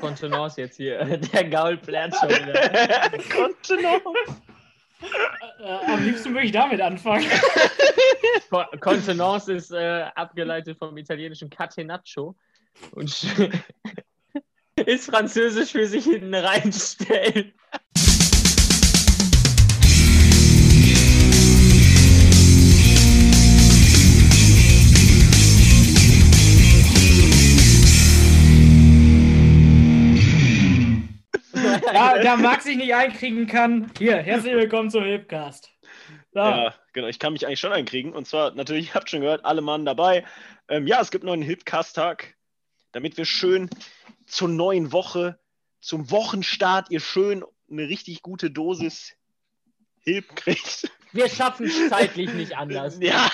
Kontenance jetzt hier. Der Gaul plärt schon wieder. Kontenance. Äh, am liebsten würde ich damit anfangen. Kontenance ist äh, abgeleitet vom italienischen Catenaccio und ist französisch für sich hinten reinstellen. Da, Max sich nicht einkriegen kann, hier, herzlich willkommen zum Hipcast. So. Ja, genau, ich kann mich eigentlich schon einkriegen. Und zwar, natürlich, ihr habt schon gehört, alle Mann dabei. Ähm, ja, es gibt noch einen Hipcast-Tag, damit wir schön zur neuen Woche, zum Wochenstart, ihr schön eine richtig gute Dosis Hilp kriegt. Wir schaffen es zeitlich nicht anders. Ja.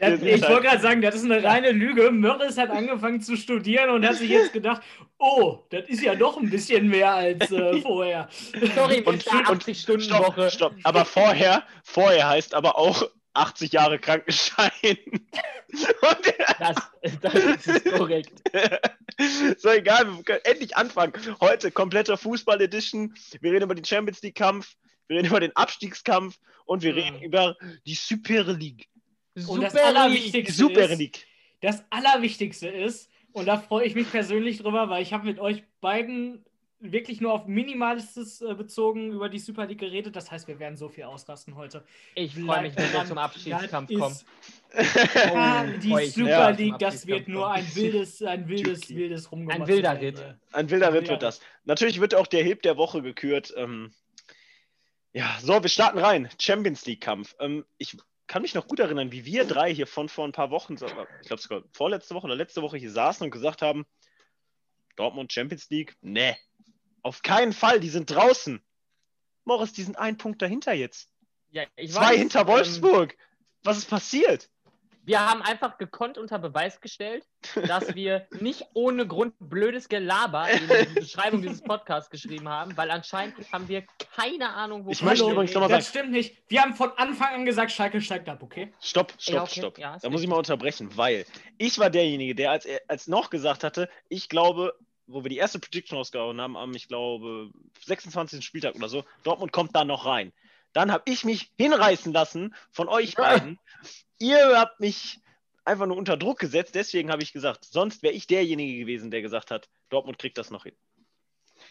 Das, ich wollte gerade sagen, das ist eine reine Lüge. Mörris hat angefangen zu studieren und hat sich jetzt gedacht, oh, das ist ja doch ein bisschen mehr als äh, vorher. Sorry, und, und 80 Stunden stopp, Woche. Stopp. Aber vorher, vorher heißt aber auch 80 Jahre Krankenschein. das, das ist korrekt. So, egal, wir können endlich anfangen. Heute komplette Fußball-Edition. Wir reden über den Champions League-Kampf wir reden über den Abstiegskampf und wir reden über die Super League. Und das Allerwichtigste Super League. Ist, das Allerwichtigste ist, und da freue ich mich persönlich drüber, weil ich habe mit euch beiden wirklich nur auf Minimalistes äh, bezogen über die Super League geredet. Das heißt, wir werden so viel ausrasten heute. Ich freue mich, wenn wir zum Abstiegskampf kommen. Ah, die Super League, das wird nur ein wildes, ein wildes, wildes Rumgemacht. Ein wilder Ritt. Ein wilder Ritt wird das. Natürlich wird auch der Heb der Woche gekürt. Ähm, ja, so, wir starten rein. Champions League-Kampf. Ähm, ich kann mich noch gut erinnern, wie wir drei hier von vor ein paar Wochen, ich glaube sogar vorletzte Woche oder letzte Woche hier saßen und gesagt haben: Dortmund Champions League? Nee, auf keinen Fall, die sind draußen. Morris, die sind ein Punkt dahinter jetzt. Ja, Zwei weiß, hinter Wolfsburg. Ähm, Was ist passiert? Wir haben einfach gekonnt unter Beweis gestellt, dass wir nicht ohne Grund blödes Gelaber in die Beschreibung dieses Podcasts geschrieben haben, weil anscheinend haben wir keine Ahnung, wo Ich möchte übrigens nochmal sagen. Das stimmt nicht. Wir haben von Anfang an gesagt, Schalke steigt ab, okay? Stopp, stopp, ja, okay. stopp. Ja, da muss ich mal unterbrechen, weil ich war derjenige, der als, als noch gesagt hatte, ich glaube, wo wir die erste Prediction rausgehauen haben, am, ich glaube, 26. Spieltag oder so, Dortmund kommt da noch rein. Dann habe ich mich hinreißen lassen von euch beiden. Ihr habt mich einfach nur unter Druck gesetzt. Deswegen habe ich gesagt, sonst wäre ich derjenige gewesen, der gesagt hat, Dortmund kriegt das noch hin.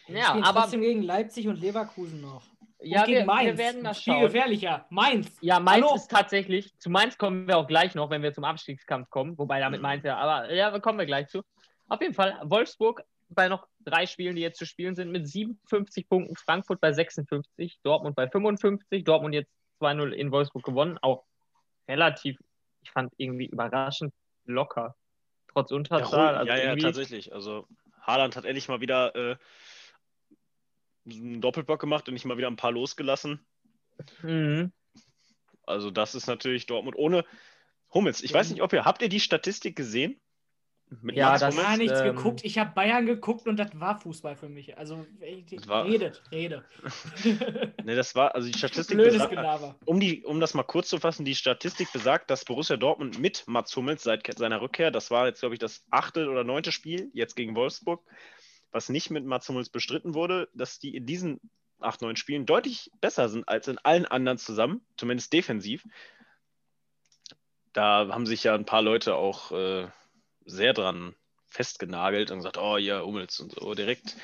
Ja, aber trotzdem gegen Leipzig und Leverkusen noch. Und ja, gegen wir, Mainz. wir werden das schauen. Viel gefährlicher. Mainz. Ja, Mainz Hallo. ist tatsächlich, zu Mainz kommen wir auch gleich noch, wenn wir zum Abstiegskampf kommen. Wobei damit mhm. Mainz ja, aber ja, kommen wir gleich zu. Auf jeden Fall, Wolfsburg bei noch drei Spielen, die jetzt zu spielen sind, mit 57 Punkten, Frankfurt bei 56, Dortmund bei 55, Dortmund jetzt 2-0 in Wolfsburg gewonnen, auch relativ, ich fand irgendwie überraschend locker, trotz Unterzahl. Ja, also ja, ja, tatsächlich. Also Haaland hat endlich mal wieder äh, einen Doppelbock gemacht und nicht mal wieder ein paar losgelassen. Mhm. Also das ist natürlich Dortmund ohne Hummels. Ich weiß nicht, ob ihr, habt ihr die Statistik gesehen? Mit ja, Max das gar nichts ähm, geguckt. Ich habe Bayern geguckt und das war Fußball für mich. Also war, redet, rede. ne, das war also die Statistik besagt, um die um das mal kurz zu fassen, die Statistik besagt, dass Borussia Dortmund mit Mats Hummels seit seiner Rückkehr, das war jetzt glaube ich das achte oder neunte Spiel jetzt gegen Wolfsburg, was nicht mit Mats Hummels bestritten wurde, dass die in diesen acht neun Spielen deutlich besser sind als in allen anderen zusammen, zumindest defensiv. Da haben sich ja ein paar Leute auch äh, sehr dran festgenagelt und gesagt, oh ja, Hummels und so direkt.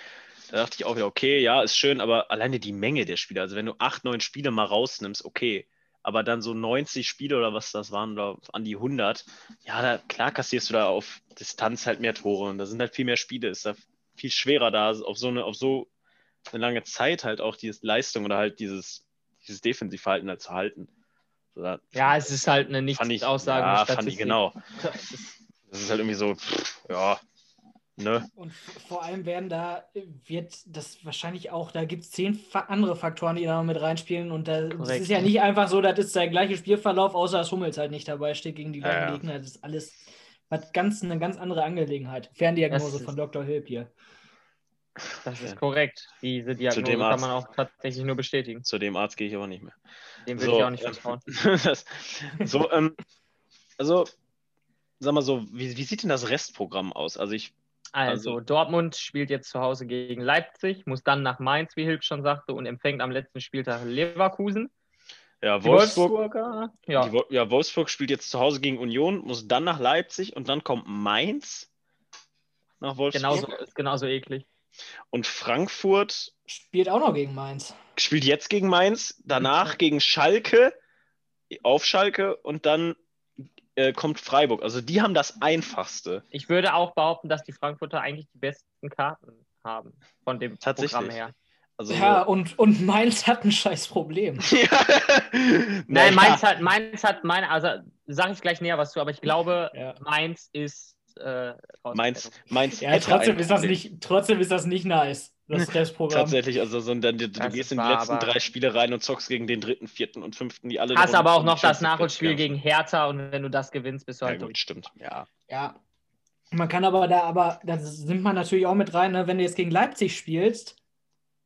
Da dachte ich auch wieder, okay, ja, ist schön, aber alleine die Menge der Spiele, also wenn du acht, neun Spiele mal rausnimmst, okay, aber dann so 90 Spiele oder was das waren, oder an die 100, ja, da, klar kassierst du da auf Distanz halt mehr Tore und da sind halt viel mehr Spiele, ist da viel schwerer da auf so eine, auf so eine lange Zeit halt auch diese Leistung oder halt dieses, dieses Defensivverhalten halt zu halten. So, ja, es ist halt eine nicht aussage Ja, fand ich genau. Das ist halt irgendwie so, ja, ne? Und vor allem werden da, wird das wahrscheinlich auch, da gibt es zehn andere Faktoren, die da mit reinspielen. Und da, das ist ja nicht einfach so, das ist der gleiche Spielverlauf, außer dass Hummels halt nicht dabei steht gegen die gleichen ja, ja. Gegner. Das ist alles hat ganz, eine ganz andere Angelegenheit. Ferndiagnose von Dr. Hilp hier. Das ist korrekt. Diese Diagnose kann man auch tatsächlich nur bestätigen. Zu dem Arzt gehe ich aber nicht mehr. Dem will so, ich auch nicht vertrauen. das, so, ähm, also sag mal so, wie, wie sieht denn das Restprogramm aus? Also ich Also, also, Dortmund spielt jetzt zu Hause gegen Leipzig, muss dann nach Mainz, wie Hilf schon sagte, und empfängt am letzten Spieltag Leverkusen. Ja, Wolfsburg, ja. Die, ja, Wolfsburg spielt jetzt zu Hause gegen Union, muss dann nach Leipzig und dann kommt Mainz nach Wolfsburg. Genauso, ist genauso eklig. Und Frankfurt spielt auch noch gegen Mainz. Spielt jetzt gegen Mainz, danach gegen Schalke, auf Schalke und dann äh, kommt Freiburg. Also die haben das einfachste. Ich würde auch behaupten, dass die Frankfurter eigentlich die besten Karten haben von dem Programm her. Also ja, und, und Mainz hat ein scheiß Problem. Nein, Mainz hat, Mainz hat meine, also sage ich gleich näher was zu, aber ich glaube, ja. Mainz ist äh, Mainz, Mainz ja, trotzdem ist, das nicht, trotzdem ist das nicht nice, das Testprogramm. Tatsächlich, also so, dann, du, du gehst in die letzten drei Spiele rein und zockst gegen den dritten, vierten und fünften, die alle. Hast aber auch noch das Nachholspiel gegen Hertha und wenn du das gewinnst, bist du halt. Ja, gut, stimmt, ja. Ja. Man kann aber da, aber da nimmt man natürlich auch mit rein, ne, wenn du jetzt gegen Leipzig spielst,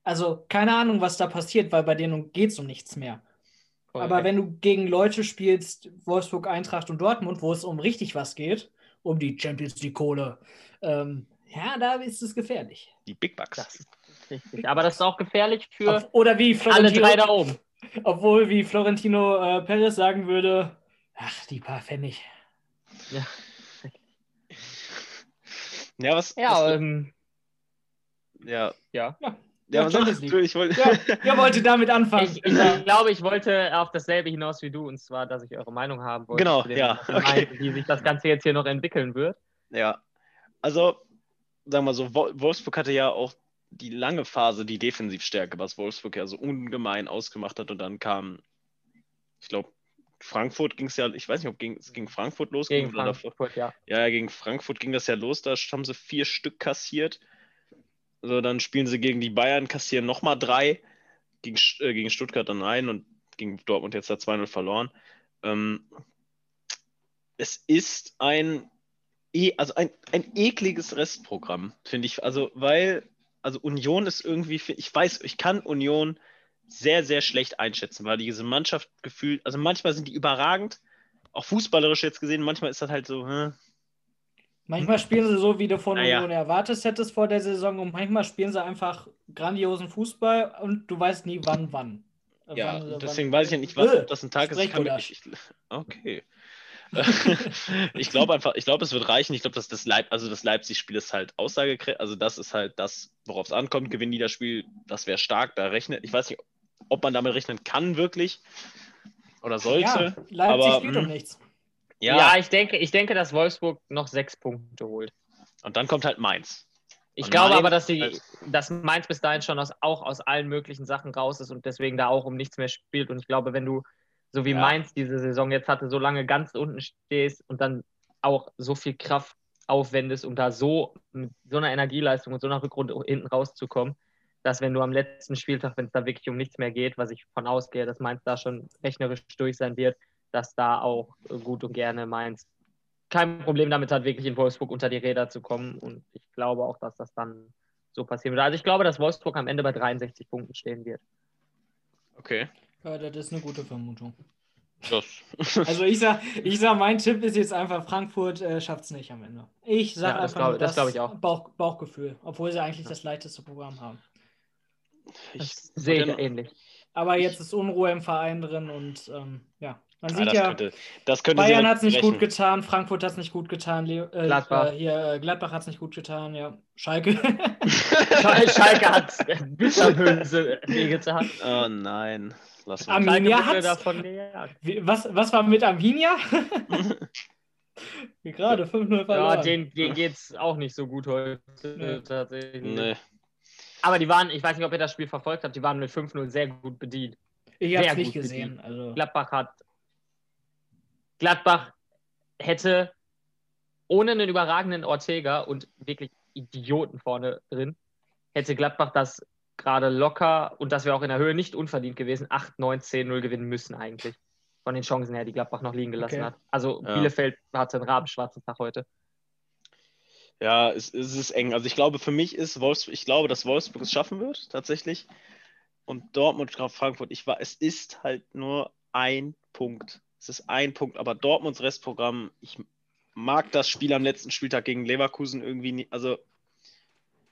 also keine Ahnung, was da passiert, weil bei denen geht es um nichts mehr. Voll Aber wenn du gegen Leute spielst, Wolfsburg, Eintracht und Dortmund, wo es um richtig was geht, um die Champions League Kohle, ähm, ja, da ist es gefährlich. Die Big Bucks. Das richtig. Aber das ist auch gefährlich für Auf, oder wie alle drei da oben. Obwohl, wie Florentino äh, Perez sagen würde, ach, die paar Pfennig. Ja. Ja, was? Ja, was, ähm, ja. Ja. ja. Ja, ja, sag, ich wollte... ja, ihr wolltet damit anfangen. Ich, ich, glaube, ich wollte auf dasselbe hinaus wie du, und zwar, dass ich eure Meinung haben wollte. Genau, ja. Okay. Meint, wie sich das Ganze jetzt hier noch entwickeln wird. Ja, also, sagen wir mal so, Wolfsburg hatte ja auch die lange Phase die Defensivstärke, was Wolfsburg ja so ungemein ausgemacht hat. Und dann kam, ich glaube, Frankfurt ging es ja, ich weiß nicht, ob es gegen Frankfurt losging. Gegen Frankfurt, ja. Ja, gegen Frankfurt ging das ja los, da haben sie vier Stück kassiert. So, dann spielen sie gegen die Bayern, kassieren nochmal drei, gegen, äh, gegen Stuttgart dann ein und gegen Dortmund jetzt da 2-0 verloren. Ähm, es ist ein, e also ein, ein ekliges Restprogramm, finde ich. Also, weil, also Union ist irgendwie, ich weiß, ich kann Union sehr, sehr schlecht einschätzen, weil diese Mannschaft gefühlt, also manchmal sind die überragend, auch fußballerisch jetzt gesehen, manchmal ist das halt so, hm, Manchmal spielen sie so, wie du von naja. Union erwartet hättest vor der Saison und manchmal spielen sie einfach grandiosen Fußball und du weißt nie, wann, wann. Ja, wann, deswegen wann, weiß ich ja nicht, was äh, das ein Tag ist. Ich ich, okay. ich glaube einfach, ich glaube, es wird reichen. Ich glaube, dass das Leip, also das Leipzig-Spiel ist halt aussagekräftig. Also das ist halt das, worauf es ankommt. Gewinnen die das Spiel, das wäre stark. Da rechnet, ich weiß nicht, ob man damit rechnen kann wirklich oder sollte. Ja, Leipzig aber, spielt um hm. nichts. Ja. ja, ich, denke, ich denke, dass Wolfsburg noch sechs Punkte holt. Und dann kommt halt Mainz. Ich und glaube Mainz, aber, dass, die, dass Mainz bis dahin schon aus, auch aus allen möglichen Sachen raus ist und deswegen da auch um nichts mehr spielt. Und ich glaube, wenn du, so wie ja. Mainz diese Saison jetzt hatte, so lange ganz unten stehst und dann auch so viel Kraft aufwendest, um da so mit so einer Energieleistung und so einer Rückrunde hinten rauszukommen, dass wenn du am letzten Spieltag, wenn es da wirklich um nichts mehr geht, was ich von ausgehe, dass Mainz da schon rechnerisch durch sein wird, dass da auch gut und gerne Mainz kein Problem damit hat, wirklich in Wolfsburg unter die Räder zu kommen. Und ich glaube auch, dass das dann so passieren wird. Also ich glaube, dass Wolfsburg am Ende bei 63 Punkten stehen wird. Okay. Ja, das ist eine gute Vermutung. Das. also ich sag, ich sag, mein Tipp ist jetzt einfach, Frankfurt äh, schafft es nicht am Ende. Ich sag ja, das einfach glaub, das, das ich auch. Bauch, Bauchgefühl, obwohl sie eigentlich ja. das leichteste Programm haben. Ich sehe ähnlich. Aber jetzt ist Unruhe im Verein drin und ähm, ja. Man sieht ah, das ja, könnte, das könnte Bayern hat es nicht gut getan, Frankfurt hat es nicht gut getan, Le äh, Gladbach, äh, äh, Gladbach hat es nicht gut getan, ja. Schalke. Schalke hat es bitterböse getan. Oh nein. Lass mal. Arminia hat was, was war mit Arminia? Gerade 5-0 verloren. Ja, denen, denen geht es auch nicht so gut heute. Nee. Tatsächlich. Nee. Aber die waren, ich weiß nicht, ob ihr das Spiel verfolgt habt, die waren mit 5-0 sehr gut bedient. Ich habe es nicht gesehen. Also. Gladbach hat Gladbach hätte ohne einen überragenden Ortega und wirklich Idioten vorne drin, hätte Gladbach das gerade locker und das wäre auch in der Höhe nicht unverdient gewesen, 8, 9, 10, 0 gewinnen müssen eigentlich. Von den Chancen her, die Gladbach noch liegen gelassen okay. hat. Also ja. Bielefeld hatte einen rabenschwarzen Tag heute. Ja, es, es, ist eng. Also ich glaube, für mich ist Wolfsburg, ich glaube, dass Wolfsburg es schaffen wird, tatsächlich. Und Dortmund, Frankfurt, ich war, es ist halt nur ein Punkt es ist ein Punkt, aber Dortmunds Restprogramm, ich mag das Spiel am letzten Spieltag gegen Leverkusen irgendwie nicht. Also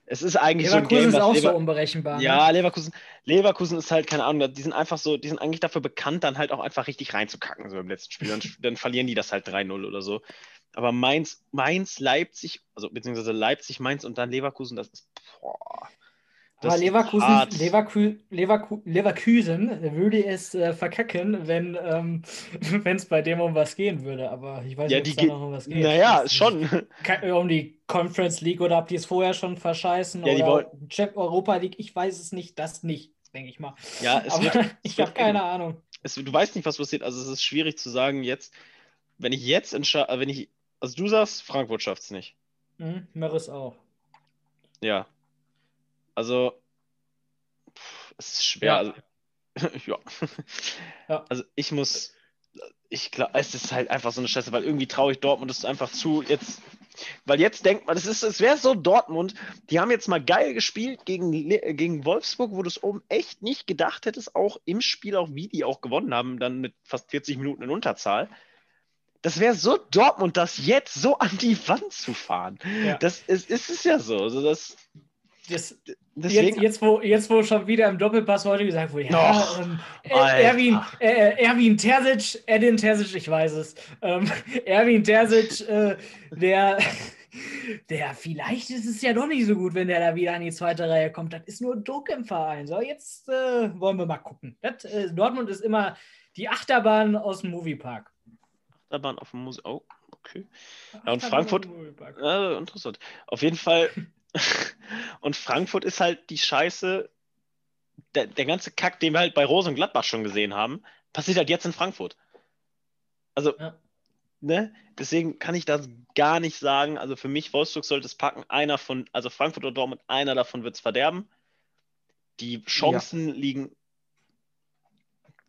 Es ist eigentlich Leverkusen so ein Game, ist auch Lever so unberechenbar. Ja, ne? Leverkusen, Leverkusen ist halt, keine Ahnung, die sind einfach so, die sind eigentlich dafür bekannt, dann halt auch einfach richtig reinzukacken, so im letzten Spiel. Dann, dann verlieren die das halt 3-0 oder so. Aber Mainz, Mainz, Leipzig, also beziehungsweise Leipzig, Mainz und dann Leverkusen, das ist, boah. Aber Leverkusen. Leverku, Leverku, Leverkusen würde es äh, verkacken, wenn ähm, es bei dem um was gehen würde. Aber ich weiß Ja, nicht, ob es da noch um was geht. Naja, schon. Ke- Um die Conference League oder ob die es vorher schon verscheißen Ja, oder Champ Europa League, ich weiß es nicht, das nicht, denke ich mal. Ja, es Aber wird, ich habe keine Ahnung. es, du weißt nicht, was passiert. Also es ist schwierig zu sagen jetzt, wenn ich jetzt entscheide, wenn ich, also du sagst, Frankfurt schafft es nicht. Hm, Mörres auch. Ja. Also, pff, es ist schwer. Ja. Also, ja. Ja. Also ich muss, ich glaube, es ist halt einfach so eine Scheiße, weil irgendwie traue ich Dortmund es einfach zu. Jetzt, weil jetzt denkt man, es ist, es wäre so Dortmund, die haben jetzt mal geil gespielt gegen, Le- gegen Wolfsburg, wo du es oben echt nicht gedacht hättest, auch im Spiel, auch wie die auch gewonnen haben, dann mit fast 40 Minuten in Unterzahl. Das wäre so Dortmund, das jetzt so an die Wand zu fahren. Ja. Das ist, ist es ja so. Also das, Das, deswegen, jetzt, jetzt, wo, jetzt, wo schon wieder im Doppelpass heute gesagt wurde, ja, Och, ähm, äh. Erwin, äh, Erwin Terzic, Edin Terzic, ich weiß es, ähm, Erwin Terzic, äh, der, der, vielleicht ist es ja doch nicht so gut, wenn der da wieder an die zweite Reihe kommt. Das ist nur Druck im Verein. So, jetzt äh, wollen wir mal gucken. Das, äh, Dortmund ist immer die Achterbahn aus dem Moviepark. Achterbahn auf dem Museum. Oh, okay. Ja, und Achterbahn Frankfurt-. Ja, interessant. Auf jeden Fall. und Frankfurt ist halt die Scheiße. Der, der ganze Kack, den wir halt bei Rose und Gladbach schon gesehen haben, passiert halt jetzt in Frankfurt. Also, Ja. ne? Deswegen kann ich das gar nicht sagen. Also für mich, Wolfsburg sollte es packen. Einer von, also Frankfurt oder Dortmund, einer davon wird es verderben. Die Chancen liegen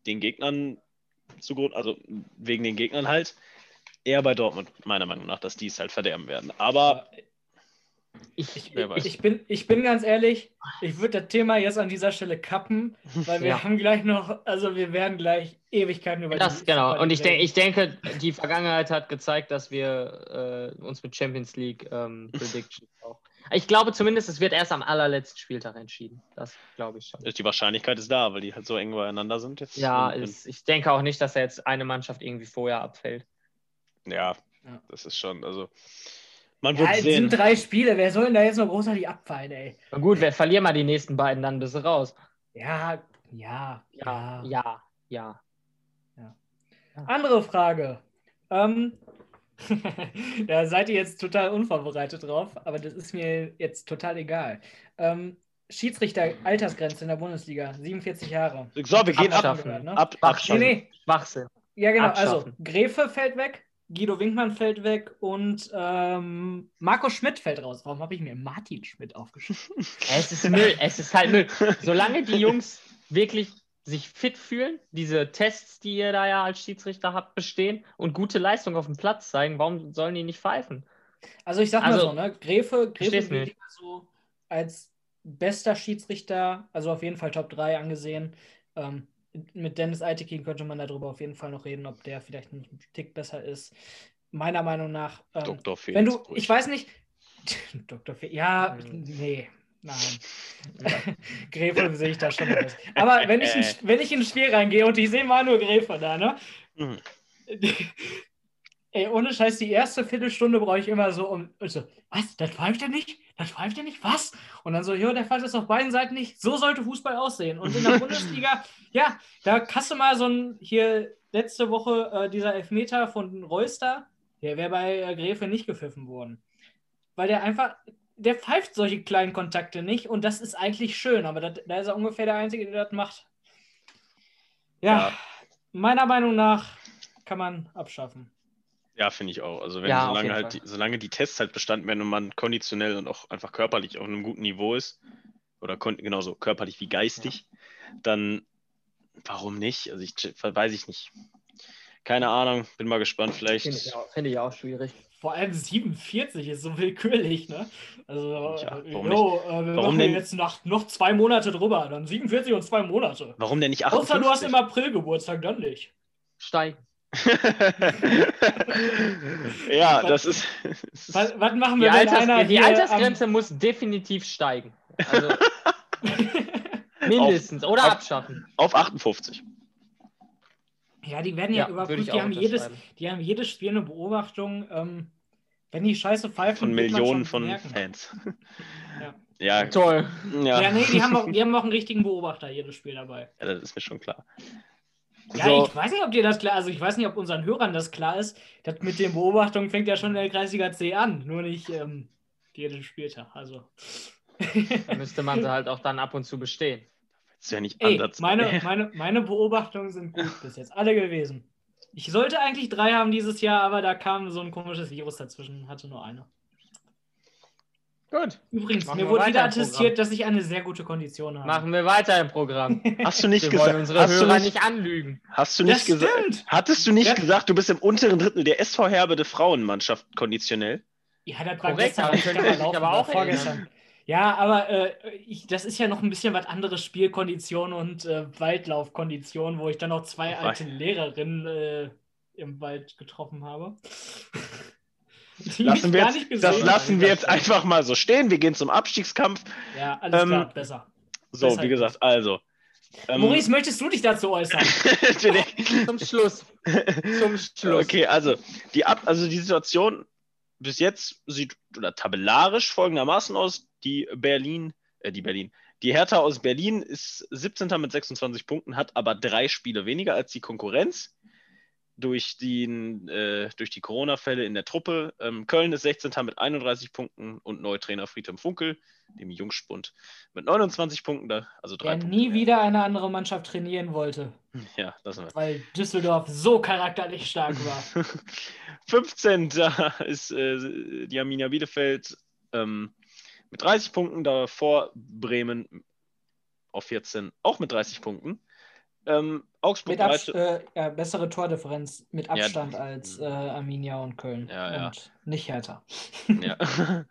den Gegnern zugrunde, also wegen den Gegnern halt, eher bei Dortmund, meiner Meinung nach, dass die es halt verderben werden. Aber Ich, Ich, bin, ich bin ganz ehrlich, ich würde das Thema jetzt an dieser Stelle kappen, weil wir Ja. haben gleich noch, also wir werden gleich Ewigkeiten über das, die genau. über Und ich, denk, ich denke, die Vergangenheit hat gezeigt, dass wir äh, uns mit Champions League ähm, Predictions auch. Ich glaube zumindest, es wird erst am allerletzten Spieltag entschieden. Das glaube ich schon. die Wahrscheinlichkeit ist da, weil die halt so eng beieinander sind jetzt. Ja, ist, ich denke auch nicht, dass da jetzt eine Mannschaft irgendwie vorher abfällt. ja, Ja. das ist schon, also man ja, wird es sehen. sind drei Spiele, wer soll denn da jetzt noch großartig abfallen, ey? Na gut, wir verlieren mal die nächsten beiden, dann bist du raus. Ja, ja, Ja, ja. ja, ja. Andere Frage. Ähm, da seid ihr jetzt total unvorbereitet drauf, aber das ist mir jetzt total egal. Ähm, Schiedsrichter Altersgrenze in der Bundesliga, 47 Jahre. So, wir gehen ab. Abschaffen. Ne? ab, Nee, abschaffen. nee. Schwachsinn. Ja, genau. Abschaffen. Also, Gräfe fällt weg, Guido Winkmann fällt weg und ähm, Marco Schmidt fällt raus. Warum habe ich mir Martin Schmidt aufgeschrieben? Es ist Müll, es ist halt Müll. Solange die Jungs wirklich sich fit fühlen, diese Tests, die ihr da ja als Schiedsrichter habt, bestehen und gute Leistung auf dem Platz zeigen, warum sollen die nicht pfeifen? Also, ich sag mal Also, so, ne? Gräfe, Gräfe wird immer so als bester Schiedsrichter, also auf jeden Fall Top 3 angesehen. Ähm, mit Dennis Eitekin könnte man darüber auf jeden Fall noch reden, ob der vielleicht einen Tick besser ist. Meiner Meinung nach. Ähm, Dr. Felix wenn du, Brüch. ich weiß nicht, Dr. Fe ja, Mhm. nee, nein. Gräfe sehe ich da schon was. Aber wenn ich, in, wenn ich ins Spiel reingehe und ich sehe mal nur Gräfe da, ne? Mhm. Ey, ohne Scheiß, die erste Viertelstunde brauche ich immer so um. So, was? Das pfeift er nicht? Das pfeift er nicht? Was? Und dann so, jo, der pfeift das auf beiden Seiten nicht. So sollte Fußball aussehen. Und in der Bundesliga, ja, da hast du mal so ein, hier letzte Woche äh, dieser Elfmeter von Reuster, der wäre bei äh, Gräfe nicht gepfiffen worden. Weil der einfach, der pfeift solche kleinen Kontakte nicht und das ist eigentlich schön, aber da ist er ungefähr der Einzige, der das macht. Ja, Ja. meiner Meinung nach kann man abschaffen. Ja, finde ich auch. Also wenn Ja, solange halt die, solange die Tests halt bestanden werden und man konditionell und auch einfach körperlich auf einem guten Niveau ist, oder genauso körperlich wie geistig, dann warum nicht? Also ich weiß ich nicht. Keine Ahnung, bin mal gespannt. Vielleicht. Finde ich, auch- finde ich auch schwierig. Vor allem 47 ist so willkürlich, ne? Also, Ja, äh, warum jo, äh, wir Warum machen denn- jetzt nach, noch zwei Monate drüber, dann 47 und zwei Monate. Warum denn nicht Außer 58? du hast im April Geburtstag, dann nicht. Steigen. Ja, das ist. Was, was machen Die, wir, wenn Alters, einer die Altersgrenze muss definitiv steigen. Also mindestens. Oder auf- abschaffen. auf 58. Am, ja, die werden ja, ich überprüft. Die haben, jedes, die haben jedes Spiel eine Beobachtung. Ähm, wenn die Scheiße pfeifen, Von Millionen von merken. Fans. Ja. Ja, Toll. ja. Ja, nee, die haben, auch, die haben auch einen richtigen Beobachter jedes Spiel dabei. Ja, das ist mir schon klar. Ja, So. ich weiß nicht, ob dir das klar Also, ich weiß nicht, ob unseren Hörern das klar ist. Das mit den Beobachtungen fängt ja schon in der Kreisliga C an, nur nicht ähm, jeden Spieltag. Also. Da müsste man sie halt auch dann ab und zu bestehen. ist ja nicht Ey, Ansatz. meine, meine, meine Beobachtungen sind gut bis jetzt. Alle gewesen. Ich sollte eigentlich drei haben dieses Jahr, aber da kam so ein komisches Virus dazwischen. Hatte nur eine. Gut. Übrigens, Machen mir wurde wieder attestiert, dass ich eine sehr gute Kondition habe. Machen wir weiter im Programm. Hast du nicht Wir wollen gesagt? unsere Hast du Hörer nicht, nicht anlügen. hast du Das nicht gesagt? stimmt. Hattest du nicht Ja. gesagt, du bist im unteren Drittel der SV Herbede Frauenmannschaft konditionell? Ja, das war Korrekt, gestern, könnte da ich laufen aber auch vorgestern. Ja, aber äh, ich, das ist ja noch ein bisschen was anderes Spielkondition und äh, Waldlaufkondition, wo ich dann noch zwei alte Lehrerinnen äh, im Wald getroffen habe. Lassen wir jetzt, gesehen das lassen wir jetzt einfach mal so stehen. Wir gehen zum Abstiegskampf. Ja, alles Ähm, klar, besser. So, Deshalb wie gesagt, also. Ähm, Maurice, möchtest du dich dazu äußern? Zum Schluss. Zum Schluss. okay, also die, Ab also die Situation bis jetzt sieht oder tabellarisch folgendermaßen aus. Die Berlin, äh, die Berlin, die Hertha aus Berlin ist 17. mit 26 Punkten, hat aber drei Spiele weniger als die Konkurrenz. Durch, den, äh, durch die Corona-Fälle in der Truppe. Ähm, Köln ist 16. mit 31 Punkten und Neutrainer Friedhelm Funkel, dem Jungspund, mit 29 Punkten, da, also drei Der Punkte. nie mehr. wieder eine andere Mannschaft trainieren wollte, Ja, lassen wir. weil Düsseldorf so charakterlich stark war. 15. ist äh, die Arminia Bielefeld ähm, mit 30 Punkten, davor Bremen auf 14, auch mit 30 Punkten. Ähm, Augsburg Mit Abs 13 äh, ja, bessere Tordifferenz mit Abstand Ja. als äh, Arminia und Köln. Ja, ja. Und nicht Hertha. ja.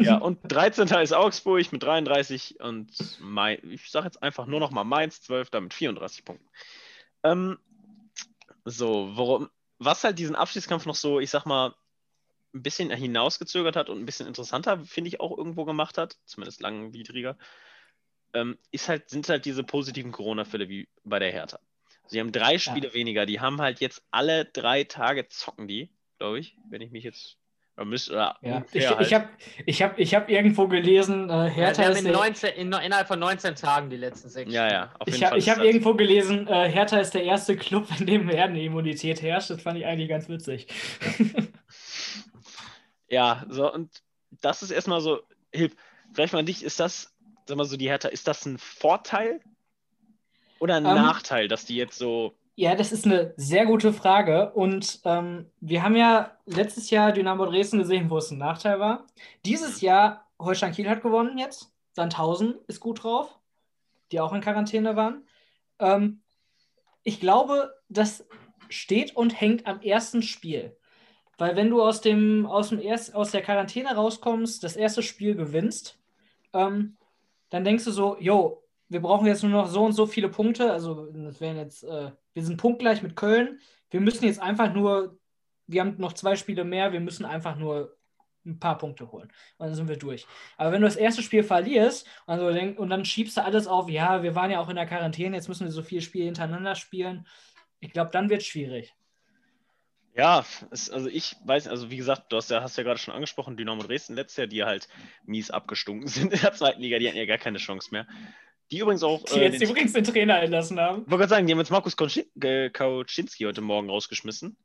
ja, und 13. ist Augsburg mit 33 und Mai, ich sage jetzt einfach nur noch mal Mainz, 12. mit 34 Punkten. Ähm, so, worum, was halt diesen Abstiegskampf noch so, ich sag mal, ein bisschen hinausgezögert hat und ein bisschen interessanter, finde ich, auch irgendwo gemacht hat, zumindest langwidriger, ähm, ist halt, sind halt diese positiven Corona-Fälle wie bei der Hertha. Sie haben drei Spiele weniger, die haben halt jetzt alle drei Tage zocken die, glaube ich, wenn ich mich jetzt oder müsst, oder Ja. Ich, halt. ich habe ich hab, ich hab irgendwo gelesen, äh, Ja, Hertha haben ist in der, 19, in, innerhalb von 19 Tagen die letzten sechs. Ja, ja, auf jeden ich habe ich hab irgendwo gelesen, äh, Hertha ist der erste Club, in dem Herdenimmunität herrscht. Das fand ich eigentlich ganz witzig. Ja, so, und das ist erstmal so, Hilf, vielleicht mal an dich, ist das, sag mal so, die Hertha, ist das ein Vorteil oder ein Ähm, Nachteil, dass die jetzt so, Ja, das ist eine sehr gute Frage. Und ähm, wir haben ja letztes Jahr Dynamo Dresden gesehen, wo es ein Nachteil war. Dieses Jahr, Holstein Kiel hat gewonnen jetzt. Sandhausen ist gut drauf, die auch in Quarantäne waren. Ähm, ich glaube, das steht und hängt am ersten Spiel. Weil wenn du aus, dem, aus, dem erst, aus der Quarantäne rauskommst, das erste Spiel gewinnst, ähm, dann denkst du so, jo, wir brauchen jetzt nur noch so und so viele Punkte. Also das wären jetzt, äh, wir sind punktgleich mit Köln. Wir müssen jetzt einfach nur, wir haben noch zwei Spiele mehr, wir müssen einfach nur ein paar Punkte holen. Und dann sind wir durch. Aber wenn du das erste Spiel verlierst und, denk, und dann schiebst du alles auf, ja, wir waren ja auch in der Quarantäne, jetzt müssen wir so viele Spiele hintereinander spielen. Ich glaube, dann wird es schwierig. Ja, es, also ich weiß, also wie gesagt, du hast ja, hast ja gerade schon angesprochen, Dynamo Dresden letztes Jahr, die halt mies abgestunken sind in der zweiten Liga, die hatten ja gar keine Chance mehr. Die übrigens auch, Die äh, jetzt den, übrigens den Trainer entlassen haben. ich wollte gerade sagen, die haben jetzt Markus äh, Kauczynski heute Morgen rausgeschmissen.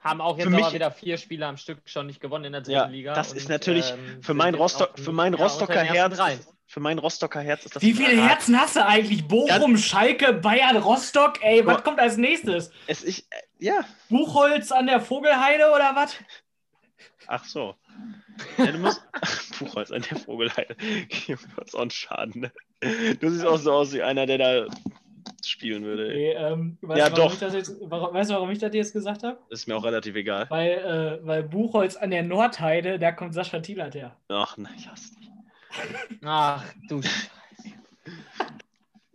Haben auch jetzt Für mich- aber wieder vier Spiele am Stück schon nicht gewonnen in der dritten Ja, Liga. das und, ist natürlich ähm, für mein, Rostock, für mein ja, Rostocker Herz, dreien. für mein Rostocker Herz ist das Wie viele. Herzen hast du eigentlich? Bochum, Schalke, Bayern, Rostock? Ey, was kommt als nächstes? Es, ich, äh, ja, Buchholz an der Vogelheide oder was? Ach so. Ja, du musst. Buchholz an der Vogelheide. Junge, hast auch einen Schaden. Ne? Du siehst auch so aus wie einer, der da spielen würde. Nee, ähm, weißt, Ja, du, warum doch. Ich das jetzt, warum, weißt du, warum ich das jetzt gesagt habe? Das ist mir auch relativ egal. Weil, äh, weil Buchholz an der Nordheide, da kommt Sascha Thielert her. Ach, nein, ich hasse dich. Ach du Sch-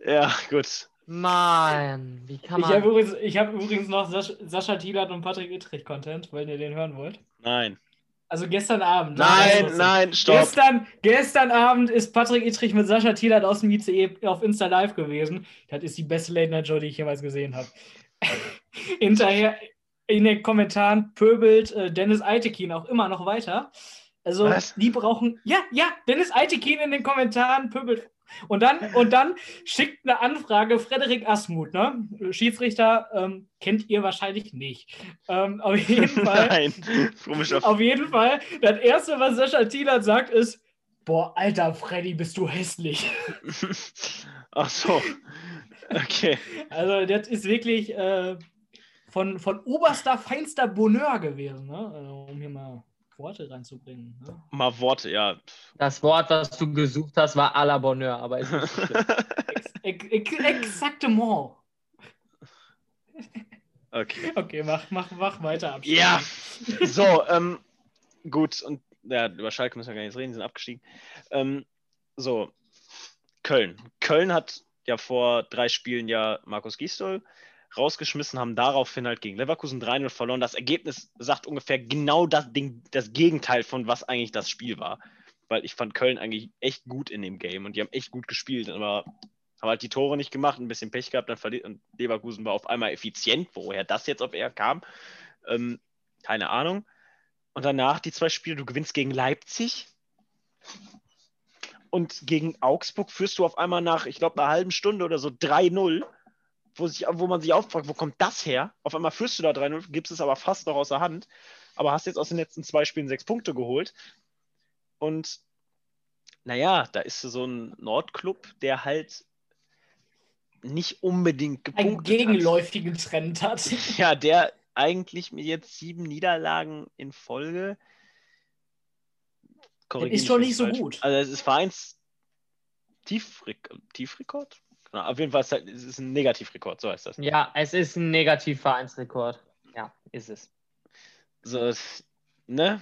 Ja, gut. Mann, wie kann Ich man. habe übrigens, ich hab übrigens noch Sas Sascha Thielert und Patrick Ittrich Content, wenn ihr den hören wollt. Nein. Also gestern Abend. Nein, Das ist nein, stopp. Gestern, gestern Abend ist Patrick Ittrich mit Sascha Thielert aus dem ICE auf Insta Live gewesen. Das ist die beste Late Night Show, die ich jemals gesehen habe. Hinterher in den Kommentaren pöbelt äh, Dennis Eitekin auch immer noch weiter. Also Was? die brauchen. Ja, ja, Dennis Eitekin in den Kommentaren pöbelt. Und dann, und dann schickt eine Anfrage Frederik Asmuth, ne? Schiedsrichter ähm, kennt ihr wahrscheinlich nicht. Ähm, auf jeden Fall. Nein. Komisch auf. Auf jeden Fall, das erste, was Sascha Thielert sagt, ist: Boah, alter Freddy, bist du hässlich. Ach so. Okay. Also, das ist wirklich äh, von, von oberster, feinster Bonheur gewesen, ne? Also, um hier mal Worte reinzubringen. Ne? Mal Worte, ja. Das Wort, was du gesucht hast, war à la Bonheur, aber ist nicht. Ex ex exaktement. Okay. Okay, mach, mach, mach weiter. ab. Ja. So, ähm, gut. Und ja, über Schalke müssen wir gar nicht reden, die sind abgestiegen. Ähm, so, Köln. Köln hat ja vor drei Spielen ja Markus Gisdol rausgeschmissen, haben daraufhin halt gegen Leverkusen 3-0 verloren. Das Ergebnis sagt ungefähr genau das Ding, das Gegenteil von was eigentlich das Spiel war. Weil ich fand Köln eigentlich echt gut in dem Game und die haben echt gut gespielt, aber haben halt die Tore nicht gemacht, ein bisschen Pech gehabt, dann verliert und Leverkusen war auf einmal effizient. Woher das jetzt auf er kam, ähm, keine Ahnung. Und danach die zwei Spiele, du gewinnst gegen Leipzig und gegen Augsburg führst du auf einmal nach, ich glaube, einer halben Stunde oder so 3-0, wo, sich, wo man sich auffragt, wo kommt das her? Auf einmal führst du da 3-0, gibst es aber fast noch außer Hand, aber hast jetzt aus den letzten zwei Spielen sechs Punkte geholt. Und naja, da ist so ein Nordclub, der halt nicht unbedingt Einen gepunktet hat. gegenläufigen Trend hat. Ja, der eigentlich mit jetzt sieben Niederlagen in Folge. Ist schon nicht ich so falsch- gut. Also es ist Vereins Tiefrek Tiefrekord? Genau, auf jeden Fall ist es ist ein Negativrekord, so heißt das. Ja, es ist ein Negativvereinsrekord. Ja, ist es. So, es- ne?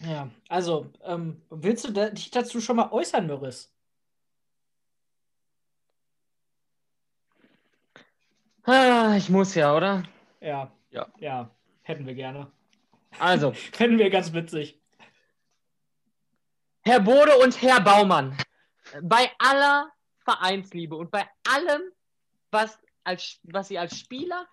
Ja, also, ähm, willst du da, dich dazu schon mal äußern, Möris? Ah, ich muss ja, oder? Ja. Ja. Ja, hätten wir gerne. Also, Fänden wir ganz witzig. Herr Bode und Herr Baumann, bei aller Vereinsliebe und bei allem, was, als, was Sie als Spieler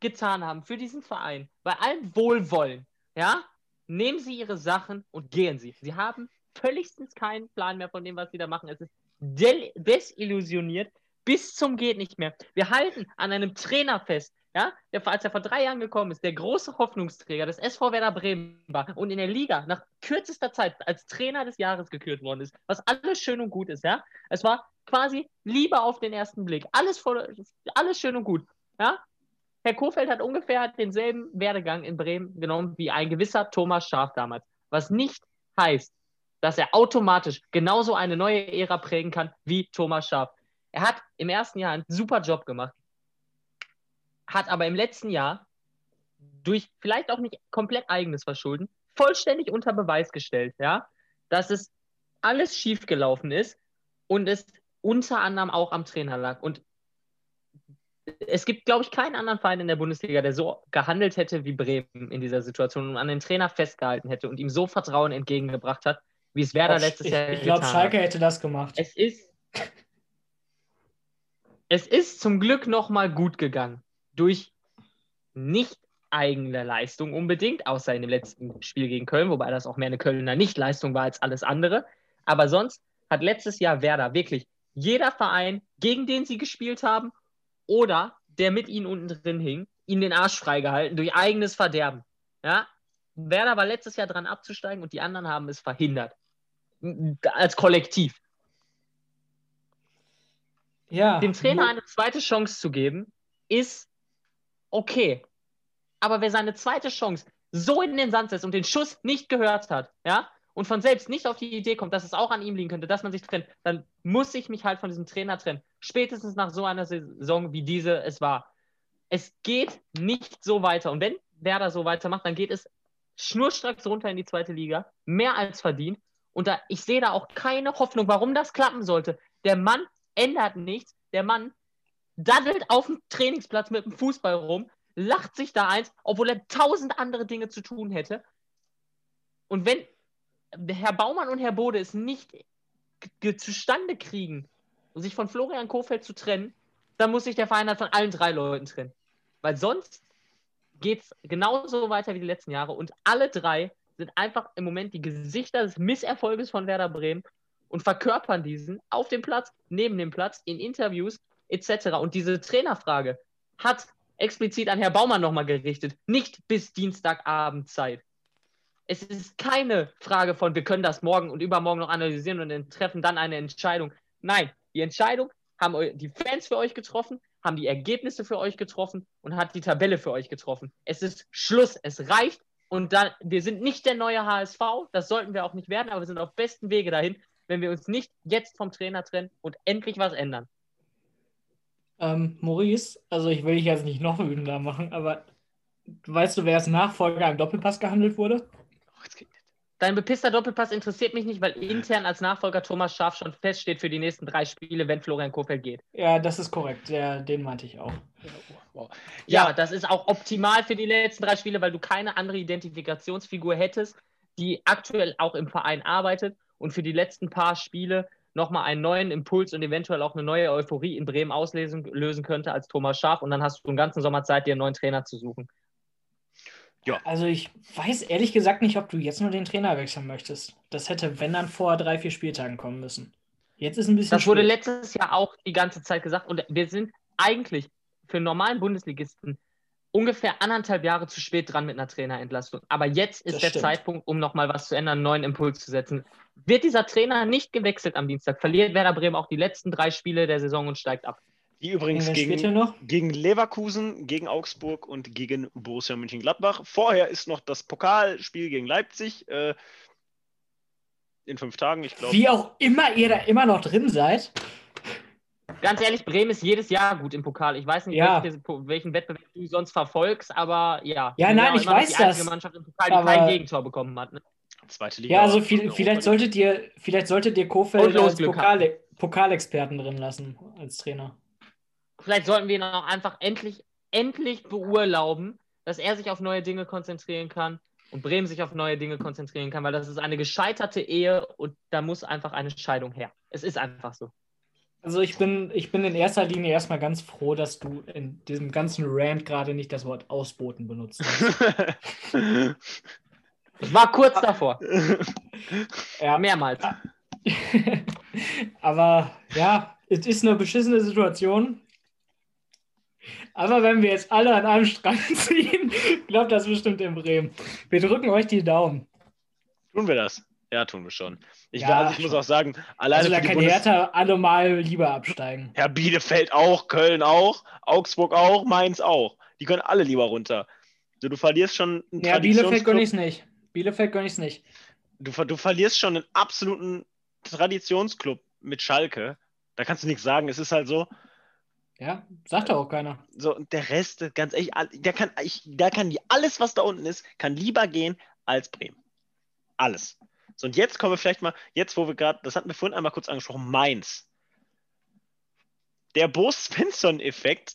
getan haben für diesen Verein, bei allem Wohlwollen, ja, nehmen Sie Ihre Sachen und gehen Sie. Sie haben völligstens keinen Plan mehr von dem, was Sie da machen. Es ist desillusioniert bis zum geht nicht mehr. Wir halten an einem Trainer fest, ja, der, als er vor drei Jahren gekommen ist, der große Hoffnungsträger des SV Werder Bremen war und in der Liga nach kürzester Zeit als Trainer des Jahres gekürt worden ist, was alles schön und gut ist, ja. Es war quasi Liebe auf den ersten Blick. Alles, voll, alles schön und gut, ja. Herr Kofeld hat ungefähr denselben Werdegang in Bremen genommen wie ein gewisser Thomas Schaaf damals. Was nicht heißt, dass er automatisch genauso eine neue Ära prägen kann wie Thomas Schaaf. Er hat im ersten Jahr einen super Job gemacht, hat aber im letzten Jahr durch vielleicht auch nicht komplett eigenes Verschulden vollständig unter Beweis gestellt, ja, dass es alles schiefgelaufen ist und es unter anderem auch am Trainer lag. Und es gibt, glaube ich, keinen anderen Verein in der Bundesliga, der so gehandelt hätte wie Bremen in dieser Situation und an den Trainer festgehalten hätte und ihm so Vertrauen entgegengebracht hat, wie es Werder letztes ich, Jahr ich glaube, getan Schalke hat. hätte das gemacht. Es ist, es ist zum Glück nochmal gut gegangen. Durch nicht eigene Leistung unbedingt, außer in dem letzten Spiel gegen Köln, wobei das auch mehr eine Kölner Nichtleistung war als alles andere. Aber sonst hat letztes Jahr Werder wirklich jeder Verein, gegen den sie gespielt haben oder der mit ihnen unten drin hing, ihnen den Arsch freigehalten durch eigenes Verderben. Ja? Werder war letztes Jahr dran abzusteigen und die anderen haben es verhindert. Als Kollektiv. Ja. Dem Trainer eine zweite Chance zu geben, ist okay. Aber wer seine zweite Chance so in den Sand setzt und den Schuss nicht gehört hat, ja, und von selbst nicht auf die Idee kommt, dass es auch an ihm liegen könnte, dass man sich trennt, dann muss ich mich halt von diesem Trainer trennen. Spätestens nach so einer Saison wie diese es war. Es geht nicht so weiter. Und wenn Werder so weitermacht, dann geht es schnurstracks runter in die zweite Liga. Mehr als verdient. Und da, ich sehe da auch keine Hoffnung, warum das klappen sollte. Der Mann ändert nichts. Der Mann daddelt auf dem Trainingsplatz mit dem Fußball rum, lacht sich da eins, obwohl er tausend andere Dinge zu tun hätte. Und wenn Herr Baumann und Herr Bode es nicht zustande kriegen, sich von Florian Kofeld zu trennen, dann muss sich der Verein halt von allen drei Leuten trennen. Weil sonst geht es genauso weiter wie die letzten Jahre und alle drei sind einfach im Moment die Gesichter des Misserfolges von Werder Bremen und verkörpern diesen auf dem Platz, neben dem Platz, in Interviews etc. Und diese Trainerfrage hat explizit an Herr Baumann nochmal gerichtet, nicht bis Dienstagabend Zeit. Es ist keine Frage von, wir können das morgen und übermorgen noch analysieren und treffen dann eine Entscheidung. Nein, die Entscheidung haben die Fans für euch getroffen, haben die Ergebnisse für euch getroffen und hat die Tabelle für euch getroffen. Es ist Schluss, es reicht und dann, wir sind nicht der neue HSV, das sollten wir auch nicht werden, aber wir sind auf besten Wege dahin, wenn wir uns nicht jetzt vom Trainer trennen und endlich was ändern. Ähm, Maurice, also ich will dich jetzt nicht noch wütender machen, aber weißt du, wer als Nachfolger im Doppelpass gehandelt wurde? Oh, jetzt geht Dein bepisster Doppelpass interessiert mich nicht, weil intern als Nachfolger Thomas Schaf schon feststeht für die nächsten drei Spiele, wenn Florian Kofeld geht. Ja, das ist korrekt. Der, den meinte ich auch. Ja, ja, das ist auch optimal für die letzten drei Spiele, weil du keine andere Identifikationsfigur hättest, die aktuell auch im Verein arbeitet und für die letzten paar Spiele nochmal einen neuen Impuls und eventuell auch eine neue Euphorie in Bremen auslösen lösen könnte als Thomas Schaf. Und dann hast du den ganzen Sommer Zeit, dir einen neuen Trainer zu suchen. Ja. Also ich weiß ehrlich gesagt nicht, ob du jetzt nur den Trainer wechseln möchtest. Das hätte, wenn dann vor drei, vier Spieltagen kommen müssen. Jetzt ist ein bisschen. Das wurde letztes Jahr auch die ganze Zeit gesagt. Und wir sind eigentlich für einen normalen Bundesligisten ungefähr anderthalb Jahre zu spät dran mit einer Trainerentlassung. Aber jetzt ist das der stimmt. Zeitpunkt, um nochmal was zu ändern, einen neuen Impuls zu setzen. Wird dieser Trainer nicht gewechselt am Dienstag, verliert Werder Bremen auch die letzten drei Spiele der Saison und steigt ab. Die übrigens gegen, gegen Leverkusen, gegen Augsburg und gegen Borussia Mönchengladbach. Vorher ist noch das Pokalspiel gegen Leipzig. Äh, in fünf Tagen, ich glaube. Wie auch immer ihr da immer noch drin seid. Ganz ehrlich, Bremen ist jedes Jahr gut im Pokal. Ich weiß nicht, ja. welchen, welchen Wettbewerb du sonst verfolgst, aber ja. Ja, nein, ich weiß die einzige Mannschaft im Pokal, die aber... kein Gegentor bekommen hat. Ne? Zweite Liga. Ja, also viel, vielleicht solltet ihr, vielleicht solltet ihr Kofeld als Pokal, Pokalexperten drin lassen als Trainer vielleicht sollten wir ihn auch einfach endlich, endlich beurlauben, dass er sich auf neue Dinge konzentrieren kann und Bremen sich auf neue Dinge konzentrieren kann, weil das ist eine gescheiterte Ehe und da muss einfach eine Scheidung her. Es ist einfach so. Also ich bin, ich bin in erster Linie erstmal ganz froh, dass du in diesem ganzen Rant gerade nicht das Wort Ausboten benutzt hast. ich war kurz davor. ja. Mehrmals. Aber ja, es ist eine beschissene Situation. Aber wenn wir jetzt alle an einem Strang ziehen, glaubt das bestimmt in Bremen. Wir drücken euch die Daumen. Tun wir das? Ja, tun wir schon. Ich, ja, also ich muss auch sagen, alleine also da kann Bundes Hertha alle mal lieber absteigen. Ja, Bielefeld auch, Köln auch, Augsburg auch, Mainz auch. Die können alle lieber runter. Also, du verlierst schon einen Ja, Bielefeld gönne ich es nicht. Bielefeld gönne ich es nicht. Du, du verlierst schon einen absoluten Traditionsclub mit Schalke. Da kannst du nichts sagen. Es ist halt so, ja, sagt doch auch keiner. So, und der Rest, ganz ehrlich, der kann, ich, der kann alles, was da unten ist, kann lieber gehen als Bremen. Alles. So, und jetzt kommen wir vielleicht mal, jetzt wo wir gerade, das hatten wir vorhin einmal kurz angesprochen, Mainz. Der Bo Svensson-Effekt.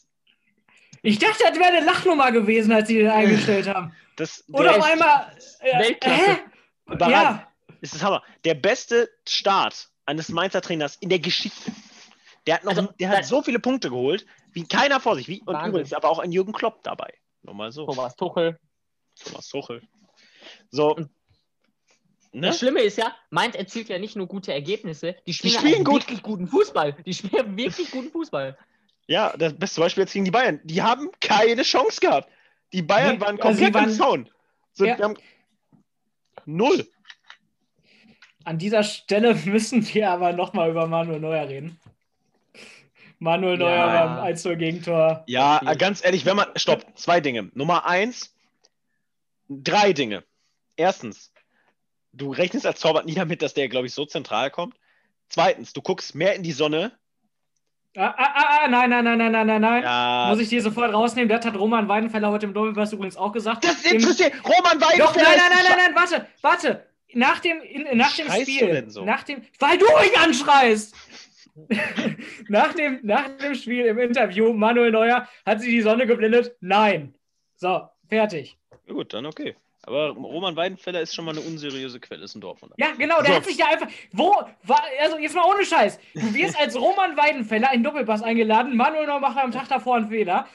Ich dachte, das wäre eine Lachnummer gewesen, als sie den eingestellt haben. Das, Oder auf einmal. Äh, Weltklasse. Hä? Ja. Das ist Hammer. Der beste Start eines Mainzer Trainers in der Geschichte. Der hat, noch, also, der hat so viele Punkte geholt, wie keiner vor sich. Wie, und Wahnsinn. übrigens aber auch ein Jürgen Klopp dabei. Nur mal so. Thomas Tuchel. Thomas Tuchel. So. Ne? Das Schlimme ist ja, Mainz erzielt ja nicht nur gute Ergebnisse, die spielen, die spielen gut. wirklich guten Fußball. Die spielen wirklich guten Fußball. Ja, das beste Beispiel jetzt gegen die Bayern. Die haben keine Chance gehabt. Die Bayern nee, waren also komplett also waren, im Zaun. So, ja. null. An dieser Stelle müssen wir aber nochmal über Manuel Neuer reden. Manuel Neuer ja. beim 1 Gegentor. Ja, okay. ganz ehrlich, wenn man. Stopp, zwei Dinge. Nummer eins, drei Dinge. Erstens, du rechnest als Torwart nie damit, dass der, glaube ich, so zentral kommt. Zweitens, du guckst mehr in die Sonne. Ah, ah, ah, ah nein, nein, nein, nein, nein, nein, nein. Ja. Muss ich dir sofort rausnehmen? Das hat Roman Weidenfeller heute im Doppelpass übrigens auch gesagt. Das interessiert. Roman Weidenfeller. Doch, nein, nein, nein, nein, nein, warte, warte. Nach dem, in, nach dem Spiel. So? Nach dem, weil du mich anschreist. nach, dem, nach dem Spiel im Interview, Manuel Neuer, hat sie die Sonne geblendet? Nein. So, fertig. Ja, gut, dann okay. Aber Roman Weidenfeller ist schon mal eine unseriöse Quelle, ist ein Dortmunder. Ja, genau, der So. hat sich da einfach. Wo? War, also, jetzt mal ohne Scheiß. Du wirst als Roman Weidenfeller in Doppelpass eingeladen. Manuel Neuer macht am Tag davor einen Fehler.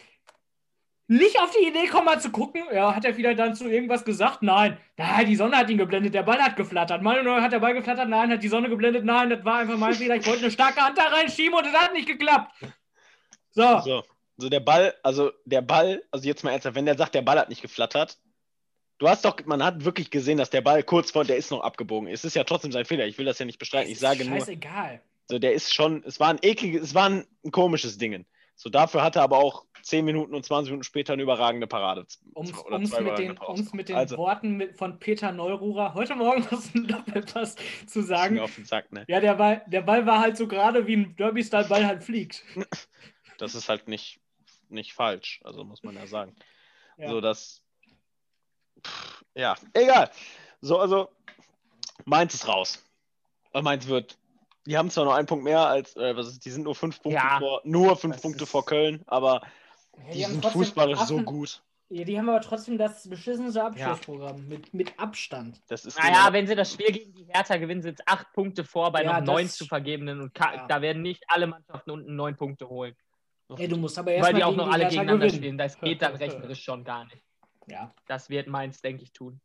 Nicht auf die Idee kommen, mal zu gucken. Ja, hat er wieder dann zu irgendwas gesagt? Nein. Nein, die Sonne hat ihn geblendet, der Ball hat geflattert. Manuel Neuer hat der Ball geflattert? Nein. Hat die Sonne geblendet? Nein, das war einfach mein Fehler. Ich wollte eine starke Hand da reinschieben und es hat nicht geklappt. So. So, so der Ball, also der Ball, also jetzt mal ernsthaft, wenn der sagt, der Ball hat nicht geflattert, du hast doch, man hat wirklich gesehen, dass der Ball kurz vor, der ist noch abgebogen. Es ist ja trotzdem sein Fehler, ich will das ja nicht bestreiten. Ich sage nur, Scheißegal. so der ist schon, es war ein ekliges, es war ein, ein komisches Ding. So dafür hatte er aber auch 10 Minuten und 20 Minuten später eine überragende Parade. Um es mit den, um's mit den Also, Worten mit, von Peter Neururer heute Morgen aus dem Doppelpass zu sagen. auf den Sack, ne? Ja, der Ball, der Ball war halt so gerade, wie ein Derby-Style-Ball halt fliegt. Das ist halt nicht, nicht falsch, also muss man ja sagen. Ja. So, das. Pff, ja, egal. So, also, Mainz ist raus. Mainz wird. Die haben zwar noch einen Punkt mehr als, äh, was ist, die sind nur fünf Punkte Ja, vor, nur fünf Punkte vor Köln, aber Ja, die, haben sind trotzdem fußballerisch so gut. Ja, die haben aber trotzdem das beschissenste Abschlussprogramm mit, mit Abstand. Das ist Naja, denen- wenn sie das Spiel gegen die Hertha gewinnen, sind es acht Punkte vor bei Ja, noch neun zu vergebenen und ja. da werden nicht alle Mannschaften unten neun Punkte holen. Ey, du musst aber Weil erstmal die auch noch die alle Hertha gegeneinander gewinnen. spielen. Das geht dann rechnerisch schon gar nicht. Ja. Das wird Mainz, denke ich, tun.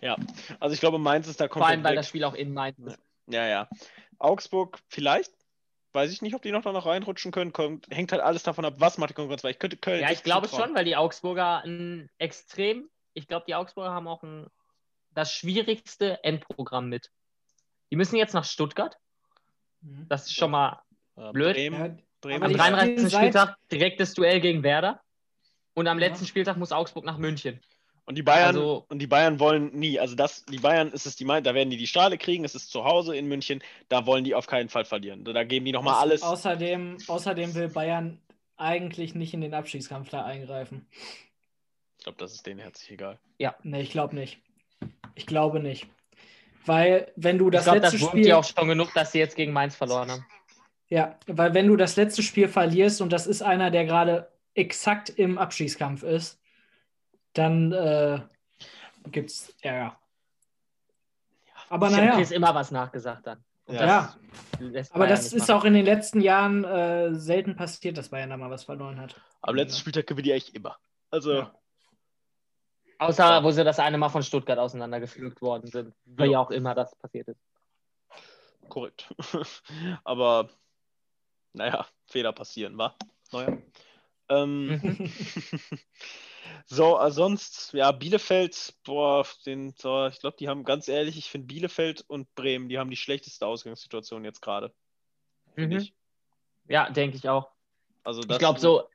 ja, also ich glaube, Mainz ist da Vor allem, komplett weil weg. das Spiel auch in Mainz ist. Ja, ja. Augsburg vielleicht. Weiß ich nicht, ob die noch da noch reinrutschen können. Kommt, hängt halt alles davon ab, was macht die Konkurrenz. Weil ich könnte Köln. Ja, ich glaube zutrauen. schon, weil die Augsburger ein extrem, ich glaube, die Augsburger haben auch ein, das schwierigste Endprogramm mit. Die müssen jetzt nach Stuttgart. Mhm. Das ist schon mal Äh, blöd. Bremen, Ja, Bremen am die 33. spielen seit- Spieltag direktes Duell gegen Werder. Und am Ja. letzten Spieltag muss Augsburg nach München. Und die Bayern, Also- und die Bayern wollen nie, also das, die Bayern ist es die da werden die die Strahle kriegen, es ist zu Hause in München, da wollen die auf keinen Fall verlieren. Da geben die nochmal Au- alles. Außerdem, außerdem will Bayern eigentlich nicht in den Abstiegskampf da eingreifen. Ich glaube, das ist denen herzlich egal. Nee, ich glaube nicht. Ich glaube nicht. Weil, wenn du das ich glaube, letzte das Spiel. die auch schon genug, dass sie jetzt gegen Mainz verloren haben. Ja, weil wenn du das letzte Spiel verlierst und das ist einer, der gerade exakt im Abschießkampf ist, dann äh, gibt's Ärger. Aber Ich naja, ist immer was nachgesagt dann. Und Ja. ja, lässt aber das ist machen. auch in den letzten Jahren äh, selten passiert, dass Bayern da mal was verloren hat. Am letzten Spieltag gewinnen die eigentlich immer. Also, Ja. Außer, wo sie das eine Mal von Stuttgart auseinandergepflügt worden sind. Wie auch immer das passiert ist. korrekt. Aber, naja, Fehler passieren, wa? Neuer. Ähm, Mhm. so, äh, sonst, ja, Bielefeld, boah, den, so, ich glaube, die haben, ganz ehrlich, ich finde Bielefeld und Bremen, die haben die schlechteste Ausgangssituation jetzt gerade. Finde Mhm. ich. Ja, denke ich auch. Also Ich glaube, so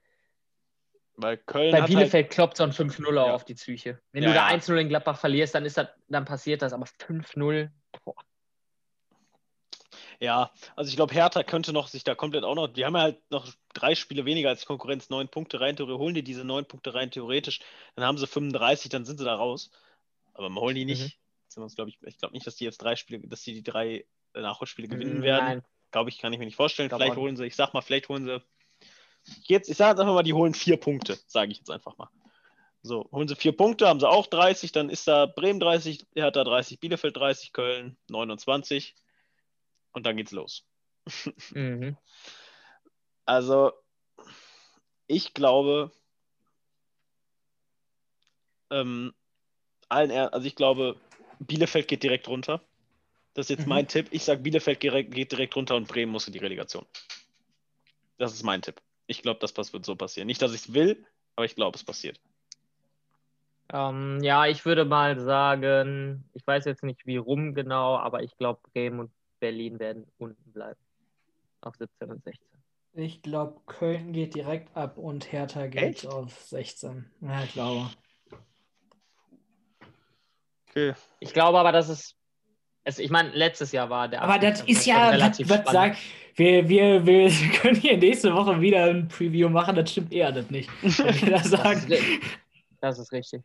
weil Köln bei hat Bielefeld kloppt so ein 5-0 auch Ja. auf die Psyche. Wenn Ja, du da ja. 1-0 in Gladbach verlierst, dann, ist das, dann passiert das. Aber 5-0, boah. Ja, also ich glaube, Hertha könnte noch sich da komplett auch noch, die haben ja halt noch drei Spiele weniger als Konkurrenz, neun Punkte rein, theoretisch, holen die diese neun Punkte rein, theoretisch, dann haben sie 35, dann sind sie da raus. Aber man holen die nicht. Mhm. Sind uns, glaub ich ich glaube nicht, dass die jetzt drei Spiele, dass die die drei äh, Nachholspiele gewinnen Mm, werden. Nein. Glaube ich, kann ich mir nicht vorstellen. Glaub Vielleicht auch holen sie, ich sag mal, vielleicht holen sie. Jetzt, ich sage jetzt einfach mal, die holen vier Punkte, sage ich jetzt einfach mal. So, holen sie vier Punkte, haben sie auch 30, dann ist da Bremen 30, Hertha 30, Bielefeld 30, Köln 29 und dann geht's los. Mhm. Also, ich glaube, ähm, allen er also ich glaube, Bielefeld geht direkt runter. Das ist jetzt Mhm. mein Tipp. Ich sage, Bielefeld geht direkt runter und Bremen muss in die Relegation. Das ist mein Tipp. Ich glaube, das wird so passieren. Nicht, dass ich es will, aber ich glaube, es passiert. Ähm, ja, ich würde mal sagen, ich weiß jetzt nicht wie rum genau, aber ich glaube, Bremen und Berlin werden unten bleiben. Auf 17 und 16. Ich glaube, Köln geht direkt ab und Hertha geht Echt? auf 16. Ja, ich glaube. Okay. Ich glaube aber, dass es. es ich meine, letztes Jahr war der. Aber das ist ja, was, relativ was spannend. sagen, wir, wir, wir können hier nächste Woche wieder ein Preview machen, das stimmt eher das nicht. Das Das sagen. ist, das ist richtig.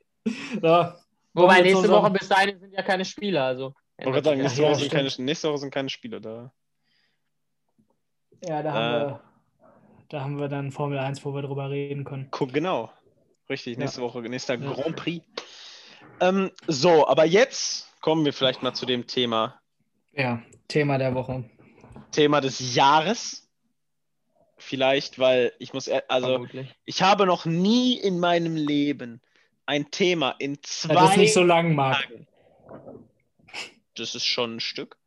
So, Wobei nächste Woche bis dahin sind ja keine Spieler. Also. Ich wollte gerade sagen, Ja, nächste, ja, Woche sind stimmt. keine, nächste Woche sind keine Spiele da. Ja, da haben, äh, wir, da haben wir dann Formel 1, wo wir drüber reden können. Guck, genau. Richtig, nächste ja. Woche, nächster ja. Grand Prix. Ähm, so, aber jetzt kommen wir vielleicht mal zu dem Thema. Ja, Thema der Woche. Thema des Jahres. Vielleicht, weil ich muss, also Vermutlich. ich habe noch nie in meinem Leben ein Thema in zwei das nicht so lang mag. Tagen. Das ist schon ein Stück.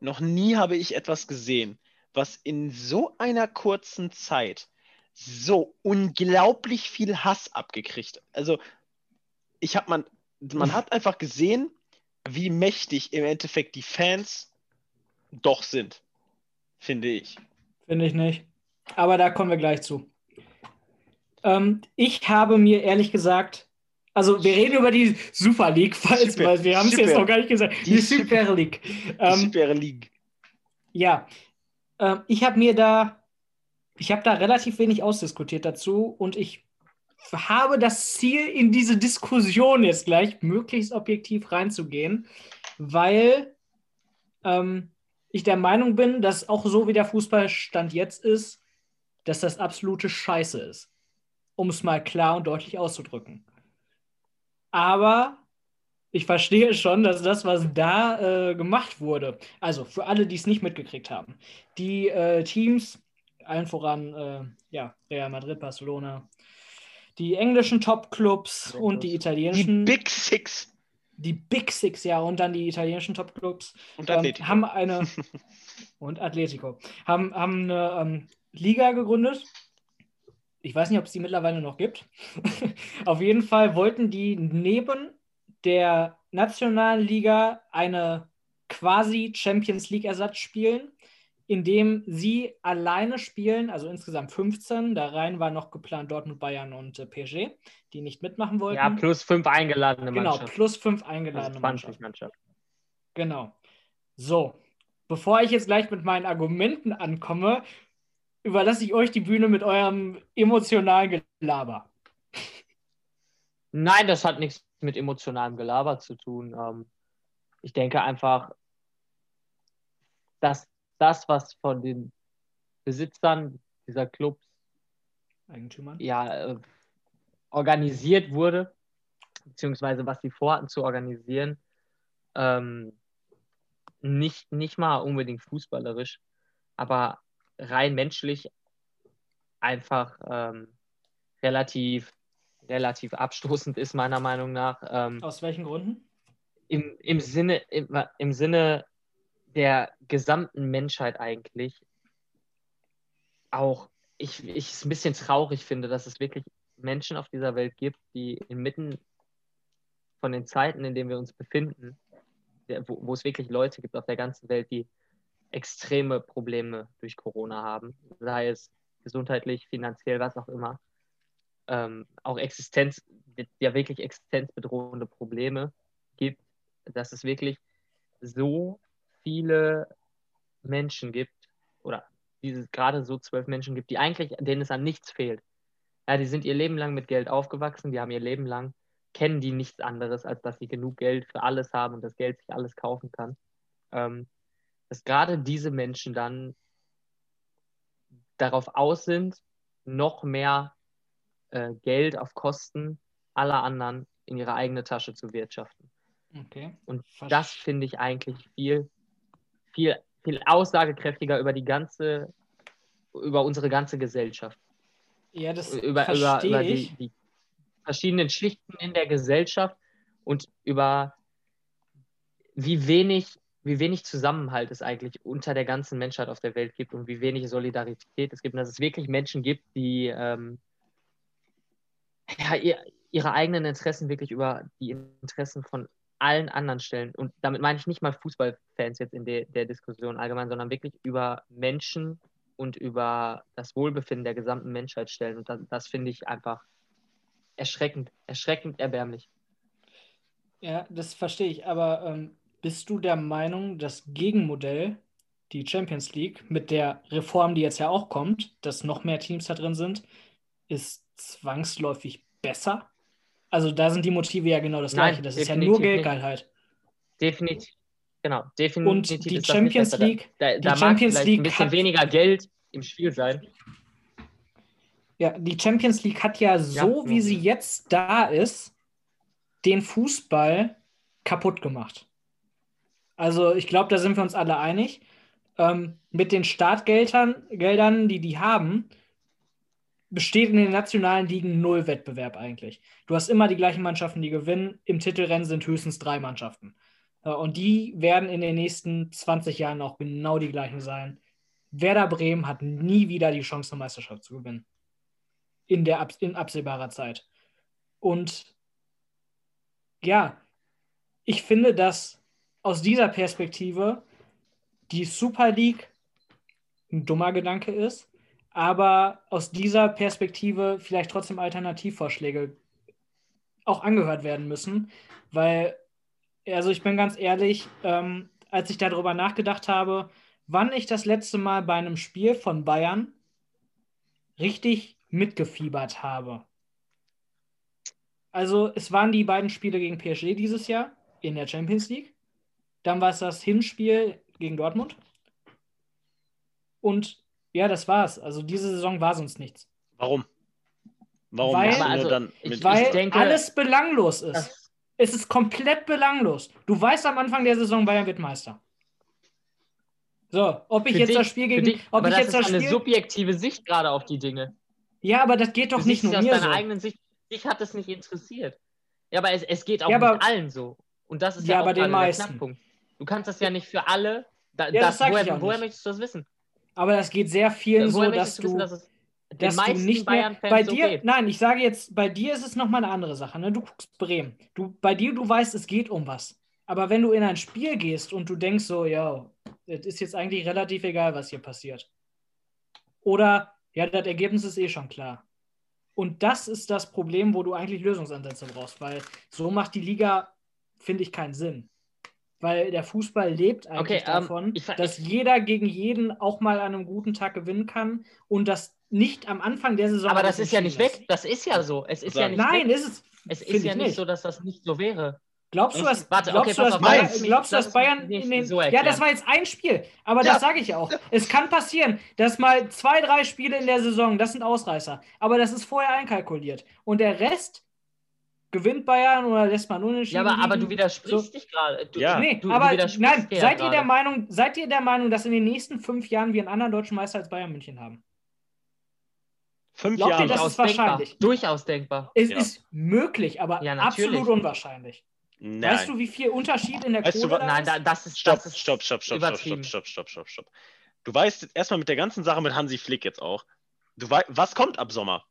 Noch nie habe ich etwas gesehen, was in so einer kurzen Zeit so unglaublich viel Hass abgekriegt. Also ich habe man, man hat einfach gesehen, wie mächtig im Endeffekt die Fans doch sind, finde ich. Finde ich nicht. Aber da kommen wir gleich zu. Ähm, ich habe mir ehrlich gesagt, also wir reden über die Super League, falls, Super, weil wir haben es jetzt noch gar nicht gesagt. Die, die Super League. Ähm, die Super League. Ja, ähm, ich habe mir da, ich habe da relativ wenig ausdiskutiert dazu und ich habe das Ziel, in diese Diskussion jetzt gleich möglichst objektiv reinzugehen, weil ähm, ich der Meinung bin, dass auch so wie der Fußballstand jetzt ist, dass das absolute Scheiße ist. Um es mal klar und deutlich auszudrücken. Aber ich verstehe schon, dass das, was da äh, gemacht wurde, also für alle, die es nicht mitgekriegt haben, die äh, Teams, allen voran äh, ja, Real Madrid, Barcelona, die englischen Top-Clubs und die italienischen. Die Big Six. Die Big Six, ja, und dann die italienischen Top-Clubs. Und ähm, haben eine. und Atletico. Haben, haben eine ähm, Liga gegründet. Ich weiß nicht, ob es die mittlerweile noch gibt. Auf jeden Fall wollten die neben der nationalen Liga eine quasi Champions League Ersatz spielen, indem sie alleine spielen, also insgesamt 15. Da rein war noch geplant Dortmund, Bayern und äh, PSG, die nicht mitmachen wollten. Ja, plus fünf eingeladene Mannschaft. Genau, plus fünf eingeladene also 20 Mannschaft. Genau. So, bevor ich jetzt gleich mit meinen Argumenten ankomme, überlasse ich euch die Bühne mit eurem emotionalen Gelaber. Nein, das hat nichts mit emotionalem Gelaber zu tun. Ähm, ich denke einfach, dass das, was von den Besitzern dieser Clubs Eigentümern ja, äh, organisiert wurde, beziehungsweise was sie vorhatten zu organisieren, ähm, nicht, nicht mal unbedingt fußballerisch, aber rein menschlich einfach ähm, relativ, relativ abstoßend ist, meiner Meinung nach. Ähm, Aus welchen Gründen? Im, im, Sinne, im, Im Sinne der gesamten Menschheit eigentlich auch, ich, ich es ein bisschen traurig finde, dass es wirklich Menschen auf dieser Welt gibt, die inmitten von den Zeiten, in denen wir uns befinden, wo, wo es wirklich Leute gibt auf der ganzen Welt, die extreme Probleme durch Corona haben, sei es gesundheitlich, finanziell, was auch immer. Ähm, auch Existenz, ja wirklich existenzbedrohende Probleme gibt, dass es wirklich so viele Menschen gibt, oder dieses gerade so zwölf Menschen gibt, die eigentlich, denen es an nichts fehlt. Ja, die sind ihr Leben lang mit Geld aufgewachsen, die haben ihr Leben lang, kennen die nichts anderes, als dass sie genug Geld für alles haben und das Geld sich alles kaufen kann. Ähm, dass gerade diese Menschen dann darauf aus sind, noch mehr äh, Geld auf Kosten aller anderen in ihre eigene Tasche zu wirtschaften. Okay. Und das finde ich eigentlich viel, viel, viel aussagekräftiger über die ganze, über unsere ganze Gesellschaft. Ja, das über, über, über die, die verschiedenen Schichten in der Gesellschaft und über wie wenig wie wenig Zusammenhalt es eigentlich unter der ganzen Menschheit auf der Welt gibt und wie wenig Solidarität es gibt und dass es wirklich Menschen gibt, die ähm, ja, ihr, ihre eigenen Interessen wirklich über die Interessen von allen anderen stellen. Und damit meine ich nicht mal Fußballfans jetzt in de, der Diskussion allgemein, sondern wirklich über Menschen und über das Wohlbefinden der gesamten Menschheit stellen. Und das, das finde ich einfach erschreckend, erschreckend erbärmlich. Ja, das verstehe ich, aber ähm, bist du der Meinung, das Gegenmodell, die Champions League, mit der Reform, die jetzt ja auch kommt, dass noch mehr Teams da drin sind, ist zwangsläufig besser? Also da sind die Motive ja genau das Nein, gleiche. Das ist ja nur Geldgeilheit. Definitiv. Genau, definitiv. Und die Champions League, da, da, die Champions League ein bisschen hat, weniger Geld im Spiel sein. Ja, die Champions League hat ja so, ja. wie sie jetzt da ist, den Fußball kaputt gemacht. Also ich glaube, da sind wir uns alle einig. Ähm, mit den Startgeldern, Geldern, die die haben, besteht in den nationalen Ligen null Wettbewerb eigentlich. Du hast immer die gleichen Mannschaften, die gewinnen. Im Titelrennen sind höchstens drei Mannschaften. Und die werden in den nächsten 20 Jahren auch genau die gleichen sein. Werder Bremen hat nie wieder die Chance, eine Meisterschaft zu gewinnen. In, der, in absehbarer Zeit. Und ja, ich finde, dass aus dieser Perspektive die Super League ein dummer Gedanke ist, aber aus dieser Perspektive vielleicht trotzdem Alternativvorschläge auch angehört werden müssen, weil, also ich bin ganz ehrlich, ähm, als ich darüber nachgedacht habe, wann ich das letzte Mal bei einem Spiel von Bayern richtig mitgefiebert habe. Also es waren die beiden Spiele gegen PSG dieses Jahr in der Champions League. Dann war es das Hinspiel gegen Dortmund. Und ja, das war's. Also diese Saison war sonst nichts. Warum? Warum weil, also, dann ich, weil ich denke, alles belanglos ist. Es ist komplett belanglos. Du weißt am Anfang der Saison, Bayern wird Meister. So, ob ich jetzt dich, das Spiel gegen. Dich, ob aber ich das jetzt ist das Spiel, eine subjektive Sicht gerade auf die Dinge. Ja, aber das geht doch du nicht nur aus mir deiner so. eigenen Sicht. Dich hat es nicht interessiert. Ja, aber es, es geht auch ja, aber, mit allen so. Und das ist ja, ja auch den meisten. Knackpunkt. Du kannst das ja nicht für alle. Da, ja, das, das woher, woher möchtest du das wissen? Aber das geht sehr vielen so, dass du, wissen, dass, es dass du nicht mehr bei dir. Okay. Nein, ich sage jetzt, bei dir ist es nochmal eine andere Sache. Ne? Du guckst Bremen. Du, bei dir, du weißt, es geht um was. Aber wenn du in ein Spiel gehst und du denkst so, ja, es ist jetzt eigentlich relativ egal, was hier passiert. Oder, ja, das Ergebnis ist eh schon klar. Und das ist das Problem, wo du eigentlich Lösungsansätze brauchst, weil so macht die Liga, finde ich, keinen Sinn. Weil der Fußball lebt eigentlich okay, ähm, davon, um, ich, dass ich, jeder gegen jeden auch mal an einem guten Tag gewinnen kann und das nicht am Anfang der Saison. Aber das ist ja nicht weg. Das ist ja so. Es ist ja nicht Nein, weg. ist es. Es ist ja nicht, nicht so, dass das nicht so wäre. Glaubst du, dass, Warte, glaubst okay, du, dass Bayern, glaubst du, dass Bayern in den. So ja, das war jetzt ein Spiel. Aber ja. das sage ich auch. Es kann passieren, dass mal zwei, drei Spiele in der Saison, das sind Ausreißer. Aber das ist vorher einkalkuliert. Und der Rest gewinnt Bayern oder lässt man unentschieden. Ja, aber, aber du widersprichst so. dich gerade. Ja. Nee, du, aber du nein, seid ihr, der Meinung, seid ihr der Meinung, dass in den nächsten fünf Jahren wir einen anderen deutschen Meister als Bayern München haben? Fünf Glaubt Jahre. Ihr, das ist wahrscheinlich. Durchaus denkbar. Es ja. ist möglich, aber ja, absolut unwahrscheinlich. Nein. Weißt du, wie viel Unterschied in der weißt Kohle du, Nein, da, das ist stopp, das ist stopp, stopp, stopp, stopp, stopp, stopp, stopp, stopp, stopp. Du weißt erstmal mit der ganzen Sache mit Hansi Flick jetzt auch. Du weißt, was kommt ab Sommer?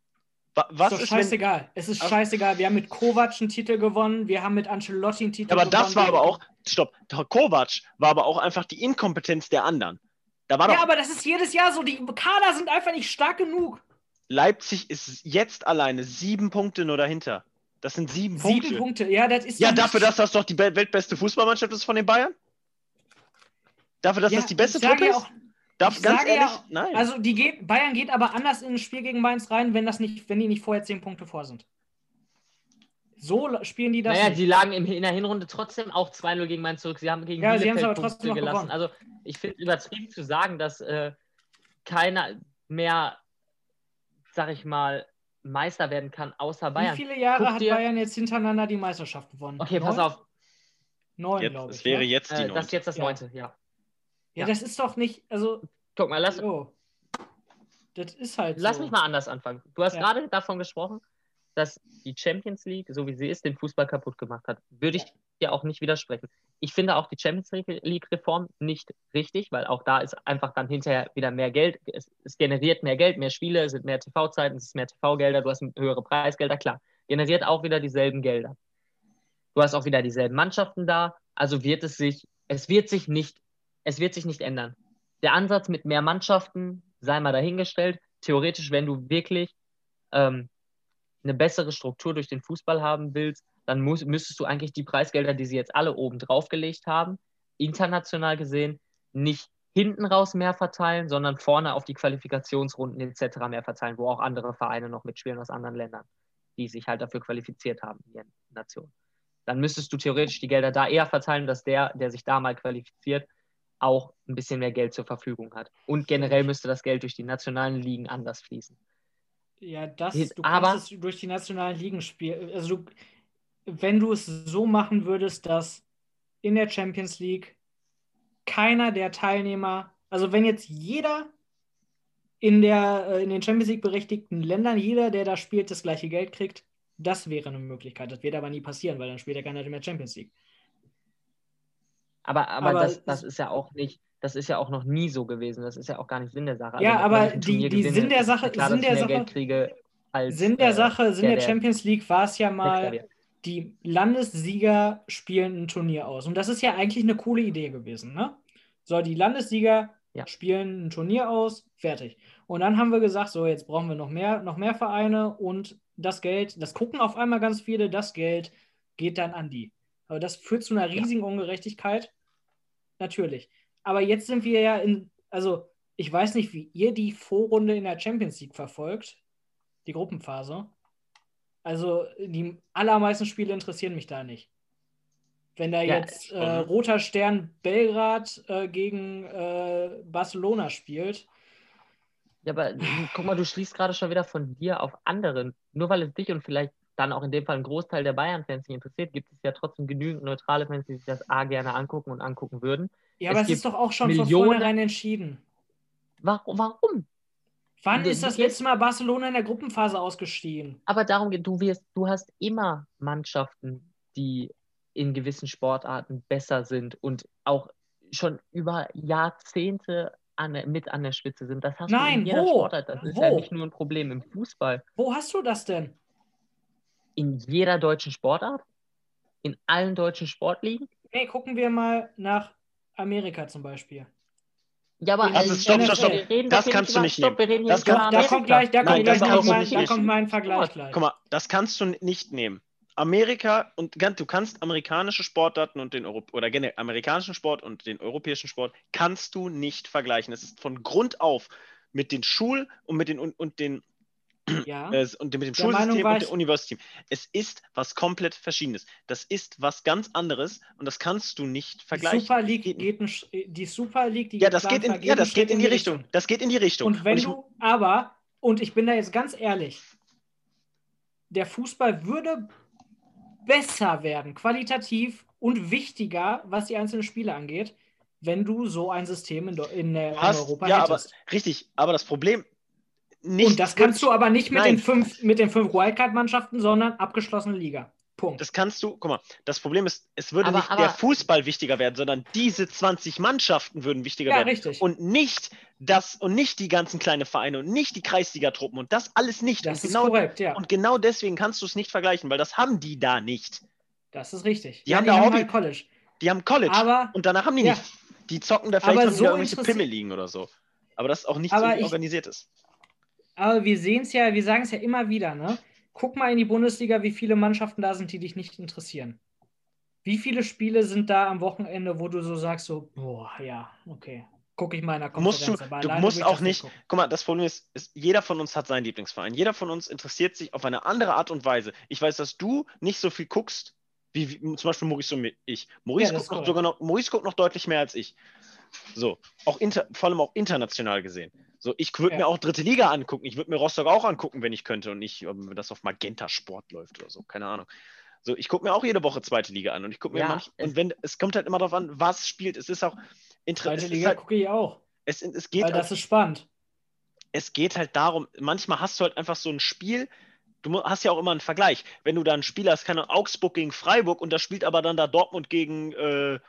Was ist, ist scheißegal. Wenn, es ist scheißegal. Wir haben mit Kovac einen Titel gewonnen, wir haben mit Ancelotti einen Titel aber gewonnen. Aber das war aber auch, stopp, Kovac war aber auch einfach die Inkompetenz der anderen. Da war ja, doch, aber das ist jedes Jahr so. Die Kader sind einfach nicht stark genug. Leipzig ist jetzt alleine sieben Punkte nur dahinter. Das sind sieben, sieben Punkte. Sieben Punkte, ja, das ist. Ja, dafür, dass das doch die weltbeste Fußballmannschaft ist von den Bayern? Dafür, dass ja, das die beste Truppe ist? Auch, Darf, ganz ehrlich, ja, nein. Also die geht, Bayern geht aber anders in ein Spiel gegen Mainz rein, wenn, das nicht, wenn die nicht vorher zehn Punkte vor sind. So spielen die das. Naja, nicht. sie lagen in der Hinrunde trotzdem auch 2-0 gegen Mainz zurück. Sie haben gegen ja, Bielefeld sie aber trotzdem gelassen. Also ich finde übertrieben zu sagen, dass äh, keiner mehr, sag ich mal, Meister werden kann, außer Bayern. Wie viele Jahre Guck hat dir... Bayern jetzt hintereinander die Meisterschaft gewonnen? Okay, Neun? pass auf. Neun, glaube ich. Das wäre ne? jetzt die äh, Das ist jetzt das neunte, ja. Ja, das ist doch nicht, also. Guck mal, lass. Oh. Das ist halt. Lass so. mich mal anders anfangen. Du hast ja. gerade davon gesprochen, dass die Champions League, so wie sie ist, den Fußball kaputt gemacht hat. Würde ich dir auch nicht widersprechen. Ich finde auch die Champions League-Reform nicht richtig, weil auch da ist einfach dann hinterher wieder mehr Geld. Es, es generiert mehr Geld, mehr Spiele, es sind mehr TV-Zeiten, es ist mehr TV-Gelder, du hast höhere Preisgelder, klar. Generiert auch wieder dieselben Gelder. Du hast auch wieder dieselben Mannschaften da, also wird es sich, es wird sich nicht es wird sich nicht ändern. Der Ansatz mit mehr Mannschaften sei mal dahingestellt. Theoretisch, wenn du wirklich ähm, eine bessere Struktur durch den Fußball haben willst, dann muss, müsstest du eigentlich die Preisgelder, die sie jetzt alle oben draufgelegt haben, international gesehen, nicht hinten raus mehr verteilen, sondern vorne auf die Qualifikationsrunden etc. mehr verteilen, wo auch andere Vereine noch mitspielen aus anderen Ländern, die sich halt dafür qualifiziert haben, in ihren Nationen. Dann müsstest du theoretisch die Gelder da eher verteilen, dass der, der sich da mal qualifiziert, auch ein bisschen mehr Geld zur Verfügung hat. Und generell müsste das Geld durch die nationalen Ligen anders fließen. Ja, das, du aber, kannst es durch die nationalen Ligen spielen. Also du, wenn du es so machen würdest, dass in der Champions League keiner der Teilnehmer, also wenn jetzt jeder in, der, äh, in den Champions League berechtigten Ländern, jeder, der da spielt, das gleiche Geld kriegt, das wäre eine Möglichkeit. Das wird aber nie passieren, weil dann spielt ja keiner mehr Champions League. Aber, aber, aber das, das ist ja auch nicht, das ist ja auch noch nie so gewesen. Das ist ja auch gar nicht Sinn der Sache. Also ja, aber die, die Sinn der Sache, klar, Sinn der Sache, kriege als, Sinn der äh, Sache, Sinn der, der Champions League war es ja mal, die Landessieger spielen ein Turnier aus. Und das ist ja eigentlich eine coole Idee gewesen, ne? So, die Landessieger ja. spielen ein Turnier aus, fertig. Und dann haben wir gesagt, so, jetzt brauchen wir noch mehr, noch mehr Vereine und das Geld, das gucken auf einmal ganz viele, das Geld geht dann an die. Aber das führt zu einer riesigen. Ungerechtigkeit. Natürlich. Aber jetzt sind wir ja in, also ich weiß nicht, wie ihr die Vorrunde in der Champions League verfolgt, die Gruppenphase. Also die allermeisten Spiele interessieren mich da nicht. Wenn da ja, jetzt äh, Roter Stern Belgrad äh, gegen äh, Barcelona spielt. Ja, aber guck mal, du schließt gerade schon wieder von dir auf anderen. Nur weil es dich und vielleicht dann auch in dem Fall ein Großteil der Bayern-Fans nicht interessiert, gibt es ja trotzdem genügend neutrale Fans, die sich das A gerne angucken und angucken würden. Ja, aber es, es ist doch auch schon Millionen... von vornherein entschieden. Warum? warum? Wann ist das letzte Mal Barcelona in der Gruppenphase ausgestiegen? Aber darum geht, du wirst, du hast immer Mannschaften, die in gewissen Sportarten besser sind und auch schon über Jahrzehnte an, mit an der Spitze sind. Das hast Nein, du in jeder wo? Sportart. Das ist wo? ja nicht nur ein Problem im Fußball. Wo hast du das denn? In jeder deutschen Sportart? In allen deutschen Sportligen? Nee, gucken wir mal nach Amerika zum Beispiel. Ja, aber also, stopp, stopp, stopp. Das kannst du nicht nehmen. Das kann, da kommt gleich, da kommt, gleich mein, da kommt mein Vergleich gleich. Guck mal, das kannst du nicht nehmen. Amerika und du kannst amerikanische Sportarten und den Euro oder generell amerikanischen Sport und den europäischen Sport kannst du nicht vergleichen. Es ist von Grund auf mit den Schul- und mit den und, und den ja. Äh, und mit dem Schulsystem und dem Universitätssystem. Es ist was komplett Verschiedenes. Das ist was ganz anderes und das kannst du nicht vergleichen. Die Super League geht, die Super League, die ja, das geht in, ja, das geht in die Richtung. Richtung. Das geht in die Richtung. Und wenn und du, aber, und ich bin da jetzt ganz ehrlich, der Fußball würde besser werden, qualitativ und wichtiger, was die einzelnen Spiele angeht, wenn du so ein System in, in, in Europa ja, hättest. Aber, richtig, aber das Problem, nicht. Und das kannst du aber nicht mit den fünf, mit den fünf Wildcard-Mannschaften, sondern abgeschlossene Liga. Punkt. Das kannst du, guck mal, das Problem ist, es würde aber, nicht aber, der Fußball wichtiger werden, sondern diese 20 Mannschaften würden wichtiger ja, werden. Richtig. Und nicht das und nicht die ganzen kleinen Vereine und nicht die Kreisligatruppen und das alles nicht. Das und ist genau, korrekt, ja. Und genau deswegen kannst du es nicht vergleichen, weil das haben die da nicht. Das ist richtig. Die ja, haben, die haben halt College. Die haben College. Aber, und danach haben die ja. nicht. Die zocken da vielleicht aber so irgendwelche Pimmel liegen oder so. Aber das ist auch nicht so organisiert ist. Aber wir sehen es ja, wir sagen es ja immer wieder, ne? Guck mal in die Bundesliga, wie viele Mannschaften da sind, die dich nicht interessieren. Wie viele Spiele sind da am Wochenende, wo du so sagst, so, boah, ja, okay, gucke ich mal in der. Musst du, du musst auch nicht, nicht guck mal, das Problem ist, ist, jeder von uns hat seinen Lieblingsverein. Jeder von uns interessiert sich auf eine andere Art und Weise. Ich weiß, dass du nicht so viel guckst, wie, wie zum Beispiel Maurice und ich. Maurice, ja, guckt noch, sogar noch, Maurice guckt noch deutlich mehr als ich. So, auch inter, vor allem auch international gesehen. So, ich würde ja. mir auch dritte Liga angucken. Ich würde mir Rostock auch angucken, wenn ich könnte und nicht, wenn das auf Magenta Sport läuft oder so. Keine Ahnung. So, ich gucke mir auch jede Woche zweite Liga an und ich gucke mir ja, manch, und wenn es kommt halt immer darauf an, was spielt. Es ist auch interessant. Zweite Liga halt, gucke ich auch. Es, es geht Weil das halt, ist spannend. Es geht halt darum, manchmal hast du halt einfach so ein Spiel, du hast ja auch immer einen Vergleich. Wenn du da ein Spiel hast, keine Augsburg gegen Freiburg und da spielt aber dann da Dortmund gegen äh,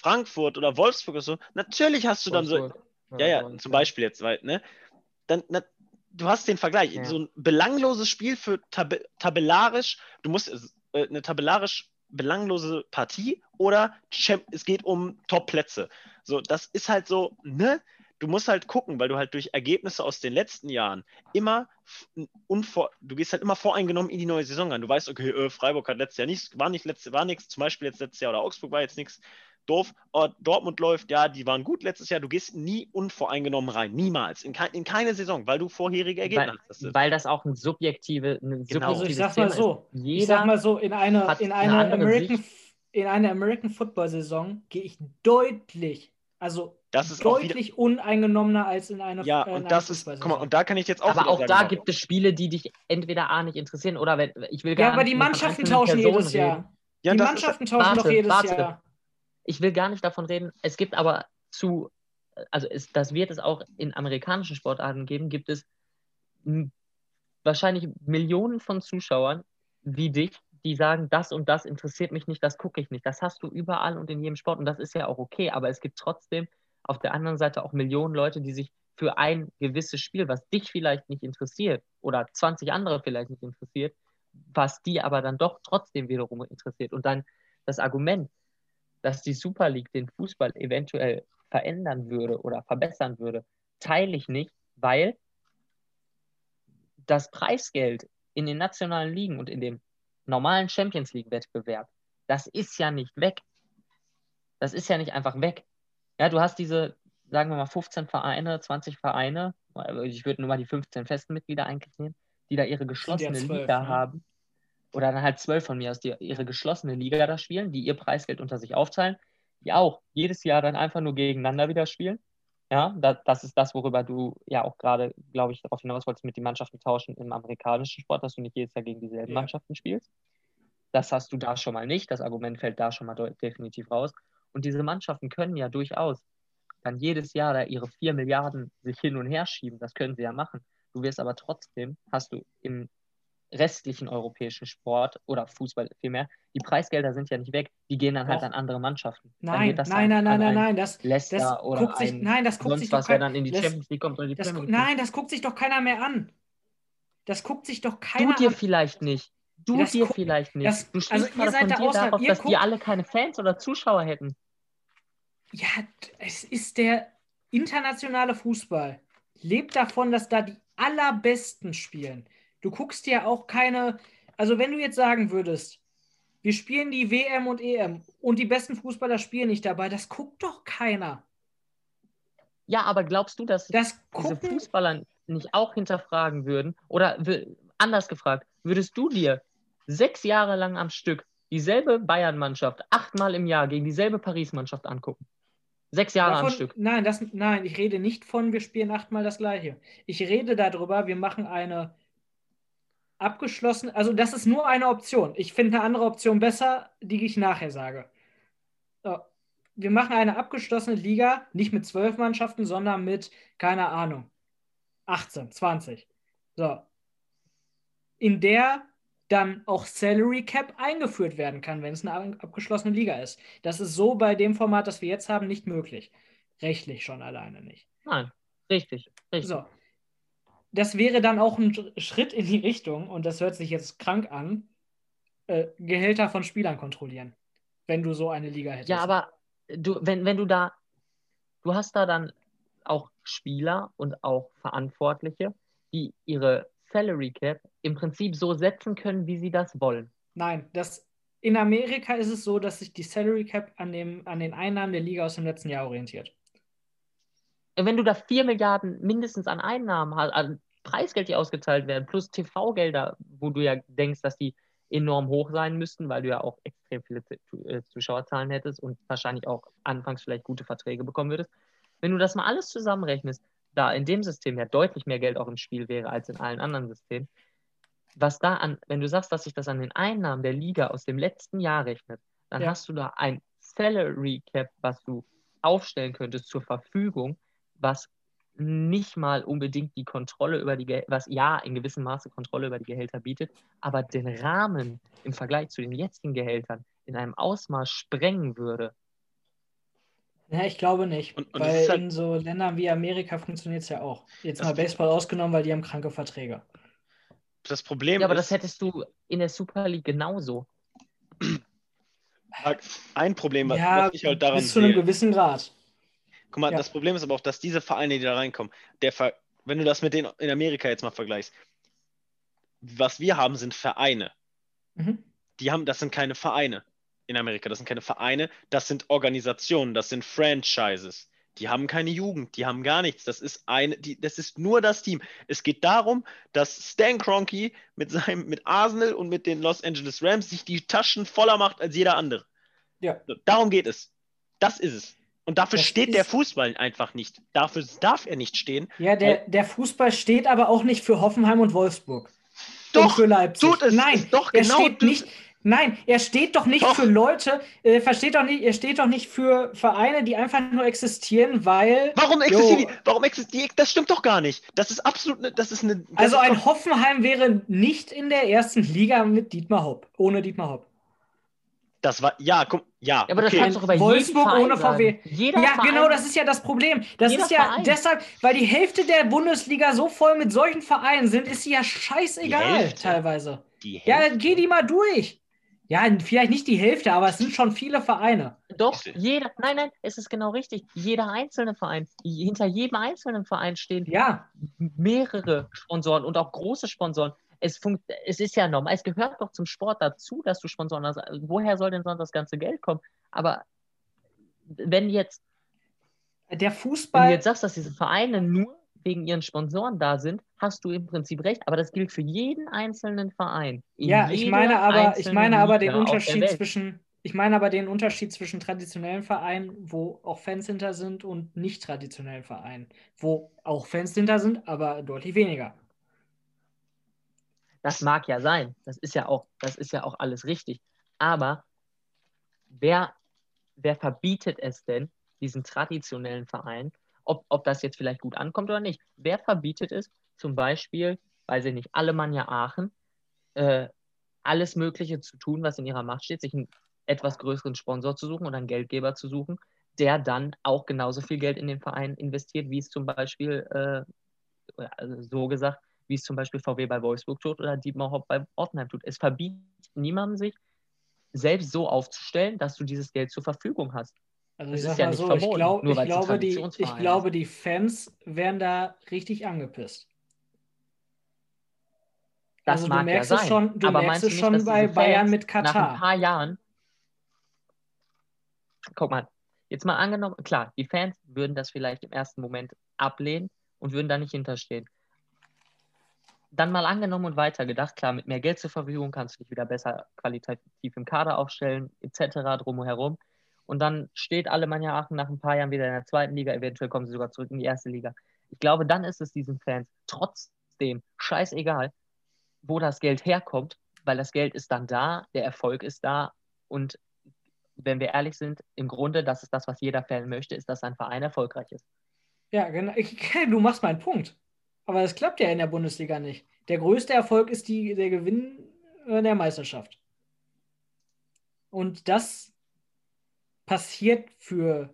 Frankfurt oder Wolfsburg oder so, natürlich hast du dann so, ja, ja, zum Beispiel jetzt, weil, ne? Dann, na, du hast den Vergleich. Ja. So ein belangloses Spiel für tab tabellarisch, du musst äh, eine tabellarisch belanglose Partie oder es geht um Top-Plätze. So, das ist halt so, ne? Du musst halt gucken, weil du halt durch Ergebnisse aus den letzten Jahren immer unvor, du gehst halt immer voreingenommen in die neue Saison an. Du weißt, okay, äh, Freiburg hat letztes Jahr nichts, war nicht letzte, war nichts, zum Beispiel jetzt letztes Jahr oder Augsburg war jetzt nichts doof, oh, Dortmund läuft, ja, die waren gut letztes Jahr, du gehst nie unvoreingenommen rein, niemals, in, kein, in keine Saison, weil du vorherige Ergebnisse hast. Weil das auch ein subjektive, ein genau. Also ich sag mal so, ich sag mal so, in eine, in eine, eine American, in eine American Football Saison gehe ich deutlich, Also Das ist deutlich uneingenommener als in einer Ja, äh, in und einer das ist, guck mal, und da kann ich jetzt auch aber wieder auch sagen, da gibt es Spiele, die dich entweder A nicht interessieren oder wenn ich will Ja, gar aber nicht die nur von Mannschaften tauschen Personen jedes Jahr. Ja, die das ist- Mannschaften tauschen warte, doch jedes warte. Jahr. Ich will gar nicht davon reden. Es gibt aber zu, also es, das wird es auch in amerikanischen Sportarten geben, gibt es wahrscheinlich Millionen von Zuschauern wie dich, die sagen, das und das interessiert mich nicht, das gucke ich nicht. Das hast du überall und in jedem Sport und das ist ja auch okay, aber es gibt trotzdem auf der anderen Seite auch Millionen Leute, die sich für ein gewisses Spiel, was dich vielleicht nicht interessiert oder 20 andere vielleicht nicht interessiert, was die aber dann doch trotzdem wiederum interessiert. Und dann das Argument, dass die Super League den Fußball eventuell verändern würde oder verbessern würde, teile ich nicht, weil das Preisgeld in den nationalen Ligen und in dem normalen Champions League-Wettbewerb, das ist ja nicht weg. Das ist ja nicht einfach weg. Ja, du hast diese, sagen wir mal, 15 Vereine, 20 Vereine, ich würde nur mal die 15 festen Mitglieder eigentlich nehmen, die da ihre geschlossene 12, Liga ne? haben. Oder dann halt zwölf von mir aus, die ihre geschlossene Liga da spielen, die ihr Preisgeld unter sich aufteilen, die auch jedes Jahr dann einfach nur gegeneinander wieder spielen. Ja, da, das ist das, worüber du ja auch gerade, glaube ich, darauf hinaus wolltest, mit den Mannschaften tauschen im amerikanischen Sport, dass du nicht jedes Jahr gegen dieselben Ja. Mannschaften spielst. Das hast du da schon mal nicht. Das Argument fällt da schon mal definitiv raus. Und diese Mannschaften können ja durchaus dann jedes Jahr da ihre 4 Milliarden sich hin und her schieben. Das können sie ja machen. Du wirst aber trotzdem, hast du im restlichen europäischen Sport oder Fußball vielmehr, die Preisgelder sind ja nicht weg. Die gehen dann halt Doch. an andere Mannschaften. Nein, nein, nein, nein, an nein, ein nein, das, Leicester das oder guckt sich, ein nein, das guckt sonst sich doch was, kein, dann in die das, Champions League kommt oder die das, Premier gu- League. nein, das guckt sich doch keiner mehr an. Das guckt sich doch Du keiner dir an. vielleicht nicht. Du Das dir vielleicht nicht. das- du also ihr seid von da dir außerhalb, darauf, ihr dass die guckt- alle keine Fans oder Zuschauer hätten. Ja, es ist der internationale Fußball. Lebt davon, dass da die allerbesten spielen. Du guckst dir auch keine. Also, wenn du jetzt sagen würdest, wir spielen die WM und EM und die besten Fußballer spielen nicht dabei, das guckt doch keiner. Ja, aber glaubst du, dass Das diese. Fußballer nicht auch hinterfragen würden? Oder anders gefragt, würdest du dir sechs Jahre lang am Stück dieselbe Bayern-Mannschaft achtmal im Jahr gegen dieselbe Paris-Mannschaft angucken? Sechs Jahre am Davon, Stück. nein, das, nein, ich rede nicht von, wir spielen achtmal das Gleiche. Ich rede darüber, wir machen eine abgeschlossene, also das ist nur eine Option. Ich finde eine andere Option besser, die ich nachher sage. So, wir machen eine abgeschlossene Liga, nicht mit zwölf Mannschaften, sondern mit, keine Ahnung, 18, 20. So. In der dann auch Salary Cap eingeführt werden kann, wenn es eine abgeschlossene Liga ist. Das ist so bei dem Format, das wir jetzt haben, nicht möglich. Rechtlich schon alleine nicht. Nein, richtig, richtig. So. Das wäre dann auch ein Sch- Schritt in die Richtung, und das hört sich jetzt krank an, äh, Gehälter von Spielern kontrollieren, wenn du so eine Liga hättest. Ja, aber du, wenn, wenn du da, du hast da dann auch Spieler und auch Verantwortliche, die ihre Salary Cap im Prinzip so setzen können, wie sie das wollen. Nein, das, in Amerika ist es so, dass sich die Salary Cap an, dem, an den Einnahmen der Liga aus dem letzten Jahr orientiert. Wenn du da 4 Milliarden mindestens an Einnahmen hast, an Preisgeld, die ausgezahlt werden, plus TV-Gelder, wo du ja denkst, dass die enorm hoch sein müssten, weil du ja auch extrem viele äh, Zuschauerzahlen hättest und wahrscheinlich auch anfangs vielleicht gute Verträge bekommen würdest. Wenn du das mal alles zusammenrechnest, da in dem System ja deutlich mehr Geld auch im Spiel wäre als in allen anderen Systemen, was da an, wenn du sagst, dass sich das an den Einnahmen der Liga aus dem letzten Jahr rechnet, dann Ja. hast du da ein Salary Cap, was du aufstellen könntest zur Verfügung, was nicht mal unbedingt die Kontrolle über die Gehälter, was ja in gewissem Maße Kontrolle über die Gehälter bietet, aber den Rahmen im Vergleich zu den jetzigen Gehältern in einem Ausmaß sprengen würde. Ja, ich glaube nicht. Und- und weil ist halt- in so Ländern wie Amerika funktioniert es ja auch. Jetzt mal Baseball ausgenommen, weil die haben kranke Verträge. Das Problem Ja, aber ist, das hättest du in der Super League genauso. ein Problem, was, ja, was ich halt daran bis zu einem sehe. gewissen Grad. Guck mal, Ja. das Problem ist aber auch, dass diese Vereine, die da reinkommen, der Ver wenn du das mit denen in Amerika jetzt mal vergleichst, was wir haben, sind Vereine. Mhm. Die haben, das sind keine Vereine in Amerika, das sind keine Vereine, das sind Organisationen, das sind Franchises. Die haben keine Jugend, die haben gar nichts. Das ist eine, die, das ist nur das Team. Es geht darum, dass Stan Kroenke mit seinem, mit Arsenal und mit den Los Angeles Rams sich die Taschen voller macht als jeder andere. Ja. Darum geht es. Das ist es. Und dafür Das steht der Fußball einfach nicht. Dafür darf er nicht stehen. Ja, der, der Fußball steht aber auch nicht für Hoffenheim und Wolfsburg. und Doch, für Leipzig. tut es. Nein, doch er genau steht nicht. Nein, er steht doch nicht Doch. für Leute, äh, versteht doch nicht, er steht doch nicht für Vereine, die einfach nur existieren, weil. Warum existiert Jo. die? Warum existiert Das stimmt doch gar nicht. Das ist absolut ne, das ist eine. Das Also ist ein Hoffenheim wäre nicht in der ersten Liga mit Dietmar Hopp, ohne Dietmar Hopp. Das war ja, komm, ja. Ja, aber das okay. kannst du doch über Wolfsburg Verein ohne sagen. VW. Jeder Ja, Verein, genau, das ist ja das Problem. Das Jeder ist ja Verein. deshalb, weil die Hälfte der Bundesliga so voll mit solchen Vereinen sind, ist sie ja Die scheißegal Hälfte? teilweise. die Ja, Hälfte. dann geh die mal durch. Ja, vielleicht nicht die Hälfte, aber es sind schon viele Vereine. Doch, jeder, nein, nein, es ist genau richtig. Jeder einzelne Verein, hinter jedem einzelnen Verein stehen Ja, mehrere Sponsoren und auch große Sponsoren. Es, funkt, es ist ja normal, es gehört doch zum Sport dazu, dass du Sponsoren hast. Also Woher soll denn sonst das ganze Geld kommen? Aber wenn jetzt, der wenn du Fußball. jetzt sagst, dass diese Vereine nur wegen ihren Sponsoren da sind, hast du im Prinzip recht. Aber das gilt für jeden einzelnen Verein. In Ja, ich meine aber, ich meine aber den Unterschied zwischen, ich meine aber den Unterschied zwischen traditionellen Vereinen, wo auch Fans hinter sind, und nicht traditionellen Vereinen, wo auch Fans hinter sind, aber deutlich weniger. Das mag ja sein. Das ist ja auch, das ist ja auch alles richtig. Aber wer, wer verbietet es denn, diesen traditionellen Verein, ob, ob das jetzt vielleicht gut ankommt oder nicht, wer verbietet es, zum Beispiel, weiß ich nicht, Alemannia Aachen, äh, alles Mögliche zu tun, was in ihrer Macht steht, sich einen etwas größeren Sponsor zu suchen oder einen Geldgeber zu suchen, der dann auch genauso viel Geld in den Verein investiert, wie es zum Beispiel, äh, also so gesagt, wie es zum Beispiel VW bei Wolfsburg tut oder Dietmar Hopp bei Ottenheim tut. Es verbietet niemandem sich, selbst so aufzustellen, dass du dieses Geld zur Verfügung hast. Also Das ich ist ja nicht so, ich, verboten, glaub, nur ich, glaube, die, ich glaube, die Fans wären da richtig angepisst. Das Also du mag merkst ja es sein. schon- du aber merkst du es nicht, schon dass bei Bayern mit Nach Katar. ein paar Jahren. Guck mal, jetzt mal angenommen, klar, die Fans würden das vielleicht im ersten Moment ablehnen und würden da nicht hinterstehen. Dann mal angenommen und weitergedacht, klar, mit mehr Geld zur Verfügung kannst du dich wieder besser qualitativ im Kader aufstellen, etc. drumherum. Und dann steht Alemannia Aachen nach ein paar Jahren wieder in der zweiten Liga, eventuell kommen sie sogar zurück in die erste Liga. Ich glaube, dann ist es diesen Fans trotzdem scheißegal, wo das Geld herkommt, weil das Geld ist dann da, der Erfolg ist da und wenn wir ehrlich sind, im Grunde, das ist das, was jeder Fan möchte, ist, dass ein Verein erfolgreich ist. Ja, genau. Ich, du machst meinen Punkt. Aber das klappt ja in der Bundesliga nicht. Der größte Erfolg ist die, der Gewinn der Meisterschaft. Und das passiert für,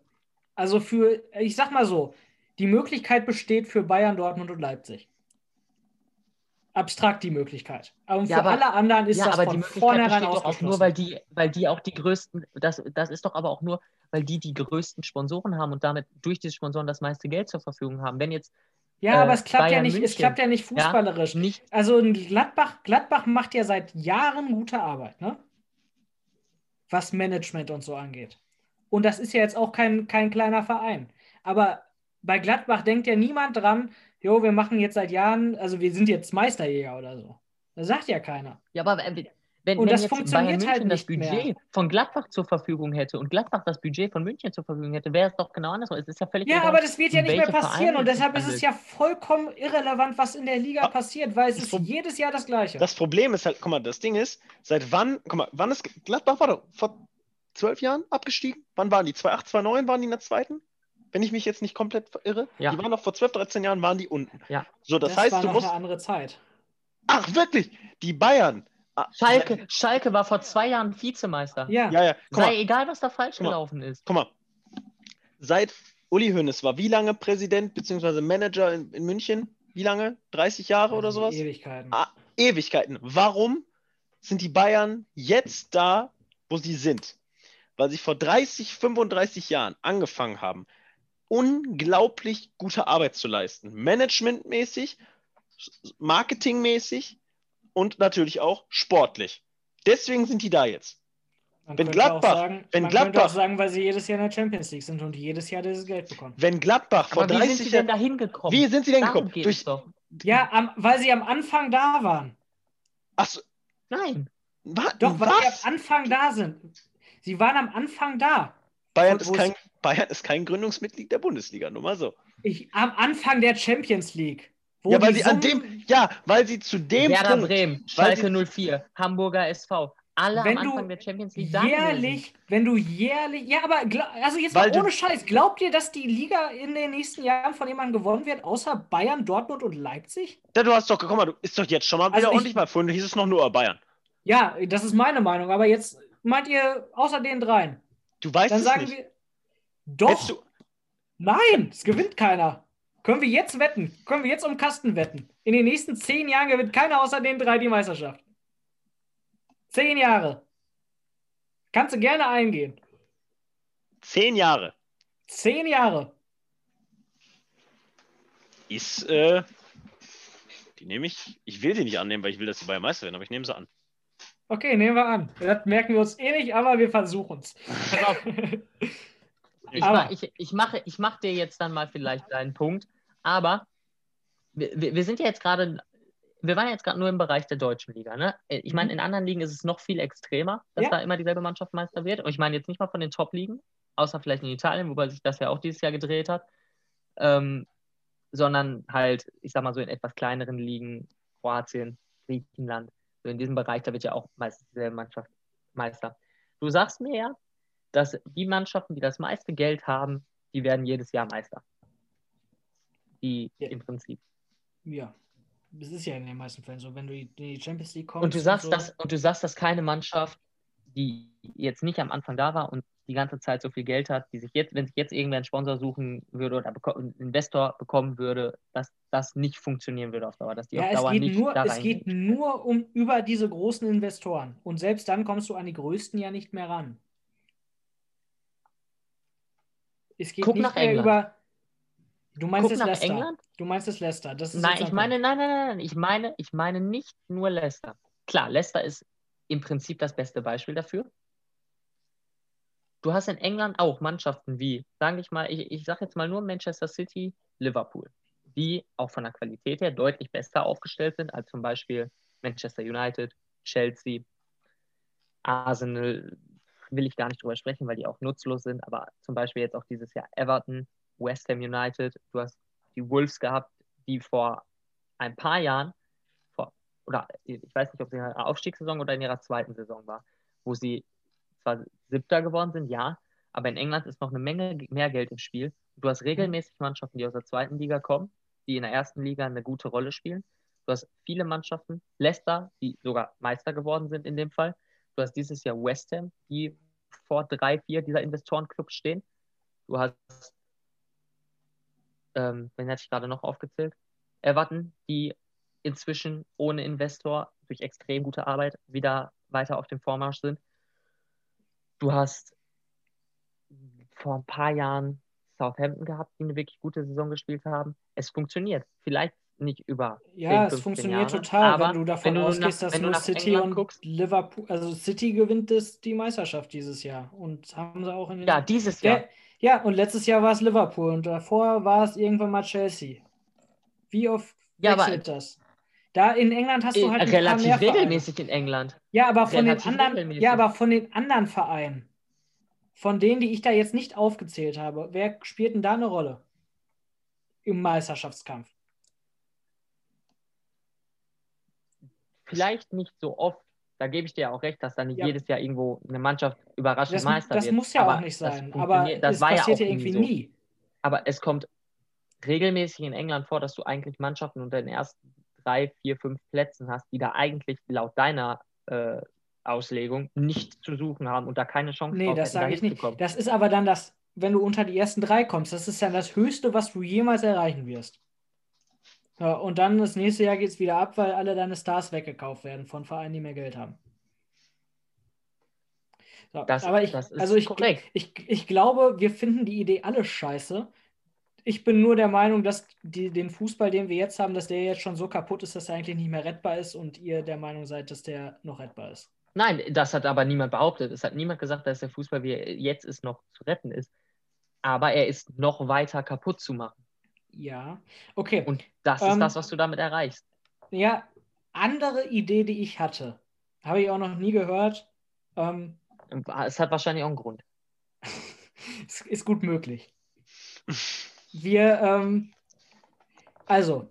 also für, ich sag mal so, die Möglichkeit besteht für Bayern, Dortmund und Leipzig. Abstrakt die Möglichkeit. Und Ja, für aber- alle anderen ist ja, das aber die von Möglichkeit vornherein doch auch nur, weil die, weil die auch die größten, das, das ist doch aber auch nur, weil die die größten Sponsoren haben und damit durch diese Sponsoren das meiste Geld zur Verfügung haben. Wenn jetzt ja, äh, aber es klappt ja Bayern nicht, es München, klappt ja nicht fußballerisch. nicht, Also Gladbach, Gladbach macht ja seit Jahren gute Arbeit, ne? Was Management und so angeht. Und das ist ja jetzt auch kein, kein kleiner Verein. Aber bei Gladbach denkt ja niemand dran, jo, wir machen jetzt seit Jahren, also wir sind jetzt Meisterjäger oder so. Das sagt ja keiner. ja, aber wenn, Und wenn das jetzt funktioniert Bayern halt München das nicht mehr. Budget von Gladbach zur Verfügung hätte und Gladbach das Budget von München zur Verfügung hätte, wäre es doch genau andersrum. Es ist ja völlig Ja, egal, aber das wird ja nicht mehr passieren Vereine und es deshalb ist es handelt. ja vollkommen irrelevant, was in der Liga Ah, passiert, weil es das ist Pro- jedes Jahr das Gleiche. Das Problem ist halt, guck mal, das Ding ist, seit wann, guck mal, wann ist Gladbach war doch vor zwölf Jahren abgestiegen? Wann waren die? 2008, 2009 waren die in der zweiten? Wenn ich mich jetzt nicht komplett irre. Ja. Die waren doch vor 12, 13 Jahren waren die unten. Ja. So, das, das heißt, war du noch musst. eine andere Zeit. Ach, wirklich? Die Bayern. Ah, Schalke, Schalke war vor zwei Jahren Vizemeister. Ja, Ja, ja. Guck Sei mal, egal, was da falsch Guck mal. gelaufen ist. guck mal. Seit Uli Hoeneß war wie lange Präsident bzw. Manager in, in München? Wie lange? 30 Jahre oder sowas? Ewigkeiten. Ah, Ewigkeiten. Warum sind die Bayern jetzt da, wo sie sind? Weil sie vor 30, 35 Jahren angefangen haben, unglaublich gute Arbeit zu leisten. Managementmäßig, marketingmäßig und natürlich auch sportlich. Deswegen sind die da jetzt. Man Wenn Gladbach- auch sagen, wenn man könnte Gladbach- auch sagen, weil sie jedes Jahr in der Champions League sind und jedes Jahr dieses Geld bekommen. Wenn Gladbach vor Aber wie 30 sind sie denn Jahren. da hingekommen? Wie sind sie denn Darum gekommen? Durch. Ja, am, weil sie am Anfang da waren. Achso, Nein. wa- Doch, weil was? sie am Anfang da sind. Sie waren am Anfang da. Bayern ist kein, Bayern ist kein Gründungsmitglied der Bundesliga, nur mal so. Ich, am Anfang der Champions League. Ja, weil sie an dem, ja, weil sie zu dem Werder Punkt, Bremen, Schalke 04, Hamburger SV. Alle Wenn am du Anfang der Champions League gewesen. jährlich, wenn du jährlich, ja, aber also jetzt mal ohne Scheiß, glaubt ihr, dass die Liga in den nächsten Jahren von jemandem gewonnen wird, außer Bayern, Dortmund und Leipzig? Ja, du hast doch, guck mal, du ist doch jetzt schon mal wieder Also ich- ordentlich mal. Vorhin hieß es noch nur Bayern. Ja, das ist meine Meinung, aber jetzt meint ihr außer den dreien. Du weißt Dann es sagen nicht. wir, doch, nein, es gewinnt keiner. Können wir jetzt wetten? Können wir jetzt um Kasten wetten? In den nächsten zehn Jahren gewinnt keiner außer den drei die Meisterschaft. Zehn Jahre. Kannst du gerne eingehen. zehn Jahre Zehn Jahre. ist, äh, die nehme ich, ich will die nicht annehmen, weil ich will, dass die Bayern Meister werden, aber ich nehme sie an. Okay, nehmen wir an. Das merken wir uns eh nicht, aber wir versuchen es. Ich, ich, ich, mache, ich mache dir jetzt dann mal vielleicht deinen Punkt, aber wir, wir sind ja jetzt gerade, wir waren jetzt gerade nur im Bereich der deutschen Liga. Ne? Ich meine, in anderen Ligen ist es noch viel extremer, dass Ja. da immer dieselbe Mannschaft Meister wird. Und ich meine jetzt nicht mal von den Top-Ligen, außer vielleicht in Italien, wobei sich das ja auch dieses Jahr gedreht hat, ähm, sondern halt, ich sag mal so in etwas kleineren Ligen, Kroatien, Griechenland, so in diesem Bereich, da wird ja auch meistens dieselbe Mannschaft Meister. Du sagst mir ja, dass die Mannschaften, die das meiste Geld haben, die werden jedes Jahr Meister. Die Ja. im Prinzip. Ja. Das ist ja in den meisten Fällen so, wenn du in die Champions League kommst. Und du sagst, so, dass, und du sagst, dass keine Mannschaft, die jetzt nicht am Anfang da war und die ganze Zeit so viel Geld hat, die sich jetzt, wenn sich jetzt irgendwer einen Sponsor suchen würde oder einen Investor bekommen würde, dass das nicht funktionieren würde auf Dauer, dass die Ja, auf es Dauer geht, nicht nur, da es geht nur um über diese großen Investoren. Und selbst dann kommst du an die größten ja nicht mehr ran. Es geht Guck nicht nach mehr England. über. Du meinst nach Leicester. England. Du meinst es Leicester. Das ist Nein, jetzt ich ein meine, nein, nein, nein, ich meine, ich meine nicht nur Leicester. Klar, Leicester ist im Prinzip das beste Beispiel dafür. Du hast in England auch Mannschaften wie, sage ich mal, ich, ich sage jetzt mal nur Manchester City, Liverpool, die auch von der Qualität her deutlich besser aufgestellt sind als zum Beispiel Manchester United, Chelsea, Arsenal, will ich gar nicht drüber sprechen, weil die auch nutzlos sind, aber zum Beispiel jetzt auch dieses Jahr Everton, West Ham United, du hast die Wolves gehabt, die vor ein paar Jahren, vor, oder ich weiß nicht, ob sie in ihrer Aufstiegssaison oder in ihrer zweiten Saison war, wo sie zwar Siebter geworden sind, ja, aber in England ist noch eine Menge mehr Geld im Spiel. Du hast regelmäßig Mannschaften, die aus der zweiten Liga kommen, die in der ersten Liga eine gute Rolle spielen. Du hast viele Mannschaften, Leicester, die sogar Meister geworden sind in dem Fall. Du hast dieses Jahr West Ham, die vor drei, vier dieser Investorenclubs stehen. Du hast, ähm, wen hatte ich gerade noch aufgezählt? Everton, die inzwischen ohne Investor durch extrem gute Arbeit wieder weiter auf dem Vormarsch sind. Du hast vor ein paar Jahren Southampton gehabt, die eine wirklich gute Saison gespielt haben. Es funktioniert. Vielleicht nicht über. Ja, 10, es 15 funktioniert Jahre, total, aber wenn du davon wenn du ausgehst, nach- dass nur City England und guckst- Liverpool, also City gewinnt es die Meisterschaft dieses Jahr und haben sie auch in den Ja, dieses Jahr. Ja, ja, und letztes Jahr war es Liverpool und davor war es irgendwann mal Chelsea. Wie oft Ja, aber- wechselt das? Da in England hast du halt ein paar relativ regelmäßig in England. Ja, aber von den relativ anderen, regelmäßig. ja, aber von den anderen Vereinen, von denen, die ich da jetzt nicht aufgezählt habe, wer spielt denn da eine Rolle im Meisterschaftskampf? Vielleicht nicht so oft. Da gebe ich dir auch recht, dass da nicht Ja. jedes Jahr irgendwo eine Mannschaft überraschend Das, Meister das wird. muss ja aber auch nicht das sein, aber das es war ja passiert auch ja irgendwie so. nie. Aber es kommt regelmäßig in England vor, dass du eigentlich Mannschaften unter den ersten drei, vier, fünf Plätzen hast, die da eigentlich laut deiner äh, Auslegung nicht zu suchen haben und da keine Chance Nee, drauf das sage ich nicht. Das ist aber dann das, wenn du unter die ersten drei kommst, das ist dann das Höchste, was du jemals erreichen wirst. Ja, und dann das nächste Jahr geht es wieder ab, weil alle deine Stars weggekauft werden von Vereinen, die mehr Geld haben. So, Das, aber ich, das ist also ich, korrekt. ich, ich glaube, wir finden die Idee alle scheiße. Ich bin nur der Meinung, dass die, den Fußball, den wir jetzt haben, dass der jetzt schon so kaputt ist, dass er eigentlich nicht mehr rettbar ist und ihr der Meinung seid, dass der noch rettbar ist. Nein, das hat aber niemand behauptet. Es hat niemand gesagt, dass der Fußball, wie er jetzt ist, noch zu retten ist. Aber er ist noch weiter kaputt zu machen. Ja, okay. Und das Ähm, ist das, was du damit erreichst. Ja, andere Idee, die ich hatte, habe ich auch noch nie gehört. Ähm, Es hat wahrscheinlich auch einen Grund. ist, ist gut möglich. Wir, ähm, also,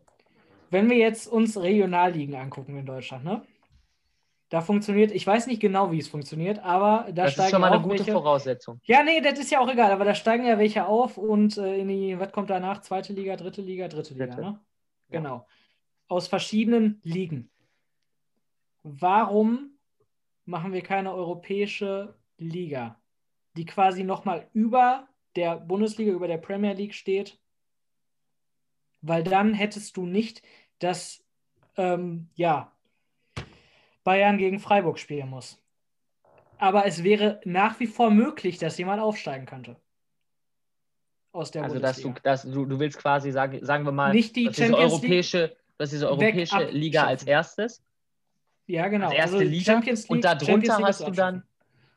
wenn wir jetzt uns Regionalligen angucken in Deutschland, ne? Da funktioniert, ich weiß nicht genau, wie es funktioniert, aber da das steigen ist schon mal eine gute welche, Voraussetzung. Ja, nee, das ist ja auch egal, aber da steigen ja welche auf und äh, in die, was kommt danach? Zweite Liga, dritte Liga, dritte Liga, Dritte. ne? Genau. Aus verschiedenen Ligen. Warum machen wir keine europäische Liga, die quasi nochmal über der Bundesliga, über der Premier League steht? Weil dann hättest du nicht das, ähm, ja, Bayern gegen Freiburg spielen muss. Aber es wäre nach wie vor möglich, dass jemand aufsteigen könnte. Aus der Also, dass du, dass du, du willst quasi, sagen, sagen wir mal, Nicht die dass diese europäische, dass diese europäische. Liga als erstes Ja, genau. als erste Also Liga Champions League, und darunter hast du dann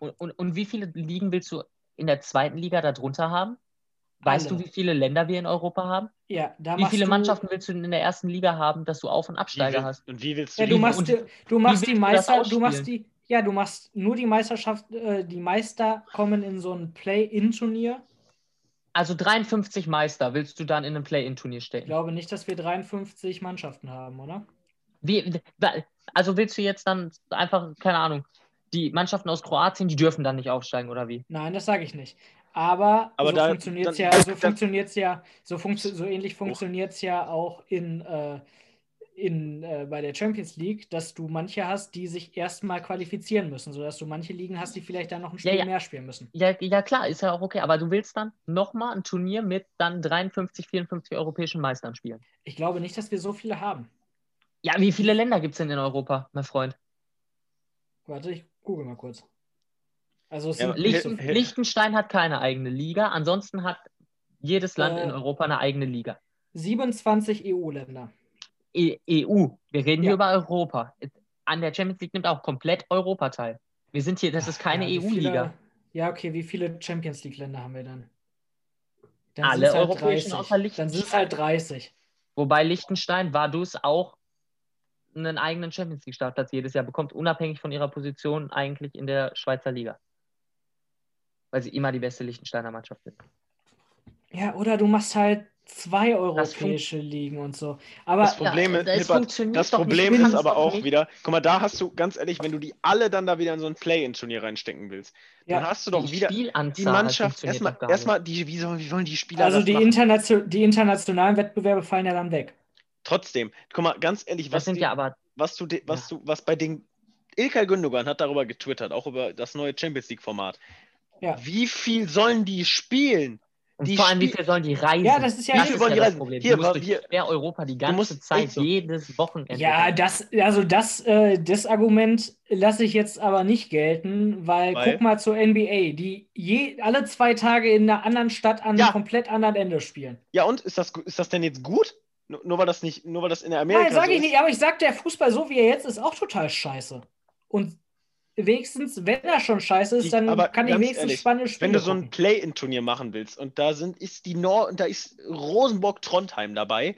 und, und, und wie viele Ligen willst du in der zweiten Liga darunter haben? Weißt Alle. du, wie viele Länder wir in Europa haben? Ja, da Wie viele du, Mannschaften willst du denn in der ersten Liga haben, dass du Auf- und Absteiger hast? und wie willst du Ja, du die- machst, und die- du machst die willst du Meister, du machst die, ja, du machst nur die Meisterschaft, äh, die Meister kommen in so ein Play-In-Turnier. Also 53 Meister willst du dann in ein Play-In-Turnier Ich stecken? glaube nicht, dass wir 53 Mannschaften haben, oder? Wie, also willst du jetzt dann einfach, keine Ahnung, die Mannschaften aus Kroatien, die dürfen dann nicht aufsteigen, oder wie? Nein, das sage ich nicht. Aber, Aber so da- funktioniert es ja, so funktioniert's ja, so, funktio so ähnlich funktioniert es ja auch in, äh, in, äh, bei der Champions League, dass du manche hast, die sich erstmal qualifizieren müssen, sodass du manche Ligen hast, die vielleicht dann noch ein Ja, Spiel ja. mehr spielen müssen. Ja, ja, klar, ist ja auch okay, aber du willst dann nochmal ein Turnier mit dann 53, 54 europäischen Meistern spielen. Ich glaube nicht, dass wir so viele haben. Ja, wie viele Länder gibt es denn in Europa, mein Freund? Warte, ich google mal kurz. Also es Ja, Lichten, Liechtenstein hat keine eigene Liga, ansonsten hat jedes Land Äh, in Europa eine eigene Liga. 27 EU-Länder. E EU, wir reden Ja. hier über Europa. An der Champions League nimmt auch komplett Europa teil. Wir sind hier, das ist keine EU-Liga. viele- Ja, okay, wie viele Champions League-Länder haben wir dann? dann Alle halt europäischen 30. außer Dann Liechtenstein. sind es halt 30. Wobei Liechtenstein war dus auch einen eigenen Champions League Startplatz jedes Jahr bekommt, unabhängig von ihrer Position eigentlich in der Schweizer Liga. Weil sie immer die beste Liechtensteiner Mannschaft sind. Ja, oder du machst halt zwei Das europäische Ligen und so. Aber Das Problem, Ja, ist, das nicht. Problem ist aber auch nicht- wieder, guck mal, da hast du, ganz ehrlich, wenn du die alle dann da wieder in so ein Play-In-Turnier reinstecken willst, dann ja, hast du doch die wieder die Mannschaft, erstmal, erstmal die, wie, sollen, wie wollen die Spieler also das die, machen? internation die internationalen Wettbewerbe fallen ja dann weg. Trotzdem, guck mal, ganz ehrlich. Das was, sind die, ja aber was du, was du, was bei den Ilkay Gündogan hat darüber getwittert, auch über das neue Champions League Format. Ja. Wie viel sollen die spielen? und Die vor allem, wie viel sollen die reisen? Ja, das ist ja das nicht- ist wollen ja die das reisen? Problem. Hier, du musst hier- Europa die ganze musst- Zeit, so. jedes Wochenende. Ja, das, also das, äh, das Argument lasse ich jetzt aber nicht gelten, weil, Weil? guck mal zur NBA, die je, alle zwei Tage in einer anderen Stadt an Ja. einem komplett anderen Ende spielen. Ja, und ist das, ist das denn jetzt gut? Nur, nur weil das nicht, nur weil das in Amerika Nein, sage so ich ist? nicht, aber ich sag, der Fußball, so wie er jetzt ist, auch total scheiße. Und wenigstens, wenn er schon scheiße ist, Ich- dann aber kann ich wenigstens ehrlich, spannende Spiele Wenn du so ein. Play-In-Turnier machen willst und da sind, ist die Nord, da ist Rosenborg-Trondheim dabei,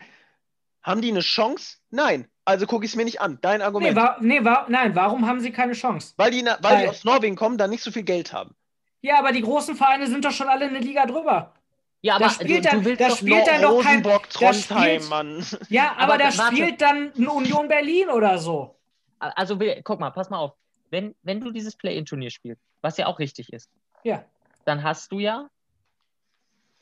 haben die eine Chance? Nein. Also gucke ich es mir nicht an. Dein Nee, Argument. wa nee wa nein, warum haben sie keine Chance? weil die, na- weil die Weil- aus Norwegen kommen, da nicht so viel Geld haben. Ja, aber die großen Vereine sind doch schon alle in der Liga drüber. Ja, Da aber spielt du, dann- du willst da doch spielt dann doch kein- da Rosenborg-Trondheim, spielt- Mann. Ja, aber, Aber da warte. spielt dann eine Union Berlin oder so. Also, guck mal, pass mal auf. Wenn, wenn du dieses Play-In-Turnier spielst, was ja auch richtig ist, Ja. dann hast du ja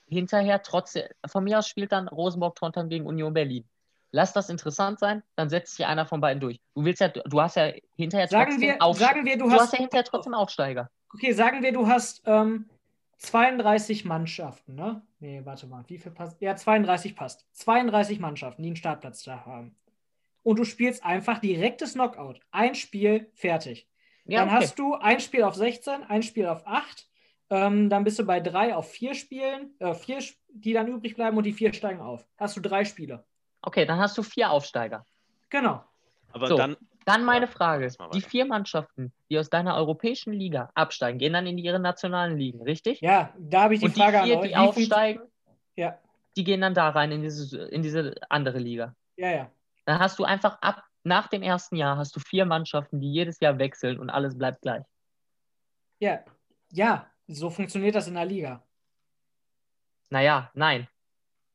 hinterher trotzdem, von mir aus spielt dann Rosenborg-Trondheim gegen Union Berlin. Lass das interessant sein, dann setzt sich einer von beiden durch. Du willst ja, du hast ja hinterher Sagen trotzdem wir, Aufste- sagen wir, du du hast hast, ja hinterher trotzdem Aufsteiger. okay, sagen wir, du hast ähm, 32 Mannschaften, ne? Nee, warte mal, wie viel passt? Ja, 32 passt. 32 Mannschaften, die einen Startplatz da haben. Und du spielst einfach direktes Knockout. Ein Spiel, fertig. Ja, dann okay. hast du ein Spiel auf 16, ein Spiel auf 8. Ähm, dann bist du bei drei auf vier Spielen, äh, vier, die dann übrig bleiben und die vier steigen auf. Hast du drei Spiele. okay, dann hast du vier Aufsteiger. Genau. Aber So. dann, Dann meine Ja, Frage. Die vier Mannschaften, die aus deiner europäischen Liga absteigen, gehen dann in ihre nationalen Ligen, richtig? Ja, da habe ich die Und die Frage vier, an euch. die aufsteigen, Ja, die gehen dann da rein in diese, in diese andere Liga. ja, ja. Dann hast du einfach ab nach dem ersten Jahr hast du vier Mannschaften, die jedes Jahr wechseln und alles bleibt gleich. Ja, ja, so funktioniert das in der Liga. Naja, nein.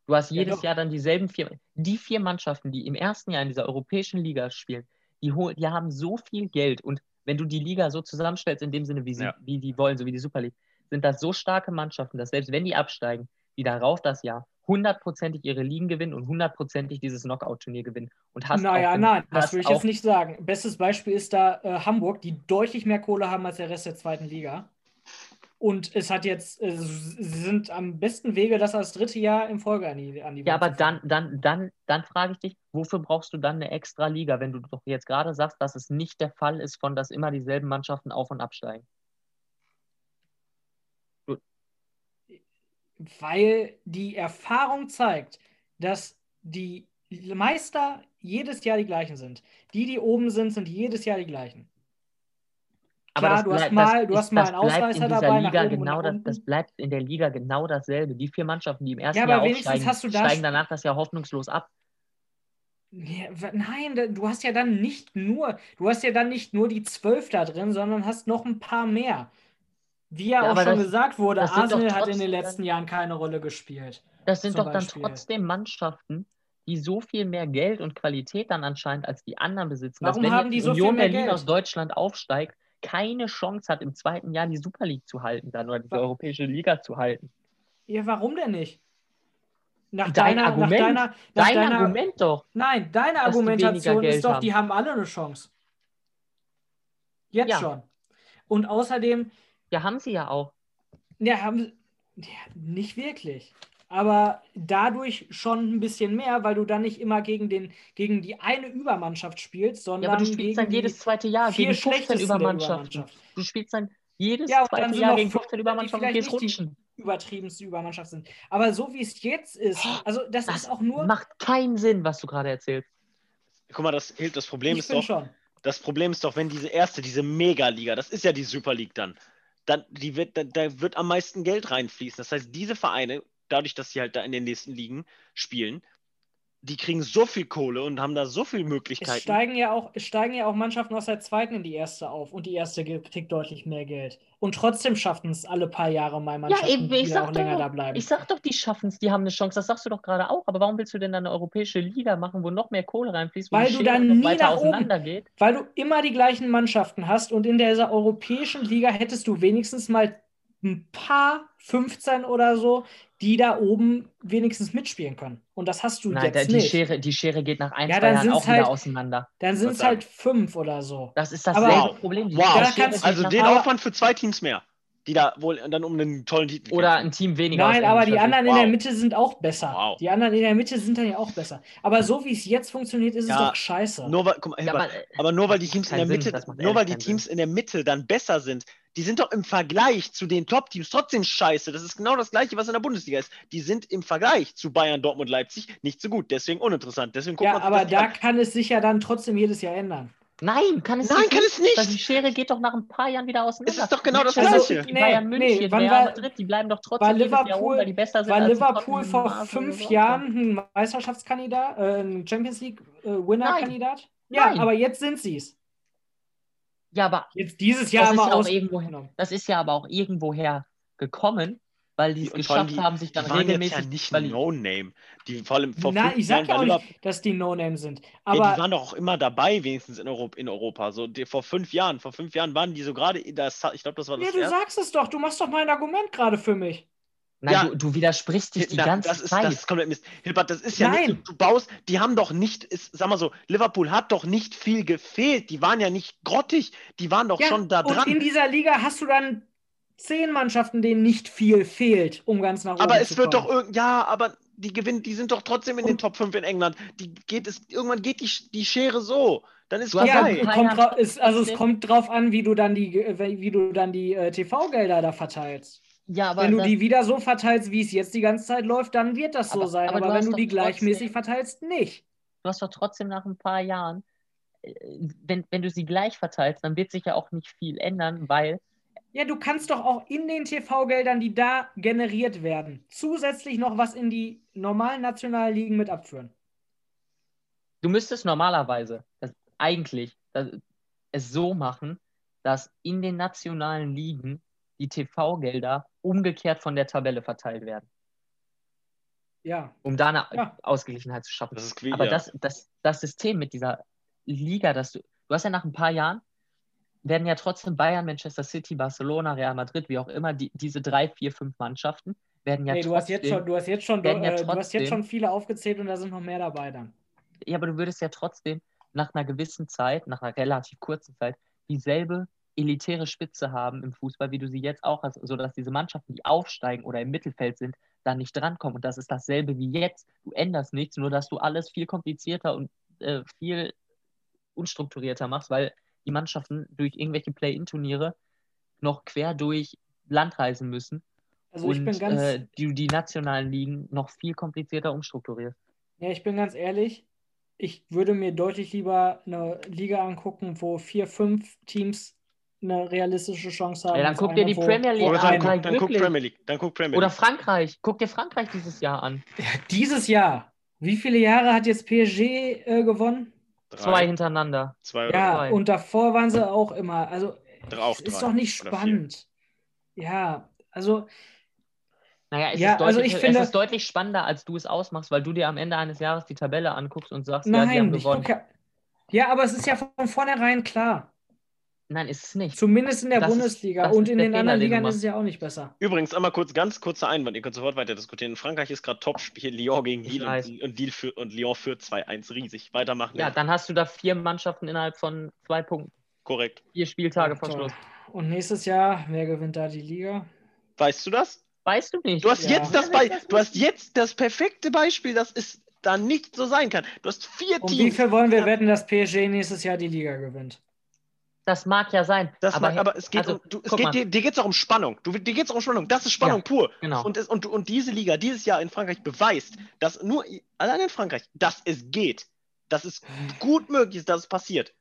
Du hast Ja, jedes doch. Jahr dann dieselben vier. Die vier Mannschaften, die im ersten Jahr in dieser europäischen Liga spielen, die, die haben so viel Geld. Und wenn du die Liga so zusammenstellst, in dem Sinne, wie, sie, Ja. wie die wollen, so wie die Super League, sind das so starke Mannschaften, dass selbst wenn die absteigen, die darauf das Jahr hundertprozentig ihre Ligen gewinnen und hundertprozentig dieses Knockout-Turnier gewinnen. Und hast naja, auch, nein, das würde ich jetzt nicht sagen. Bestes Beispiel ist da äh, Hamburg, die deutlich mehr Kohle haben als der Rest der zweiten Liga. Und es hat jetzt, äh, sie sind am besten Wege, das als dritte Jahr in Folge an die, an die Ja, aber dann, dann, dann, dann frage ich dich, wofür brauchst du dann eine extra Liga, wenn du doch jetzt gerade sagst, dass es nicht der Fall ist, von dass immer dieselben Mannschaften auf- und absteigen? Weil die Erfahrung zeigt, dass die Meister jedes Jahr die gleichen sind. Die, die oben sind, sind jedes Jahr die gleichen. Klar, das du hast mal- das du ist- hast mal das einen Ausreißer dabei, Liga genau das, das bleibt in der Liga genau dasselbe. Die vier Mannschaften, die im ersten Ja, Jahr aber aufsteigen, hast du da steigen danach das Jahr hoffnungslos ab. Ja, nein, du hast ja dann nicht nur, du hast ja dann nicht nur die zwölf da drin, sondern hast noch ein paar mehr. Wie ja, Ja, auch schon das- gesagt wurde, Arsenal hat in den trotzdem letzten dann- Jahren keine Rolle gespielt. Das sind doch dann Beispiel. trotzdem Mannschaften, die so viel mehr Geld und Qualität dann anscheinend als die anderen besitzen, dass Warum wenn haben die die so viel Union Berlin Geld? aus Deutschland aufsteigt, keine Chance hat, im zweiten Jahr die Super League zu halten dann oder die Wa- europäische Liga zu halten. Ja, warum denn nicht? Nach Dein deiner, Argument, nach deiner, nach Dein deiner, Argument doch. Nein, deine dass Argumentation ist doch, haben. die haben alle eine Chance. Jetzt Ja. schon. Und außerdem, Ja, haben sie ja auch. ja, haben ja, nicht wirklich. Aber dadurch schon ein bisschen mehr, weil du dann nicht immer gegen, den, gegen die eine Übermannschaft spielst, sondern Ja, aber du gegen spielst dann jedes zweite Jahr vier gegen 15 schlechtesten der Übermannschaften. Übermannschaft. Du spielst dann jedes Ja, und dann zweite sind Jahr gegen fünf, 15 die Übermannschaften und gehst nicht die- rutschen. übertriebenste Übermannschaft sind. Aber so wie es jetzt ist, also das, Das ist auch nur. macht keinen Sinn, was du gerade erzählst. Guck mal, das, das Problem ich ist doch, schon. das Problem ist doch, wenn diese erste, diese Mega-Liga, das ist ja die Super League dann, dann die wird, da, da wird am meisten Geld reinfließen. Das heißt, diese Vereine, dadurch, dass sie halt da in den nächsten Ligen spielen, die kriegen so viel Kohle und haben da so viele Es Möglichkeiten. steigen, ja auch, es steigen ja auch Mannschaften aus der zweiten in die erste auf und die erste kriegt deutlich mehr Geld. Und trotzdem schaffen es alle paar Jahre mal Mannschaften, eben, ich die sag auch länger doch, da bleiben. Ich sag doch, die schaffen es, die haben eine Chance. Das sagst du doch gerade auch. Aber warum willst du denn dann eine europäische Liga machen, wo noch mehr Kohle reinfließt, Weil du dann nie nach oben- auseinander geht? Weil du immer die gleichen Mannschaften hast und in dieser europäischen Liga hättest du wenigstens mal ein paar, 15 oder so, die da oben wenigstens mitspielen können. Und das hast du Nein, jetzt da, die, nicht. Schere, die Schere geht nach ein, Ja, zwei dann Jahren auch wieder halt- auseinander. Dann sind es halt fünf oder so. Das ist Aber- dasselbe Wow. Problem. Wow. Da Also den Aufwand für zwei Teams mehr, die da wohl dann um einen tollen Titel oder ein Team weniger. Nein, aber die anderen Sicht. in der Wow. Mitte sind auch besser. Wow. Die anderen in der Mitte sind dann ja auch besser. Aber so wie es jetzt funktioniert, ist Ja, es doch scheiße. Nur weil, mal. Ja, aber, aber, äh, nur weil die macht Teams in der Sinn. Mitte, macht nur weil die Teams Sinn. in der Mitte dann besser sind, die sind doch im Vergleich zu den Top-Teams trotzdem scheiße. Das ist genau das gleiche, was in der Bundesliga ist. Die sind im Vergleich zu Bayern, Dortmund, Leipzig nicht so gut, deswegen uninteressant. Deswegen guckt ja, aber da an. kann es sich ja dann trotzdem jedes Jahr ändern. Nein, kann es Nein, nicht. kann es nicht. Weil die Schere geht doch nach ein paar Jahren wieder auseinander. Es ist doch genau das Gleiche. City, Nee, Bayern nee, München, wann Real war- Madrid, die bleiben doch war trotzdem Jahr Liverpool- oben, weil die besser sind. War Liverpool Tottenham vor fünf so. Jahren ein Meisterschaftskandidat, äh, ein Champions League-Winner-Kandidat? ja, Nein. aber jetzt sind sie es. Ja, aber Jetzt dieses Jahr das ist mal ja auch aus. irgendwoher, das ist ja aber auch irgendwoher gekommen, weil die es geschafft die- haben, sich dann Die waren jetzt regelmäßig. ja nicht weil die, No-Name. Die vor allem vor Nein, fünf ich sag Jahren ja auch nicht, dass die No-Name sind. Ja, Aber die waren doch auch immer dabei, wenigstens in, Europ in Europa. So, die, vor fünf Jahren, vor fünf Jahren waren die so gerade, das, ich glaube, das war ja, das du erste. sagst es doch, du machst doch mein Argument gerade für mich. nein, Ja. du, du widersprichst dich die Na, ganze das ist, Zeit. Das ist komplett Mist. Hilbert, das ist ja Nein. nicht du baust, die haben doch nicht, ist, sag mal so, Liverpool hat doch nicht viel gefehlt. Die waren ja nicht grottig, die waren doch Ja, schon da und in dran. dieser Liga hast du dann zehn Mannschaften, denen nicht viel fehlt, um ganz nach oben Aber es zu wird kommen. doch irgend, ja, aber die gewinnen, die sind doch trotzdem in den Top 5 in England. Die geht es, irgendwann geht die, die Schere so. Dann ist Ja, vorbei. ein paar kommt Jahre drau- ist, also es kommt drauf an, wie du dann die, wie du dann die äh, TV-Gelder da verteilst. ja, aber wenn du die wieder so verteilst, wie es jetzt die ganze Zeit läuft, dann wird das so Aber- sein. aber Aber, du wenn du die gleichmäßig trotzdem- verteilst, nicht. du hast doch trotzdem nach ein paar Jahren, äh, wenn, wenn du sie gleich verteilst, dann wird sich ja auch nicht viel ändern, weil Ja, du kannst doch auch in den TV-Geldern, die da generiert werden, zusätzlich noch was in die normalen nationalen Ligen mit abführen. du müsstest normalerweise das, eigentlich das, es so machen, dass in den nationalen Ligen die TV-Gelder umgekehrt von der Tabelle verteilt werden. Ja. um da eine Ja. Ausgeglichenheit zu schaffen. Das ist qui- Aber ja. das, das, das System mit dieser Liga, dass du, du hast ja nach ein paar Jahren, werden ja trotzdem Bayern, Manchester City, Barcelona, Real Madrid, wie auch immer, die, diese drei, vier, fünf Mannschaften werden ja nee, du trotzdem, hast jetzt schon, du hast jetzt schon, ja äh, du hast jetzt trotzdem- schon viele aufgezählt und da sind noch mehr dabei dann. ja, aber du würdest ja trotzdem nach einer gewissen Zeit, nach einer relativ kurzen Zeit, dieselbe elitäre Spitze haben im Fußball, wie du sie jetzt auch hast, sodass diese Mannschaften, die aufsteigen oder im Mittelfeld sind, da nicht drankommen. Und das ist dasselbe wie jetzt. Du änderst nichts, nur dass du alles viel komplizierter und äh, viel unstrukturierter machst, weil die Mannschaften durch irgendwelche Play-In-Turniere noch quer durch Land reisen müssen Also und ich bin ganz, äh, die, die nationalen Ligen noch viel komplizierter umstrukturierst. ja, ich bin ganz ehrlich, ich würde mir deutlich lieber eine Liga angucken, wo vier, fünf Teams eine realistische Chance haben. Ja, dann guck dir die Premier League Oder an, dann, guck, dann guck. Premier League. Dann guck Premier Oder League. Frankreich. Guck dir Frankreich dieses Jahr an. Dieses Jahr. Wie viele Jahre hat jetzt PSG äh, gewonnen? Drei, Zwei hintereinander. zwei oder Ja, drei. und davor waren sie auch immer. Also, auch es ist doch nicht spannend. Ja, also, Naja, es, Ja, ist also deutlich, ich finde- es ist deutlich spannender, als du es ausmachst, weil du dir am Ende eines Jahres die Tabelle anguckst und sagst, ja, die haben nein, ich gewonnen. gucke. Ja, aber es ist ja von vornherein klar. Nein, ist es nicht. Zumindest in der Das ist- Bundesliga. das und ist in den anderen Ligern ist es ja auch nicht besser. Übrigens, einmal kurz, ganz kurzer Einwand, ihr könnt sofort weiter diskutieren. In Frankreich ist gerade Topspiel Lyon gegen Lille und, und, Lille für, und Lyon führt 2-1 riesig. Weitermachen. Ja, dann hast du da vier Mannschaften innerhalb von zwei Punkten. Korrekt. Vier Spieltage vor. Schluss. Und nächstes Jahr, wer gewinnt da die Liga? Weißt du das? Weißt du nicht. Du hast, Ja. jetzt das Be du hast jetzt das perfekte Beispiel, dass es da nicht so sein kann. Du hast vier Und wie Teams. viel wollen wir wetten, dass PSG nächstes Jahr die Liga gewinnt? Das mag ja sein. Das aber, aber, aber es geht also, um, du, es geht dir, dir geht es auch um Spannung. Du, dir geht es auch um Spannung. Das ist Spannung Ja, pur. genau. Und, es, und, und diese Liga dieses Jahr in Frankreich beweist, dass nur allein in Frankreich, dass es geht. Dass es gut möglich ist, dass es passiert.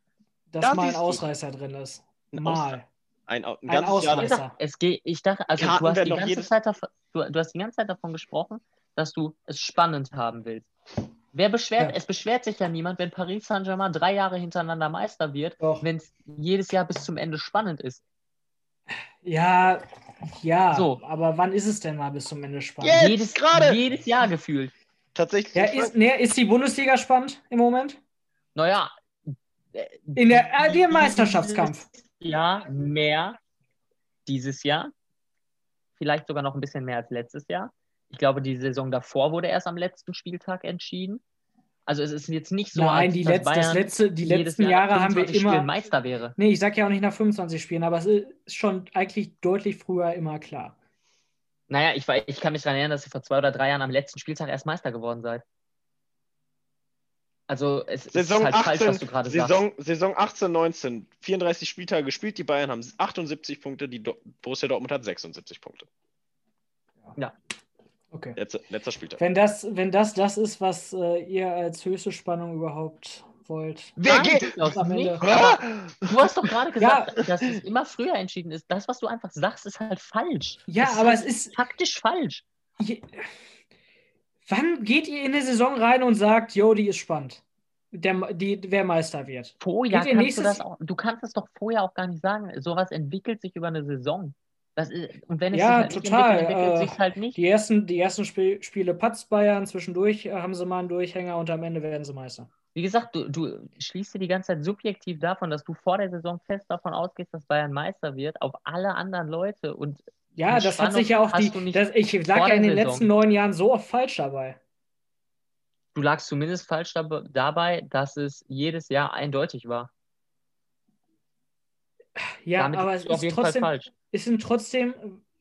Dass Das mal ein Ausreißer drin ist. Ein Mal. Ein, ein, Ein Ausreißer. es geht, ich dachte, also Karten du hast, die ganze jedes- Zeit davon, du, du hast die ganze Zeit davon gesprochen, dass du es spannend haben willst. Wer beschwert, Ja. es beschwert sich ja niemand, wenn Paris Saint-Germain drei Jahre hintereinander Meister wird, wenn es jedes Jahr bis zum Ende spannend ist. Ja, ja. So. Aber wann ist es denn mal bis zum Ende spannend? Jetzt jedes, gerade. jedes Jahr gefühlt. Tatsächlich. Ja, ist, ne, ist die Bundesliga spannend im Moment? Naja. In der, äh, der Meisterschaftskampf. Ja, mehr dieses Jahr. Vielleicht sogar noch ein bisschen mehr als letztes Jahr. Ich glaube, die Saison davor wurde erst am letzten Spieltag entschieden. Also es ist jetzt nicht so, Nein, als die, dass letz, das Bayern letzte, die jedes letzten Jahr Jahre haben wir 25 Spielen immer. Meister wäre. Nee, ich sag ja auch nicht nach 25 Spielen, aber es ist schon eigentlich deutlich früher immer klar. Naja, ich, war- ich kann mich daran erinnern, dass ihr vor zwei oder drei Jahren am letzten Spieltag erst Meister geworden seid. Also es Saison ist halt 18, falsch, was du gerade sagst. Saison, Saison 18, 19, 34 Spieltage gespielt. Die Bayern haben 78 Punkte, die Do Borussia Dortmund hat 76 Punkte. Okay. Letzter, letzter Spieltag. Wenn das, wenn das das ist, was äh, ihr als höchste Spannung überhaupt wollt. Wer Nein, geht? durchaus am Ende. du hast doch gerade Ja. gesagt, dass es immer früher entschieden ist. Das, was du einfach sagst, ist halt falsch. Ja, ist aber halt es ist. faktisch falsch. Je, wann geht ihr in eine Saison rein und sagt, jo, die ist spannend? Der, die, wer Meister wird? Vorher kannst du nächstes- das auch, du kannst es doch vorher auch gar nicht sagen. Sowas entwickelt sich über eine Saison. Das ist, und wenn es Ja, sich halt total, entwickelt, entwickelt äh, sich halt nicht. Die ersten, die ersten Spiel, Spiele patzt Bayern, zwischendurch äh, haben sie mal einen Durchhänger und am Ende werden sie Meister. Wie gesagt, du, du schließt dir die ganze Zeit subjektiv davon, dass du vor der Saison fest davon ausgehst, dass Bayern Meister wird, auf alle anderen Leute. Und Ja, das hat sich ja auch die. Das, ich lag ja in den Saison. letzten neun Jahren so oft falsch dabei. du lagst zumindest falsch dab dabei, dass es jedes Jahr eindeutig war. Ja, Damit aber es ist trotzdem, es sind trotzdem,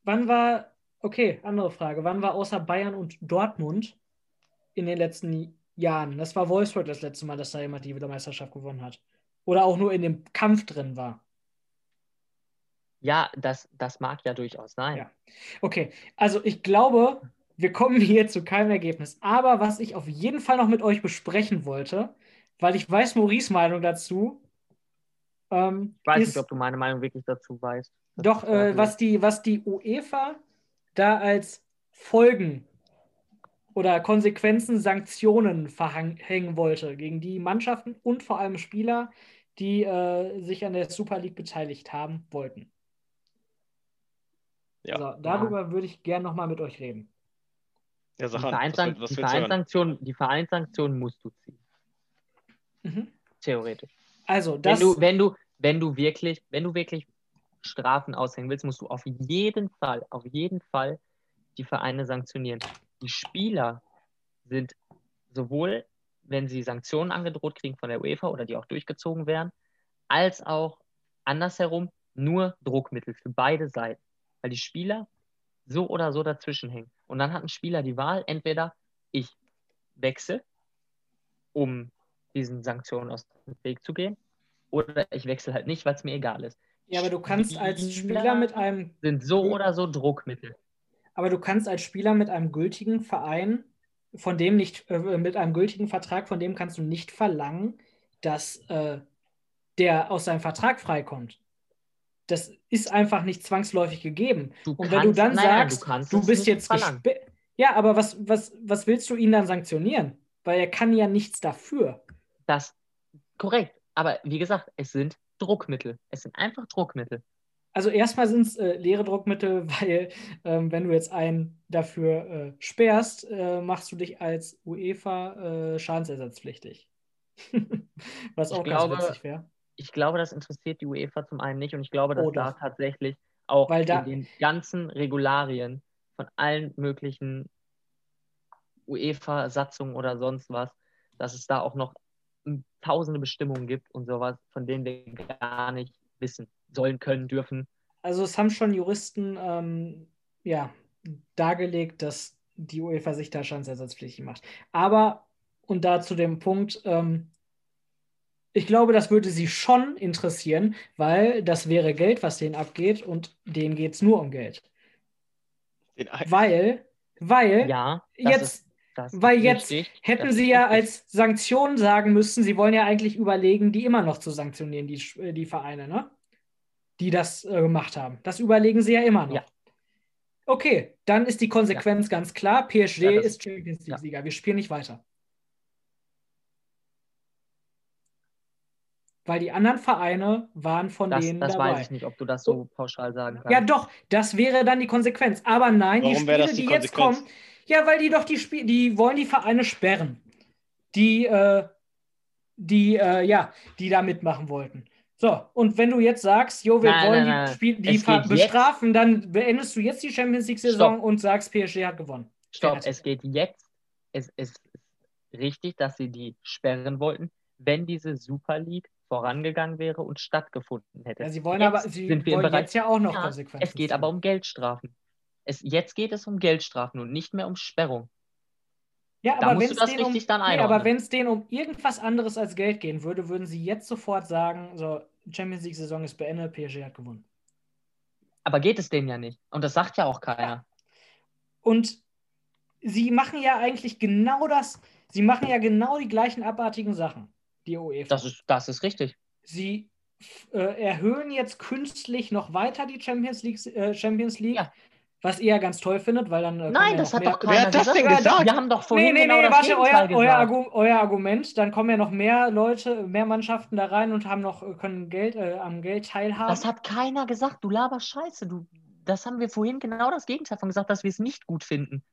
wann war, okay, andere Frage, wann war außer Bayern und Dortmund in den letzten Jahren? Das war Wolfsburg das letzte Mal, dass da jemand die Meisterschaft gewonnen hat. Oder auch nur in dem Kampf drin war. Ja, das, das mag ja durchaus sein. Ja. Okay, also ich glaube, wir kommen hier zu keinem Ergebnis. Aber was ich auf jeden Fall noch mit euch besprechen wollte, weil ich weiß Maurice Meinung dazu, ähm, Ich weiß ist nicht, ob du meine Meinung wirklich dazu weißt. Doch, äh, ja was, die, was die UEFA da als Folgen oder Konsequenzen, Sanktionen verhängen wollte gegen die Mannschaften und vor allem Spieler, die äh, sich an der Super League beteiligt haben wollten. Ja. So, darüber würde ich gerne nochmal mit euch reden. Ja, die, Vereinssank die, Vereinssanktion, die Vereinssanktion musst du ziehen. Mhm. Theoretisch. Also, das. Wenn du, wenn du, wenn du wirklich, wenn du wirklich Strafen aushängen willst, musst du auf jeden Fall, auf jeden Fall die Vereine sanktionieren. Die Spieler sind sowohl, wenn sie Sanktionen angedroht kriegen von der UEFA oder die auch durchgezogen werden, als auch andersherum nur Druckmittel für beide Seiten. Weil die Spieler so oder so dazwischen hängen. Und dann hat ein Spieler die Wahl, entweder ich wechsle, um diesen Sanktionen aus dem Weg zu gehen, oder ich wechsle halt nicht, weil es mir egal ist. Ja, aber du kannst als Spieler mit einem. Sind so oder so Druckmittel. Aber du kannst als Spieler mit einem gültigen Verein, von dem nicht, äh, mit einem gültigen Vertrag, von dem kannst du nicht verlangen, dass äh, der aus seinem Vertrag freikommt. Das ist einfach nicht zwangsläufig gegeben. Du und wenn du dann nein, sagst, du, du bist jetzt Ja, aber was, was, was willst du ihn dann sanktionieren? Weil er kann ja nichts dafür. Das korrekt. Aber wie gesagt, es sind Druckmittel. Es sind einfach Druckmittel. Also erstmal sind es äh, leere Druckmittel, weil ähm, wenn du jetzt einen dafür äh, sperrst, äh, machst du dich als UEFA äh, schadensersatzpflichtig. Was auch ich ganz glaube, witzig wäre. Ich glaube, das interessiert die UEFA zum einen nicht und ich glaube, dass oh, da tatsächlich auch weil da, in den ganzen Regularien von allen möglichen UEFA-Satzungen oder sonst was, dass es da auch noch tausende Bestimmungen gibt und sowas, von denen wir gar nicht wissen sollen, können, dürfen. Also es haben schon Juristen ähm, ja, dargelegt, dass die UEFA sich da schadensersatzpflichtig macht. Aber, und da zu dem Punkt, ähm, ich glaube, das würde sie schon interessieren, weil das wäre Geld, was denen abgeht und denen geht es nur um Geld. Weil, weil ja, jetzt, weil jetzt hätten das sie ja als Sanktion sagen müssen, sie wollen ja eigentlich überlegen, die immer noch zu sanktionieren, die, äh, die Vereine, ne? Die das äh, gemacht haben. Das überlegen sie ja immer noch. Ja. Okay, dann ist die Konsequenz ja. ganz klar: PSG ja, ist Champions League-Sieger. Wir spielen nicht weiter. Weil die anderen Vereine waren von das, denen das dabei. Das weiß ich nicht, ob du das so pauschal sagen kannst. Ja, doch, das wäre dann die Konsequenz. Aber nein, Warum die Spiele, die, die jetzt kommen, ja, weil die doch die Spiele, die wollen die Vereine sperren. Die, äh, die, äh, ja, die da mitmachen wollten. So, und wenn du jetzt sagst, jo, wir nein, wollen nein, die, Spiel, die bestrafen, jetzt. dann beendest du jetzt die Champions League-Saison und sagst, PSG hat gewonnen. Stopp, es geht jetzt, es ist richtig, dass sie die sperren wollten, wenn diese Super League vorangegangen wäre und stattgefunden hätte. Ja, sie wollen jetzt aber, sie wollen jetzt ja auch noch ja, Konsequenzen. Es geht aber um Geldstrafen. Es, jetzt geht es um Geldstrafen und nicht mehr um Sperrung. Ja, da aber wenn es um, nee, denen um irgendwas anderes als Geld gehen würde, würden sie jetzt sofort sagen, so Champions League Saison ist beendet, PSG hat gewonnen. Aber geht es denen ja nicht und das sagt ja auch keiner. Ja. Und sie machen ja eigentlich genau das, sie machen ja genau die gleichen abartigen Sachen, die UEFA. Das ist, das ist richtig. Sie äh, erhöhen jetzt künstlich noch weiter die Champions League, äh, Champions League ja. Was ihr ja ganz toll findet, weil dann. Äh, Nein, das hat doch keiner Wer hat das denn gesagt? Wir haben doch vorhin nee, nee, genau nee, warte, euer, euer, Argu euer, Argument, dann kommen ja noch mehr Leute, mehr Mannschaften da rein und haben noch, können Geld, äh, am Geld teilhaben. Das hat keiner gesagt, du laberst Scheiße. Du, das haben wir vorhin genau das Gegenteil von gesagt, dass wir es nicht gut finden.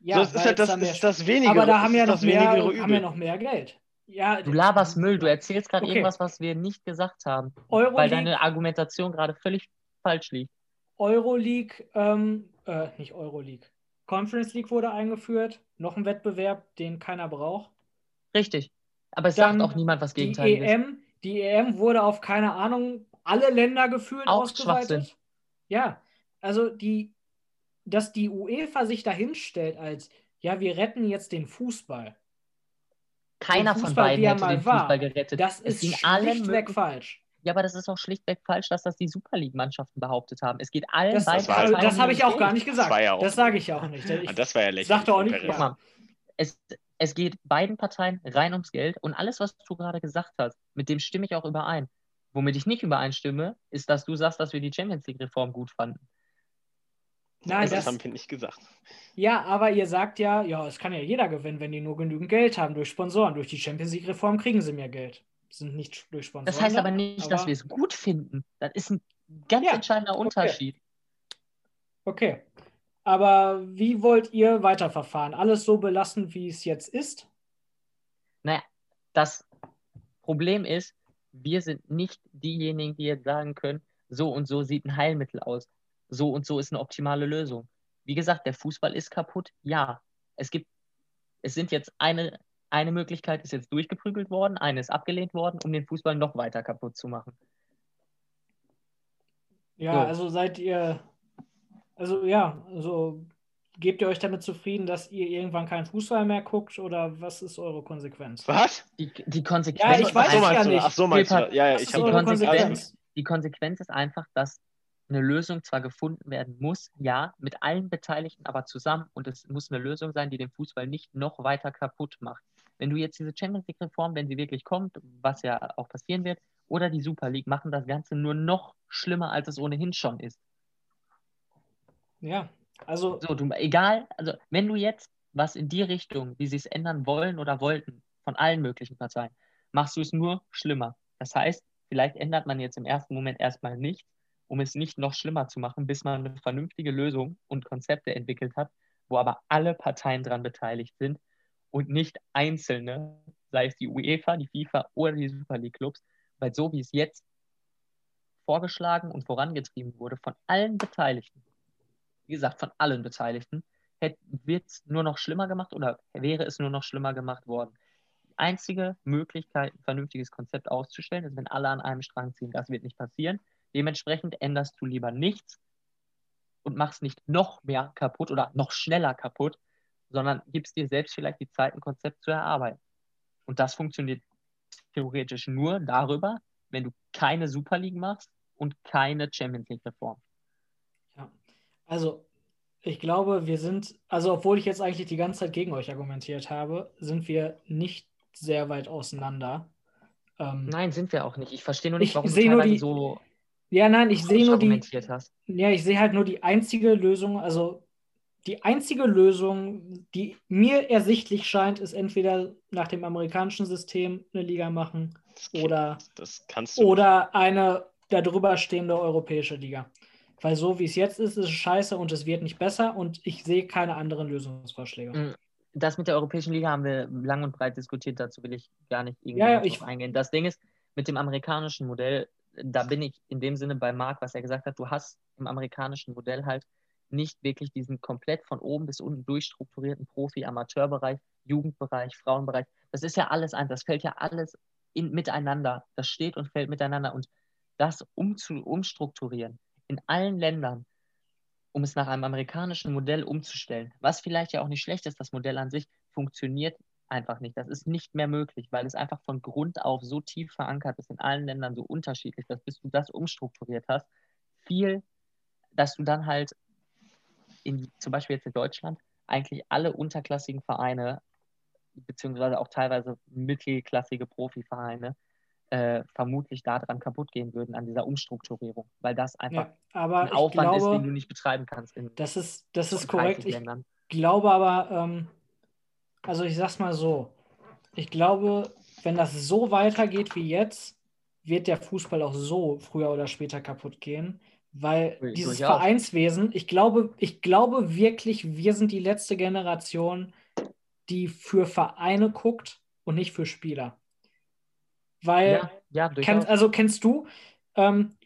Ja, so, das ist halt das, ist das wenige. Aber da haben wir, noch mehr, haben wir noch mehr Geld. Ja, du laberst Müll, du erzählst gerade okay. irgendwas, was wir nicht gesagt haben. Euroleague, weil deine Argumentation gerade völlig falsch liegt. Euroleague ähm, äh, nicht Euroleague. Conference League wurde eingeführt. Noch ein Wettbewerb, den keiner braucht. Richtig. Aber es Dann sagt auch niemand was gegen Die EM, die EM wurde auf, keine Ahnung, alle Länder gefühlt auch ausgeweitet. Ja, also die, dass die UEFA sich dahinstellt als, ja, wir retten jetzt den Fußball. Keiner den Fußball, von beiden hätte den Fußball war. gerettet. Das es ist schlichtweg falsch. Ja, aber das ist auch schlichtweg falsch, dass das die Super League-Mannschaften behauptet haben. Es geht allen Das, das, das habe ich auch gar nicht gesagt. Das, ja das sage ich ja auch nicht. Ich das war ja lächerlich. Sagte auch nicht. Ja. Es, es geht beiden Parteien rein ums Geld und alles, was du gerade gesagt hast, mit dem stimme ich auch überein. Womit ich nicht übereinstimme, ist, dass du sagst, dass wir die Champions League-Reform gut fanden. Nein, also das, das haben wir nicht gesagt. Ja, aber ihr sagt ja, ja, es kann ja jeder gewinnen, wenn die nur genügend Geld haben durch Sponsoren. Durch die Champions League-Reform kriegen sie mehr Geld sind nicht durch Sponsoren. Das heißt aber nicht, aber dass wir es gut finden. Das ist ein ganz ja, entscheidender Unterschied. Okay. okay. Aber wie wollt ihr weiterverfahren? Alles so belassen, wie es jetzt ist? Naja, das Problem ist, wir sind nicht diejenigen, die jetzt sagen können, so und so sieht ein Heilmittel aus. So und so ist eine optimale Lösung. Wie gesagt, der Fußball ist kaputt. Ja, es gibt, es sind jetzt eine, eine Möglichkeit ist jetzt durchgeprügelt worden, eine ist abgelehnt worden, um den Fußball noch weiter kaputt zu machen. Ja, so. also seid ihr, also ja, also gebt ihr euch damit zufrieden, dass ihr irgendwann keinen Fußball mehr guckt oder was ist eure Konsequenz? Was? Die, die Konsequenz. Ja, ich weiß so ja nicht. Ach so meinst du. Ja, ja, ich habe Konsequenz. Die Konsequenz ist einfach, dass eine Lösung zwar gefunden werden muss, ja, mit allen Beteiligten aber zusammen und es muss eine Lösung sein, die den Fußball nicht noch weiter kaputt macht. Wenn du jetzt diese Champions League Reform, wenn sie wirklich kommt, was ja auch passieren wird, oder die Super League machen das Ganze nur noch schlimmer, als es ohnehin schon ist. Ja, also. So, du, egal, also wenn du jetzt was in die Richtung, wie sie es ändern wollen oder wollten, von allen möglichen Parteien, machst du es nur schlimmer. Das heißt, vielleicht ändert man jetzt im ersten Moment erstmal nichts, um es nicht noch schlimmer zu machen, bis man eine vernünftige Lösung und Konzepte entwickelt hat, wo aber alle Parteien daran beteiligt sind und nicht einzelne, sei es die UEFA, die FIFA oder die Super League Clubs, weil so wie es jetzt vorgeschlagen und vorangetrieben wurde von allen Beteiligten, wie gesagt, von allen Beteiligten, wird es nur noch schlimmer gemacht oder wäre es nur noch schlimmer gemacht worden. Die einzige Möglichkeit, ein vernünftiges Konzept auszustellen, ist, wenn alle an einem Strang ziehen. Das wird nicht passieren. Dementsprechend änderst du lieber nichts und machst nicht noch mehr kaputt oder noch schneller kaputt, sondern gibst dir selbst vielleicht die Zeit, ein Konzept zu erarbeiten. Und das funktioniert theoretisch nur darüber, wenn du keine Super League machst und keine Champions League Reform. Ja, also ich glaube, wir sind, also obwohl ich jetzt eigentlich die ganze Zeit gegen euch argumentiert habe, sind wir nicht sehr weit auseinander. Ähm, Nein, sind wir auch nicht. Ich verstehe nur nicht, warum du nur die, so ja, nein, ich sehe nur die. Hast. Ja, ich sehe halt nur die einzige Lösung, also die einzige Lösung, die mir ersichtlich scheint, ist entweder nach dem amerikanischen System eine Liga machen oder, oder eine darüber stehende europäische Liga. Weil so wie es jetzt ist, ist es scheiße und es wird nicht besser und ich sehe keine anderen Lösungsvorschläge. Mm, das mit der europäischen Liga haben wir lang und breit diskutiert, dazu will ich gar nicht irgendwie ja, ja, ich, eingehen. Das Ding ist, mit dem amerikanischen Modell da bin ich in dem Sinne bei Marc, was er gesagt hat, du hast im amerikanischen Modell halt nicht wirklich diesen komplett von oben bis unten durchstrukturierten Profi-Amateurbereich, Jugendbereich, Frauenbereich. Das ist ja alles ein, das fällt ja alles in, miteinander. Das steht und fällt miteinander. Und das umzu, umstrukturieren in allen Ländern, um es nach einem amerikanischen Modell umzustellen, was vielleicht ja auch nicht schlecht ist, das Modell an sich funktioniert einfach nicht. Das ist nicht mehr möglich, weil es einfach von Grund auf so tief verankert ist, in allen Ländern so unterschiedlich, dass bis du das umstrukturiert hast, viel, dass du dann halt in, zum Beispiel jetzt in Deutschland, eigentlich alle unterklassigen Vereine, beziehungsweise auch teilweise mittelklassige Profivereine, äh, vermutlich daran kaputt gehen würden, an dieser Umstrukturierung, weil das einfach ja, ein Aufwand glaube, ist, den du nicht betreiben kannst. In, das ist, das ist korrekt. Ich glaube aber, ähm, also ich sag's mal so, ich glaube, wenn das so weitergeht wie jetzt, wird der Fußball auch so früher oder später kaputt gehen. Weil ich dieses Vereinswesen, ich glaube, ich glaube wirklich, wir sind die letzte Generation, die für Vereine guckt und nicht für Spieler. Weil, ja, ja, kenn, also kennst du, ähm,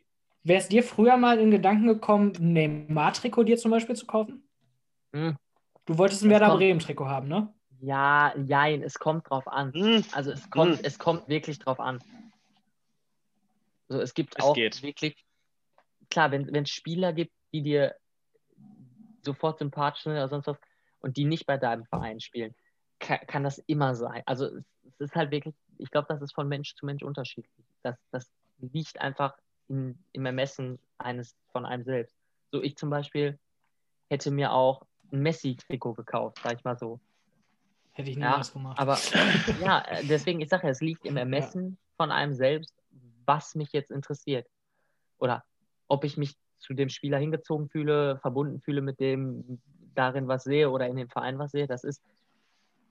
wäre es dir früher mal in Gedanken gekommen, ein Neymar-Trikot dir zum Beispiel zu kaufen? Hm. Du wolltest ein Werder Bremen-Trikot haben, ne? Ja, jein, es kommt drauf an. Mm. Also es kommt, mm. es kommt wirklich drauf an. Also es gibt es auch geht. wirklich, klar, wenn es Spieler gibt, die dir sofort sympathisch sind oder sonst was und die nicht bei deinem Verein spielen, kann, kann das immer sein. Also es, ist halt wirklich, ich glaube, das ist von Mensch zu Mensch unterschiedlich. Das, das liegt einfach in, im Ermessen eines von einem selbst. So ich zum Beispiel hätte mir auch ein Messi-Trikot gekauft, sag ich mal so. Hätte ich niemals ja, gemacht. Aber ja, äh, deswegen, ich sage ja, es liegt im Ermessen ja. von einem selbst, was mich jetzt interessiert. Oder ob ich mich zu dem Spieler hingezogen fühle, verbunden fühle mit dem, darin was sehe oder in dem Verein was sehe. Das ist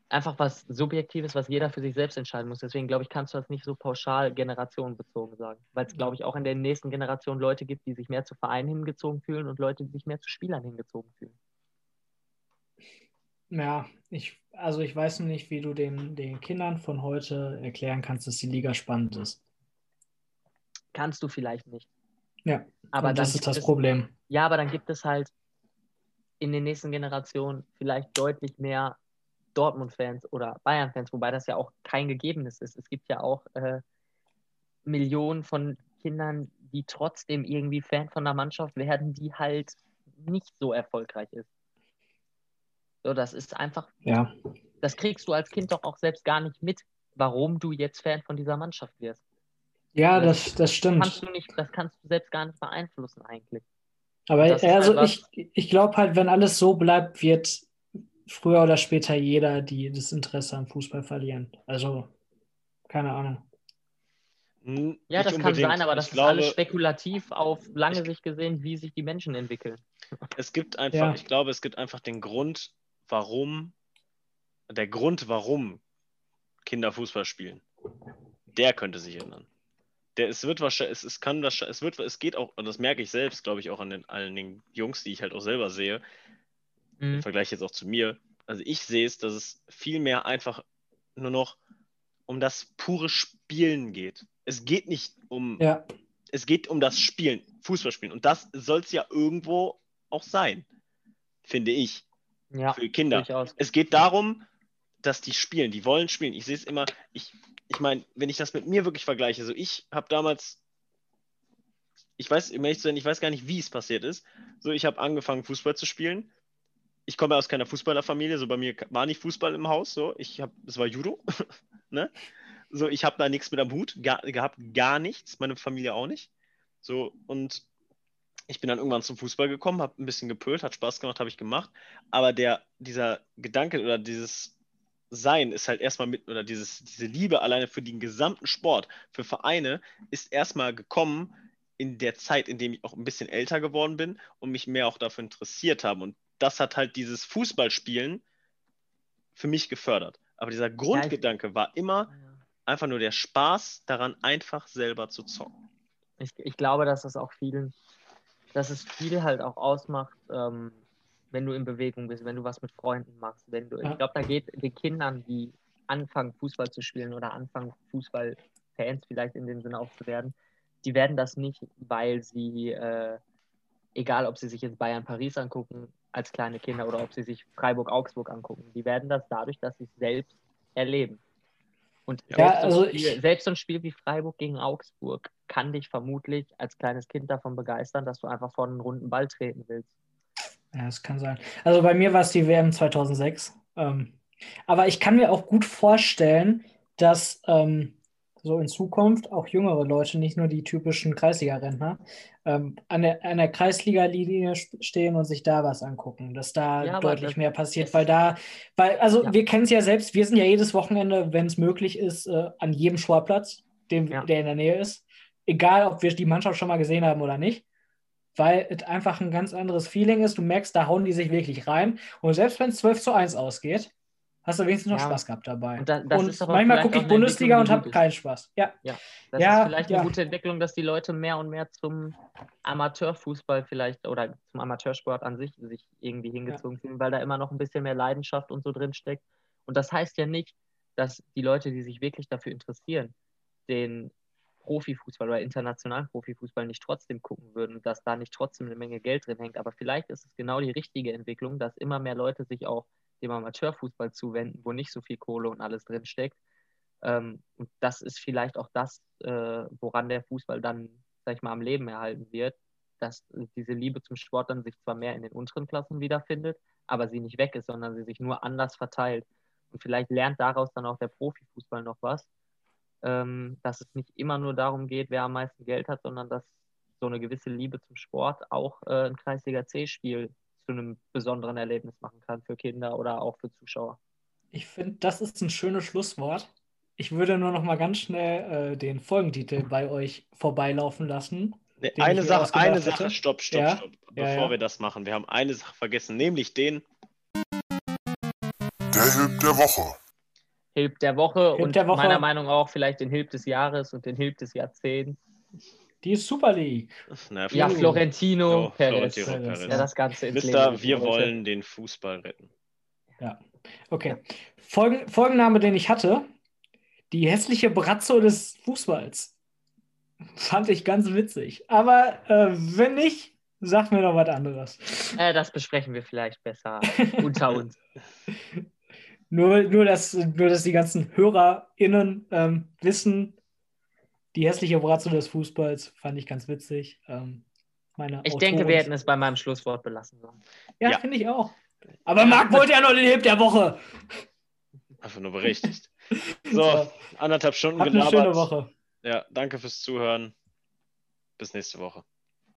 einfach was Subjektives, was jeder für sich selbst entscheiden muss. Deswegen glaube ich, kannst du das nicht so pauschal generationenbezogen sagen. Weil es, glaube ich, auch in der nächsten Generation Leute gibt, die sich mehr zu Vereinen hingezogen fühlen und Leute, die sich mehr zu Spielern hingezogen fühlen. Ja, ich, also ich weiß nicht, wie du den, den Kindern von heute erklären kannst, dass die Liga spannend ist. Kannst du vielleicht nicht. Ja, aber das ist das es, Problem. Ja, aber dann gibt es halt in den nächsten Generationen vielleicht deutlich mehr Dortmund-Fans oder Bayern-Fans, wobei das ja auch kein Gegebenes ist. Es gibt ja auch äh, Millionen von Kindern, die trotzdem irgendwie Fan von der Mannschaft werden, die halt nicht so erfolgreich ist. So, das ist einfach. Ja. Das kriegst du als Kind doch auch selbst gar nicht mit, warum du jetzt Fan von dieser Mannschaft wirst. Ja, das, das, das stimmt. Kannst du nicht, das kannst du selbst gar nicht beeinflussen, eigentlich. Aber also halt ich, ich glaube halt, wenn alles so bleibt, wird früher oder später jeder die, das Interesse am Fußball verlieren. Also, keine Ahnung. Ja, das kann sein, aber das ich ist glaube, alles spekulativ auf lange ich, Sicht gesehen, wie sich die Menschen entwickeln. Es gibt einfach, ja. ich glaube, es gibt einfach den Grund, warum, der Grund, warum Kinder Fußball spielen, der könnte sich ändern. Der, es wird wahrscheinlich, es, es kann wahrscheinlich, es wird, es geht auch, und das merke ich selbst, glaube ich, auch an den allen den Jungs, die ich halt auch selber sehe, mhm. im Vergleich jetzt auch zu mir. Also ich sehe es, dass es viel mehr einfach nur noch um das pure Spielen geht. Es geht nicht um, ja. es geht um das Spielen, Fußballspielen. Und das soll es ja irgendwo auch sein, finde ich. Ja, für Kinder. Durchaus. Es geht darum, dass die spielen, die wollen spielen. Ich sehe es immer, ich, ich meine, wenn ich das mit mir wirklich vergleiche, so ich habe damals, ich weiß, um ehrlich zu sein, ich weiß gar nicht, wie es passiert ist. So, ich habe angefangen, Fußball zu spielen. Ich komme aus keiner Fußballerfamilie, so bei mir war nicht Fußball im Haus, so ich habe, es war Judo. Ne? So, ich habe da nichts mit am Hut gar, gehabt, gar nichts, meine Familie auch nicht. So, und ich bin dann irgendwann zum Fußball gekommen, habe ein bisschen gepölt, hat Spaß gemacht, habe ich gemacht. Aber der, dieser Gedanke oder dieses Sein ist halt erstmal mit, oder dieses, diese Liebe alleine für den gesamten Sport, für Vereine, ist erstmal gekommen in der Zeit, in dem ich auch ein bisschen älter geworden bin und mich mehr auch dafür interessiert habe. Und das hat halt dieses Fußballspielen für mich gefördert. Aber dieser Grundgedanke war immer einfach nur der Spaß daran, einfach selber zu zocken. Ich, ich glaube, dass das auch vielen, dass es viel halt auch ausmacht, ähm, wenn du in Bewegung bist, wenn du was mit Freunden machst, wenn du, ja. ich glaube, da geht den Kindern, die anfangen, Fußball zu spielen oder anfangen, Fußballfans vielleicht in dem Sinne auch zu werden, die werden das nicht, weil sie, äh, egal ob sie sich jetzt Bayern Paris angucken als kleine Kinder oder ob sie sich Freiburg-Augsburg angucken. Die werden das dadurch, dass sie es selbst erleben. Und ja, selbst, also so Spiel, selbst so ein Spiel wie Freiburg gegen Augsburg kann dich vermutlich als kleines Kind davon begeistern, dass du einfach vor einen runden Ball treten willst. Ja, das kann sein. Also bei mir war es die WM 2006. Ähm, aber ich kann mir auch gut vorstellen, dass ähm, so in Zukunft auch jüngere Leute, nicht nur die typischen Kreisliga-Rentner, ähm, an, der, an der Kreisliga-Linie stehen und sich da was angucken, dass da ja, deutlich mehr passiert, weil da, weil, also ja. wir kennen es ja selbst, wir sind ja jedes Wochenende, wenn es möglich ist, äh, an jedem Sportplatz, dem, ja. der in der Nähe ist, egal ob wir die Mannschaft schon mal gesehen haben oder nicht, weil es einfach ein ganz anderes Feeling ist, du merkst, da hauen die sich wirklich rein und selbst wenn es 12 zu 1 ausgeht, hast du wenigstens noch ja. Spaß gehabt dabei. Und, da, und manchmal gucke ich Bundesliga und habe keinen Spaß. Ja, ja das ja, ist vielleicht ja. eine gute Entwicklung, dass die Leute mehr und mehr zum Amateurfußball vielleicht oder zum Amateursport an sich sich irgendwie hingezogen fühlen, weil da immer noch ein bisschen mehr Leidenschaft und so drin steckt. Und das heißt ja nicht, dass die Leute, die sich wirklich dafür interessieren, den Profifußball oder internationalen Profifußball nicht trotzdem gucken würden, dass da nicht trotzdem eine Menge Geld drin hängt. Aber vielleicht ist es genau die richtige Entwicklung, dass immer mehr Leute sich auch dem Amateurfußball zuwenden, wo nicht so viel Kohle und alles drin steckt. Ähm, und das ist vielleicht auch das, äh, woran der Fußball dann, sag ich mal, am Leben erhalten wird, dass diese Liebe zum Sport dann sich zwar mehr in den unteren Klassen wiederfindet, aber sie nicht weg ist, sondern sie sich nur anders verteilt. Und vielleicht lernt daraus dann auch der Profifußball noch was, ähm, dass es nicht immer nur darum geht, wer am meisten Geld hat, sondern dass so eine gewisse Liebe zum Sport auch äh, ein Kreisliga C-Spiel zu einem besonderen Erlebnis machen kann für Kinder oder auch für Zuschauer. Ich finde, das ist ein schönes Schlusswort. Ich würde nur noch mal ganz schnell äh, den Folgentitel bei euch vorbeilaufen lassen. Nee, eine Sache, eine Sache, stopp, stopp, ja? stopp, bevor ja, ja. wir das machen. Wir haben eine Sache vergessen, nämlich den Der Hilb der Woche. Hilb der Woche Hilb und der Woche. meiner Meinung nach auch vielleicht den Hilb des Jahres und den Hilb des Jahrzehnts. Die Super League. Na, ja, Florentino, oh, Perez. Florentino Perez. Ja, das Ganze ins Mister, wir wollen den Fußball retten. Ja. Okay. Folgen, Folgenname, den ich hatte: Die hässliche Brazzo des Fußballs. Fand ich ganz witzig. Aber äh, wenn nicht, sag mir noch was anderes. Äh, das besprechen wir vielleicht besser unter uns. Nur, nur, dass, nur, dass die ganzen HörerInnen ähm, wissen, die hässliche Bratze des Fußballs fand ich ganz witzig. Ähm, meine ich denke, wir hätten es bei meinem Schlusswort belassen sollen. Ja, ja. finde ich auch. Aber Marc wollte ja noch den Hip der Woche. Einfach nur berechtigt. So, anderthalb Stunden Habt gelabert. Eine schöne Woche. Ja, danke fürs Zuhören. Bis nächste Woche.